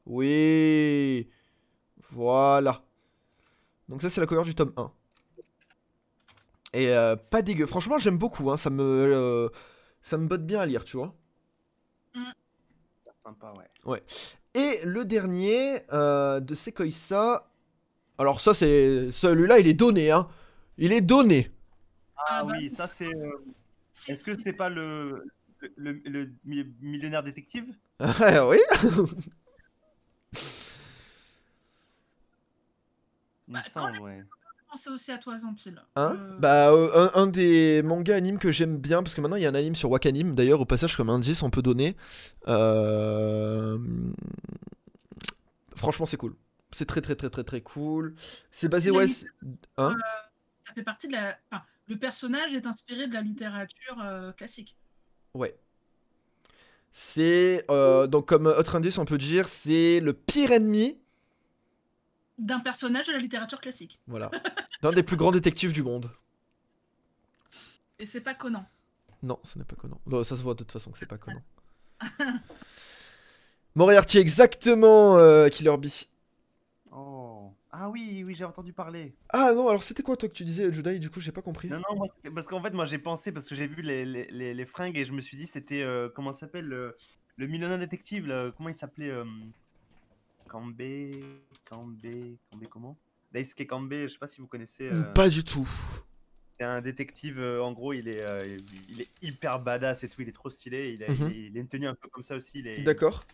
Oui Voilà. Donc ça c'est la cover du tome 1. Et euh, pas dégueu. Franchement j'aime beaucoup. Hein. Ça, me, ça me botte bien à lire, tu vois.
sympa, ouais.
Et le dernier de Sekoisa... Alors ça c'est... Celui-là il est donné, hein. Il est donné.
Ah,
Ah, bah.
oui, ça c'est. euh,
Si,
Est-ce que
si.
c'est pas le, le, le- le mi- millionnaire détective?
Ah oui
Bah,
me
quand
semble, ouais.
Pensais aussi à toi, Zampil.
Hein?
Euh,
Bah, euh, un, un des mangas animes que j'aime bien, parce que maintenant il y a un anime sur Wakanim, d'ailleurs, au passage, comme indice, on peut donner. Euh, Franchement, c'est cool. C'est très, très, très, très, très cool. C'est basé, ouais. Hein?
Ça fait partie de la. enfin, le personnage est inspiré de la littérature euh, classique.
Ouais. C'est. euh, donc, comme autre indice, on peut dire, c'est le pire ennemi,
D'un personnage de la littérature classique.
voilà, d'un des plus grands détectives du monde.
Et c'est pas Conan.
Non, ce n'est pas Conan. Non, ça se voit de toute façon que c'est pas Conan. Moriarty, exactement, euh, Killer Bee.
Ah oui, oui, j'ai entendu parler.
Ah non, alors c'était quoi toi que tu disais, Judai Du coup, j'ai pas compris.
Non, non, moi, parce qu'en fait, moi, j'ai pensé, parce que j'ai vu les, les, les, les fringues et je me suis dit, c'était, euh, comment ça s'appelle, le, le millionnaire détective, là, comment il s'appelait euh, Kambe, Kambe, Kambe comment? Daisuke Kambe, je sais pas si vous connaissez. euh,
Pas du tout.
C'est un détective, euh, en gros, il est, euh, il est hyper badass et tout, il est trop stylé, il a,
Mhm.
il, il a une tenue un peu comme ça aussi, il
D'accord.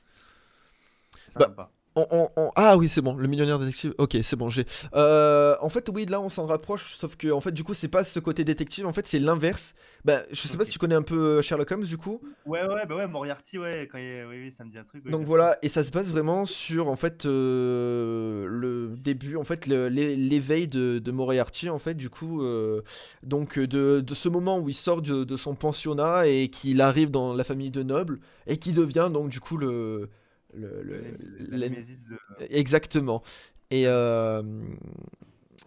c'est
Bah,
sympa.
On- on- on- Ah oui, c'est bon, le millionnaire détective. Ok, c'est bon, j'ai. Euh, en fait, oui, là, on s'en rapproche, sauf que, en fait, du coup, c'est pas ce côté détective, en fait, c'est l'inverse. Bah, je sais pas si tu connais un peu Sherlock Holmes, du coup.
Ouais, ouais, bah ouais, Moriarty, ouais, quand il oui, oui, ça me dit un truc. oui,
Donc voilà, et ça se base vraiment sur, en fait, euh, le début, en fait, l'éveil de, de Moriarty, en fait, du coup, euh, donc euh, de, de ce moment où il sort de, de son pensionnat et qu'il arrive dans la famille de nobles et qui devient, donc, du coup, le. Le, le-
la de-
Exactement. Et euh...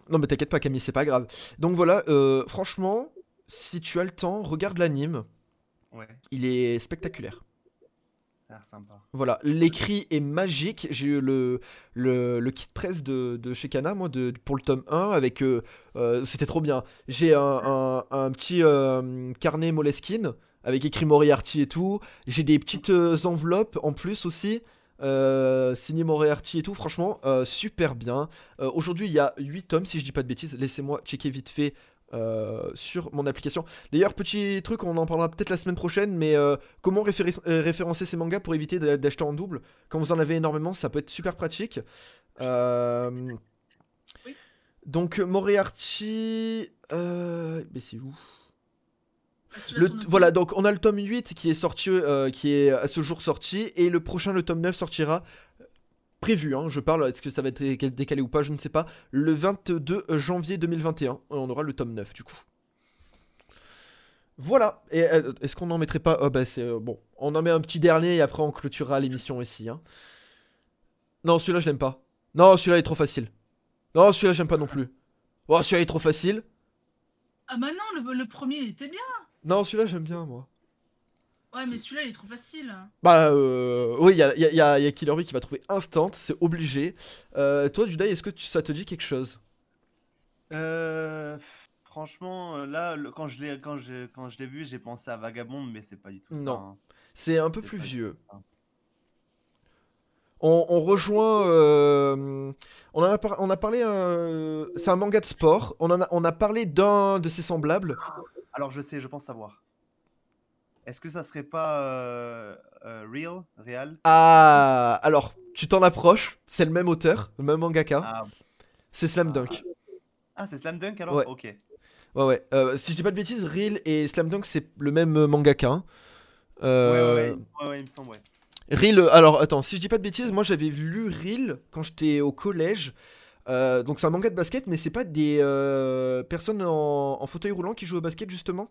non, mais t'inquiète pas, Camille, c'est pas grave. Donc voilà, euh, franchement, si tu as le temps, regarde l'anime.
Ouais,
Il est spectaculaire.
sympa.
Voilà, l'écrit est magique. J'ai eu le, le, le kit presse de, de chez Kana, moi, de, pour le tome 1, avec. euh, euh, C'était trop bien. J'ai un, un- un petit euh, carnet Moleskine, avec écrit Moriarty et tout. J'ai des petites euh, enveloppes en plus aussi. Euh, signé Moriarty et tout, franchement, euh, super bien. Euh, Aujourd'hui, il y a 8 tomes, si je dis pas de bêtises. Laissez-moi checker vite fait euh, sur mon application. D'ailleurs, petit truc, on en parlera peut-être la semaine prochaine, mais comment référencer ces mangas pour éviter d'a- d'acheter en double? Quand vous en avez énormément, ça peut être super pratique.
Oui.
Donc, Moriarty. Mais c'est où? Le,
notre
voilà, donc on a le tome 8 qui est sorti, euh, qui est à ce jour sorti, et le prochain, le tome 9, sortira euh, prévu, hein, je parle, est-ce que ça va être déca- décalé ou pas, je ne sais pas, le 22 janvier 2021, et on aura le tome 9 du coup. Voilà, et euh, est-ce qu'on n'en mettrait pas? Oh bah c'est euh, bon, on en met un petit dernier et après on clôturera l'émission ici. Hein. Non, celui-là je l'aime pas. Non, celui-là est trop facile. Non, celui-là j'aime pas non plus. Oh, celui-là est trop facile.
Ah bah non, le, le premier il était bien.
Non, celui-là j'aime bien moi.
Ouais, mais celui-là il est trop facile.
Bah euh, oui, il y a, y a- y a- y a Killer Bee qui va trouver instant, c'est obligé. Euh, toi, Juday, est-ce que tu- ça te dit quelque chose?
Euh, franchement, euh, là, le- quand je l'ai, quand je, quand je l'ai vu, j'ai pensé à Vagabond, mais c'est pas du tout
Non.
ça. hein.
C'est un peu plus vieux. On, on rejoint. euh, on, en a par- on a parlé. euh, c'est un manga de sport. On, en a, on a parlé d'un de ses semblables.
Alors, je sais, je pense savoir. Est-ce que ça serait pas euh, euh, Real, Real
Ah, alors, tu t'en approches. C'est le même auteur, le même mangaka.
Ah,
C'est Slam Dunk.
ah, c'est Slam Dunk alors?
Ouais.
Ok.
Ouais, ouais. Euh, si je dis pas de bêtises, Real et Slam Dunk, c'est le même mangaka. hein.
Ouais, ouais, ouais, il me semble, ouais.
Euh, alors attends, si je dis pas de bêtises, moi j'avais lu Reel quand j'étais au collège. Euh, donc c'est un manga de basket, mais c'est pas des euh, personnes en, en fauteuil roulant qui jouent au basket justement?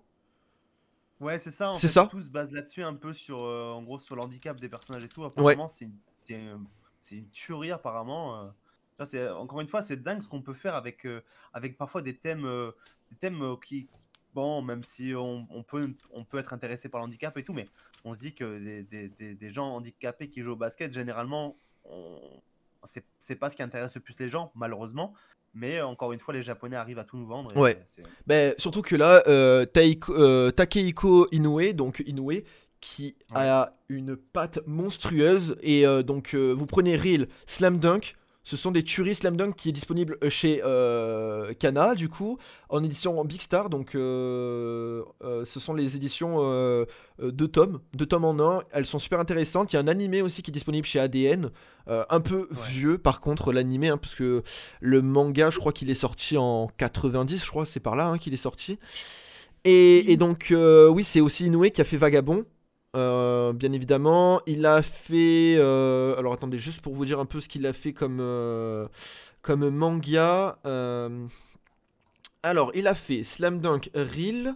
Ouais, c'est ça.
C'est ça
Tout se base là-dessus un peu sur, euh, en gros, sur l'handicap des personnages et tout. Apparemment, c'est une, c'est une- tuerie apparemment. c'est encore une fois, c'est dingue ce qu'on peut faire avec, avec parfois des thèmes, des thèmes qui, bon, même si on, on peut, on peut être intéressé par l'handicap et tout, mais on se dit que des, des- des- des gens handicapés qui jouent au basket, généralement, on- c'est pas ce qui intéresse le plus les gens, malheureusement. Mais euh, encore une fois, les Japonais arrivent à tout nous vendre. et
Ouais.
c'est-
Ben, surtout que là, euh, Taiko- euh, Takehiko Inoue, donc Inoue, qui a une patte monstrueuse. Et euh, donc, vous prenez Reel, Slam Dunk. Ce sont des tueries Slam Dunk qui est disponible chez euh, Kana, du coup, en édition Big Star. Donc, euh, euh, ce sont les éditions euh, euh, deux tomes, deux tomes en un. Elles sont super intéressantes. Il y a un animé aussi qui est disponible chez ADN. euh, un peu
Ouais.
vieux, par contre, l'animé, hein, parce que le manga, je crois qu'il est sorti en 90, je crois, c'est par là hein, qu'il est sorti. Et, et donc, euh, oui, c'est aussi Inoue qui a fait Vagabond. Euh, bien évidemment, il a fait. euh, alors attendez, juste pour vous dire un peu ce qu'il a fait comme, euh, comme manga. alors, il a fait Slam Dunk Reel,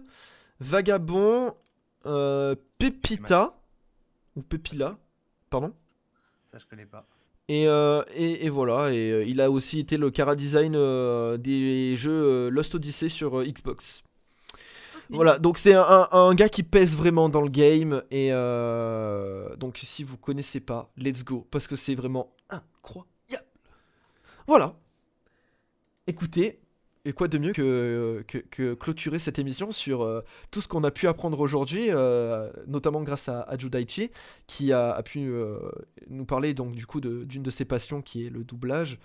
Vagabond, Pepita, ou Pepila, pardon.
Ça, je connais pas.
Et, et, et voilà, et il a aussi été le cara design des jeux Lost Odyssey sur Xbox. Voilà, donc c'est un, un- un gars qui pèse vraiment dans le game. Et euh, donc si vous connaissez pas, let's go. Parce que c'est vraiment incroyable. Voilà. écoutez, et quoi de mieux que, que, que clôturer cette émission sur euh, tout ce qu'on a pu apprendre aujourd'hui, euh, notamment grâce à, à Judaichi, qui a, a pu euh, nous parler donc du coup de- d'une de, ses passions qui est le doublage,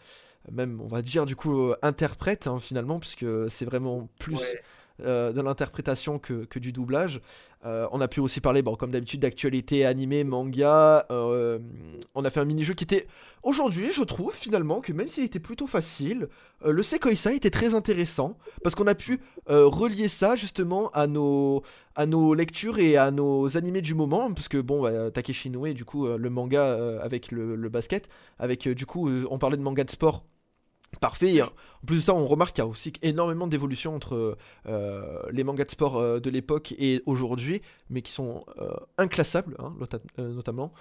même on va dire du coup interprète hein, finalement, puisque c'est vraiment plus
Ouais.
Euh, de l'interprétation que, que du doublage. Euh, on a pu aussi parler, bon, comme d'habitude, d'actualité animée, manga. euh, on a fait un mini-jeu qui était. Aujourd'hui, je trouve finalement que même s'il était plutôt facile, le Sekoisai était très intéressant parce qu'on a pu relier ça justement à nos, à nos lectures et à nos animés du moment. Parce que bon, bah, Takeshi Inoue, du coup, le manga avec le, le basket, avec du coup, on parlait de manga de sport. Parfait. En plus de ça, on remarque qu'il y a aussi énormément d'évolution entre euh, les mangas de sport euh, de l'époque et aujourd'hui, mais qui sont euh, inclassables, hein, nota- notamment.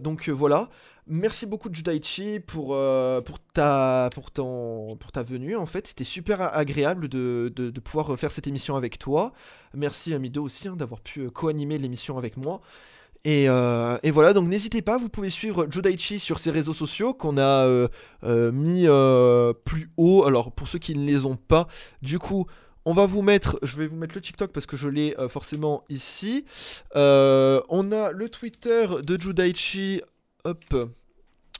Donc voilà. Merci beaucoup Judaichi pour, pour, ta, pour, ton, pour ta venue. En fait, c'était super agréable de, de, de pouvoir faire cette émission avec toi. Merci à Mido aussi hein, d'avoir pu co-animer l'émission avec moi. Et, euh, et voilà, donc n'hésitez pas, vous pouvez suivre Judaichi sur ses réseaux sociaux qu'on a euh, euh, mis plus haut. Alors pour ceux qui ne les ont pas, du coup, on va vous mettre, je vais vous mettre le TikTok parce que je l'ai forcément ici. On a le Twitter de Judaichi. Hop.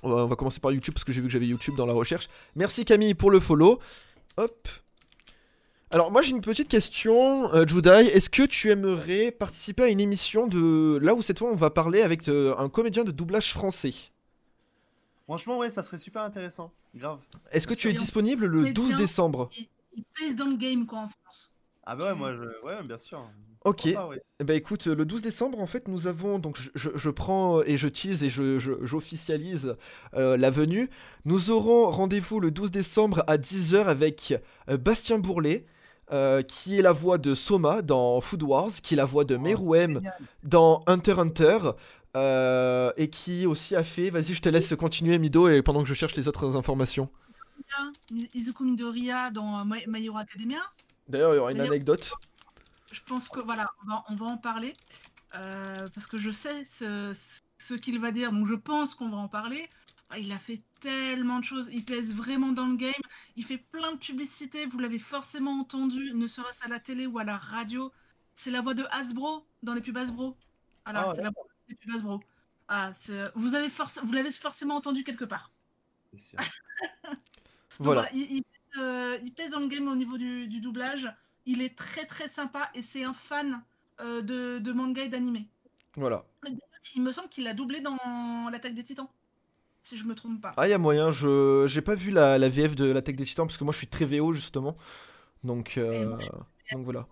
On va, on va commencer par YouTube parce que j'ai vu que j'avais YouTube dans la recherche. Merci Camille pour le follow. Hop. Alors moi j'ai une petite question, euh, Judai. Est-ce que tu aimerais participer à une émission de là où cette fois on va parler avec euh, un comédien de doublage français?
Franchement, ouais, ça serait super intéressant. Grave.
Est-ce que tu es disponible le
comédien.
12 décembre?
Il, il pèse dans le game, quoi, en France.
Ah bah ouais, moi, je... ouais, bien sûr.
Ok.
Pourquoi pas, ouais.
Eh ben écoute, le 12 décembre, en fait, nous avons donc je, je- je prends et je tease et je je- j'officialise euh, la venue. Nous aurons rendez-vous le 12 décembre à 10h avec euh, Bastien Bourlet. Euh, qui est la voix de Soma dans Food Wars, qui est la voix de
Oh,
Meruem dans Hunter x Hunter, euh, et qui aussi a fait. Vas-y, je te laisse continuer, Mido, et pendant que je cherche les autres informations.
Izuku Midoriya dans euh, My Hero Academia.
D'ailleurs, il y aura une anecdote.
Je pense que voilà, on va, on va en parler. euh, parce que je sais ce, ce qu'il va dire, donc je pense qu'on va en parler. Ah, Il a fait tellement de choses, il pèse vraiment dans le game, il fait plein de publicités, vous l'avez forcément entendu, ne serait-ce à la télé ou à la radio. C'est la voix de Hasbro dans les pubs Hasbro. Voilà,
Ah,
c'est la voix des pubs Hasbro. Ah, vous avez forc- vous l'avez forcément entendu quelque part.
Sûr.
Donc
Voilà.
il, il pèse, euh, il pèse dans le game au niveau du, du doublage. Il est très très sympa et c'est un fan euh, de, de manga et d'animé.
Voilà.
Il me semble qu'il a doublé dans l'attaque des titans. Si je me trompe pas.
Ah, il y a moyen, je j'ai pas vu la, la VF de l'attaque des titans parce que moi je suis très VO justement. Donc, euh,
moi, je
donc voilà.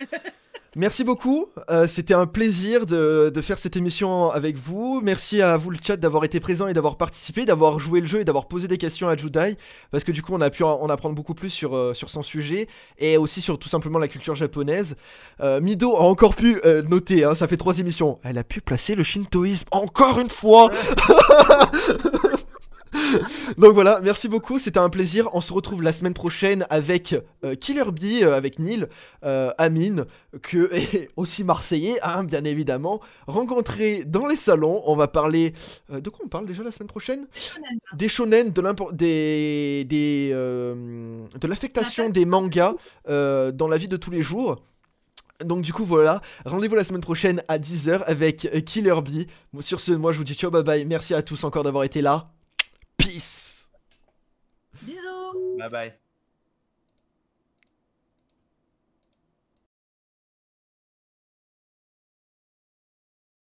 Merci beaucoup, euh, c'était un plaisir de, de faire cette émission avec vous. Merci à vous le chat d'avoir été présent et d'avoir participé, d'avoir joué le jeu et d'avoir posé des questions à Judai parce que du coup on a pu en en apprendre beaucoup plus sur, euh, sur son sujet et aussi sur tout simplement la culture japonaise. Euh, Mido a encore pu euh, noter, hein, ça fait trois émissions, elle a pu placer le shintoïsme encore une fois. Donc voilà, merci beaucoup, c'était un plaisir. On se retrouve la semaine prochaine avec euh, Killer Bee, euh, avec Neil, euh, Amine, que est aussi marseillais, hein, bien évidemment, rencontré dans les salons. On va parler euh, de quoi on parle déjà la semaine prochaine? Des shonen, de des, des euh, de l'affectation
La-
des mangas dans la vie de tous les jours. Donc du coup voilà, rendez-vous la semaine prochaine à 10h avec Killer Bee. Sur ce, moi je vous dis ciao bye bye, merci à tous encore d'avoir été là. Peace
Bisous
Bye bye.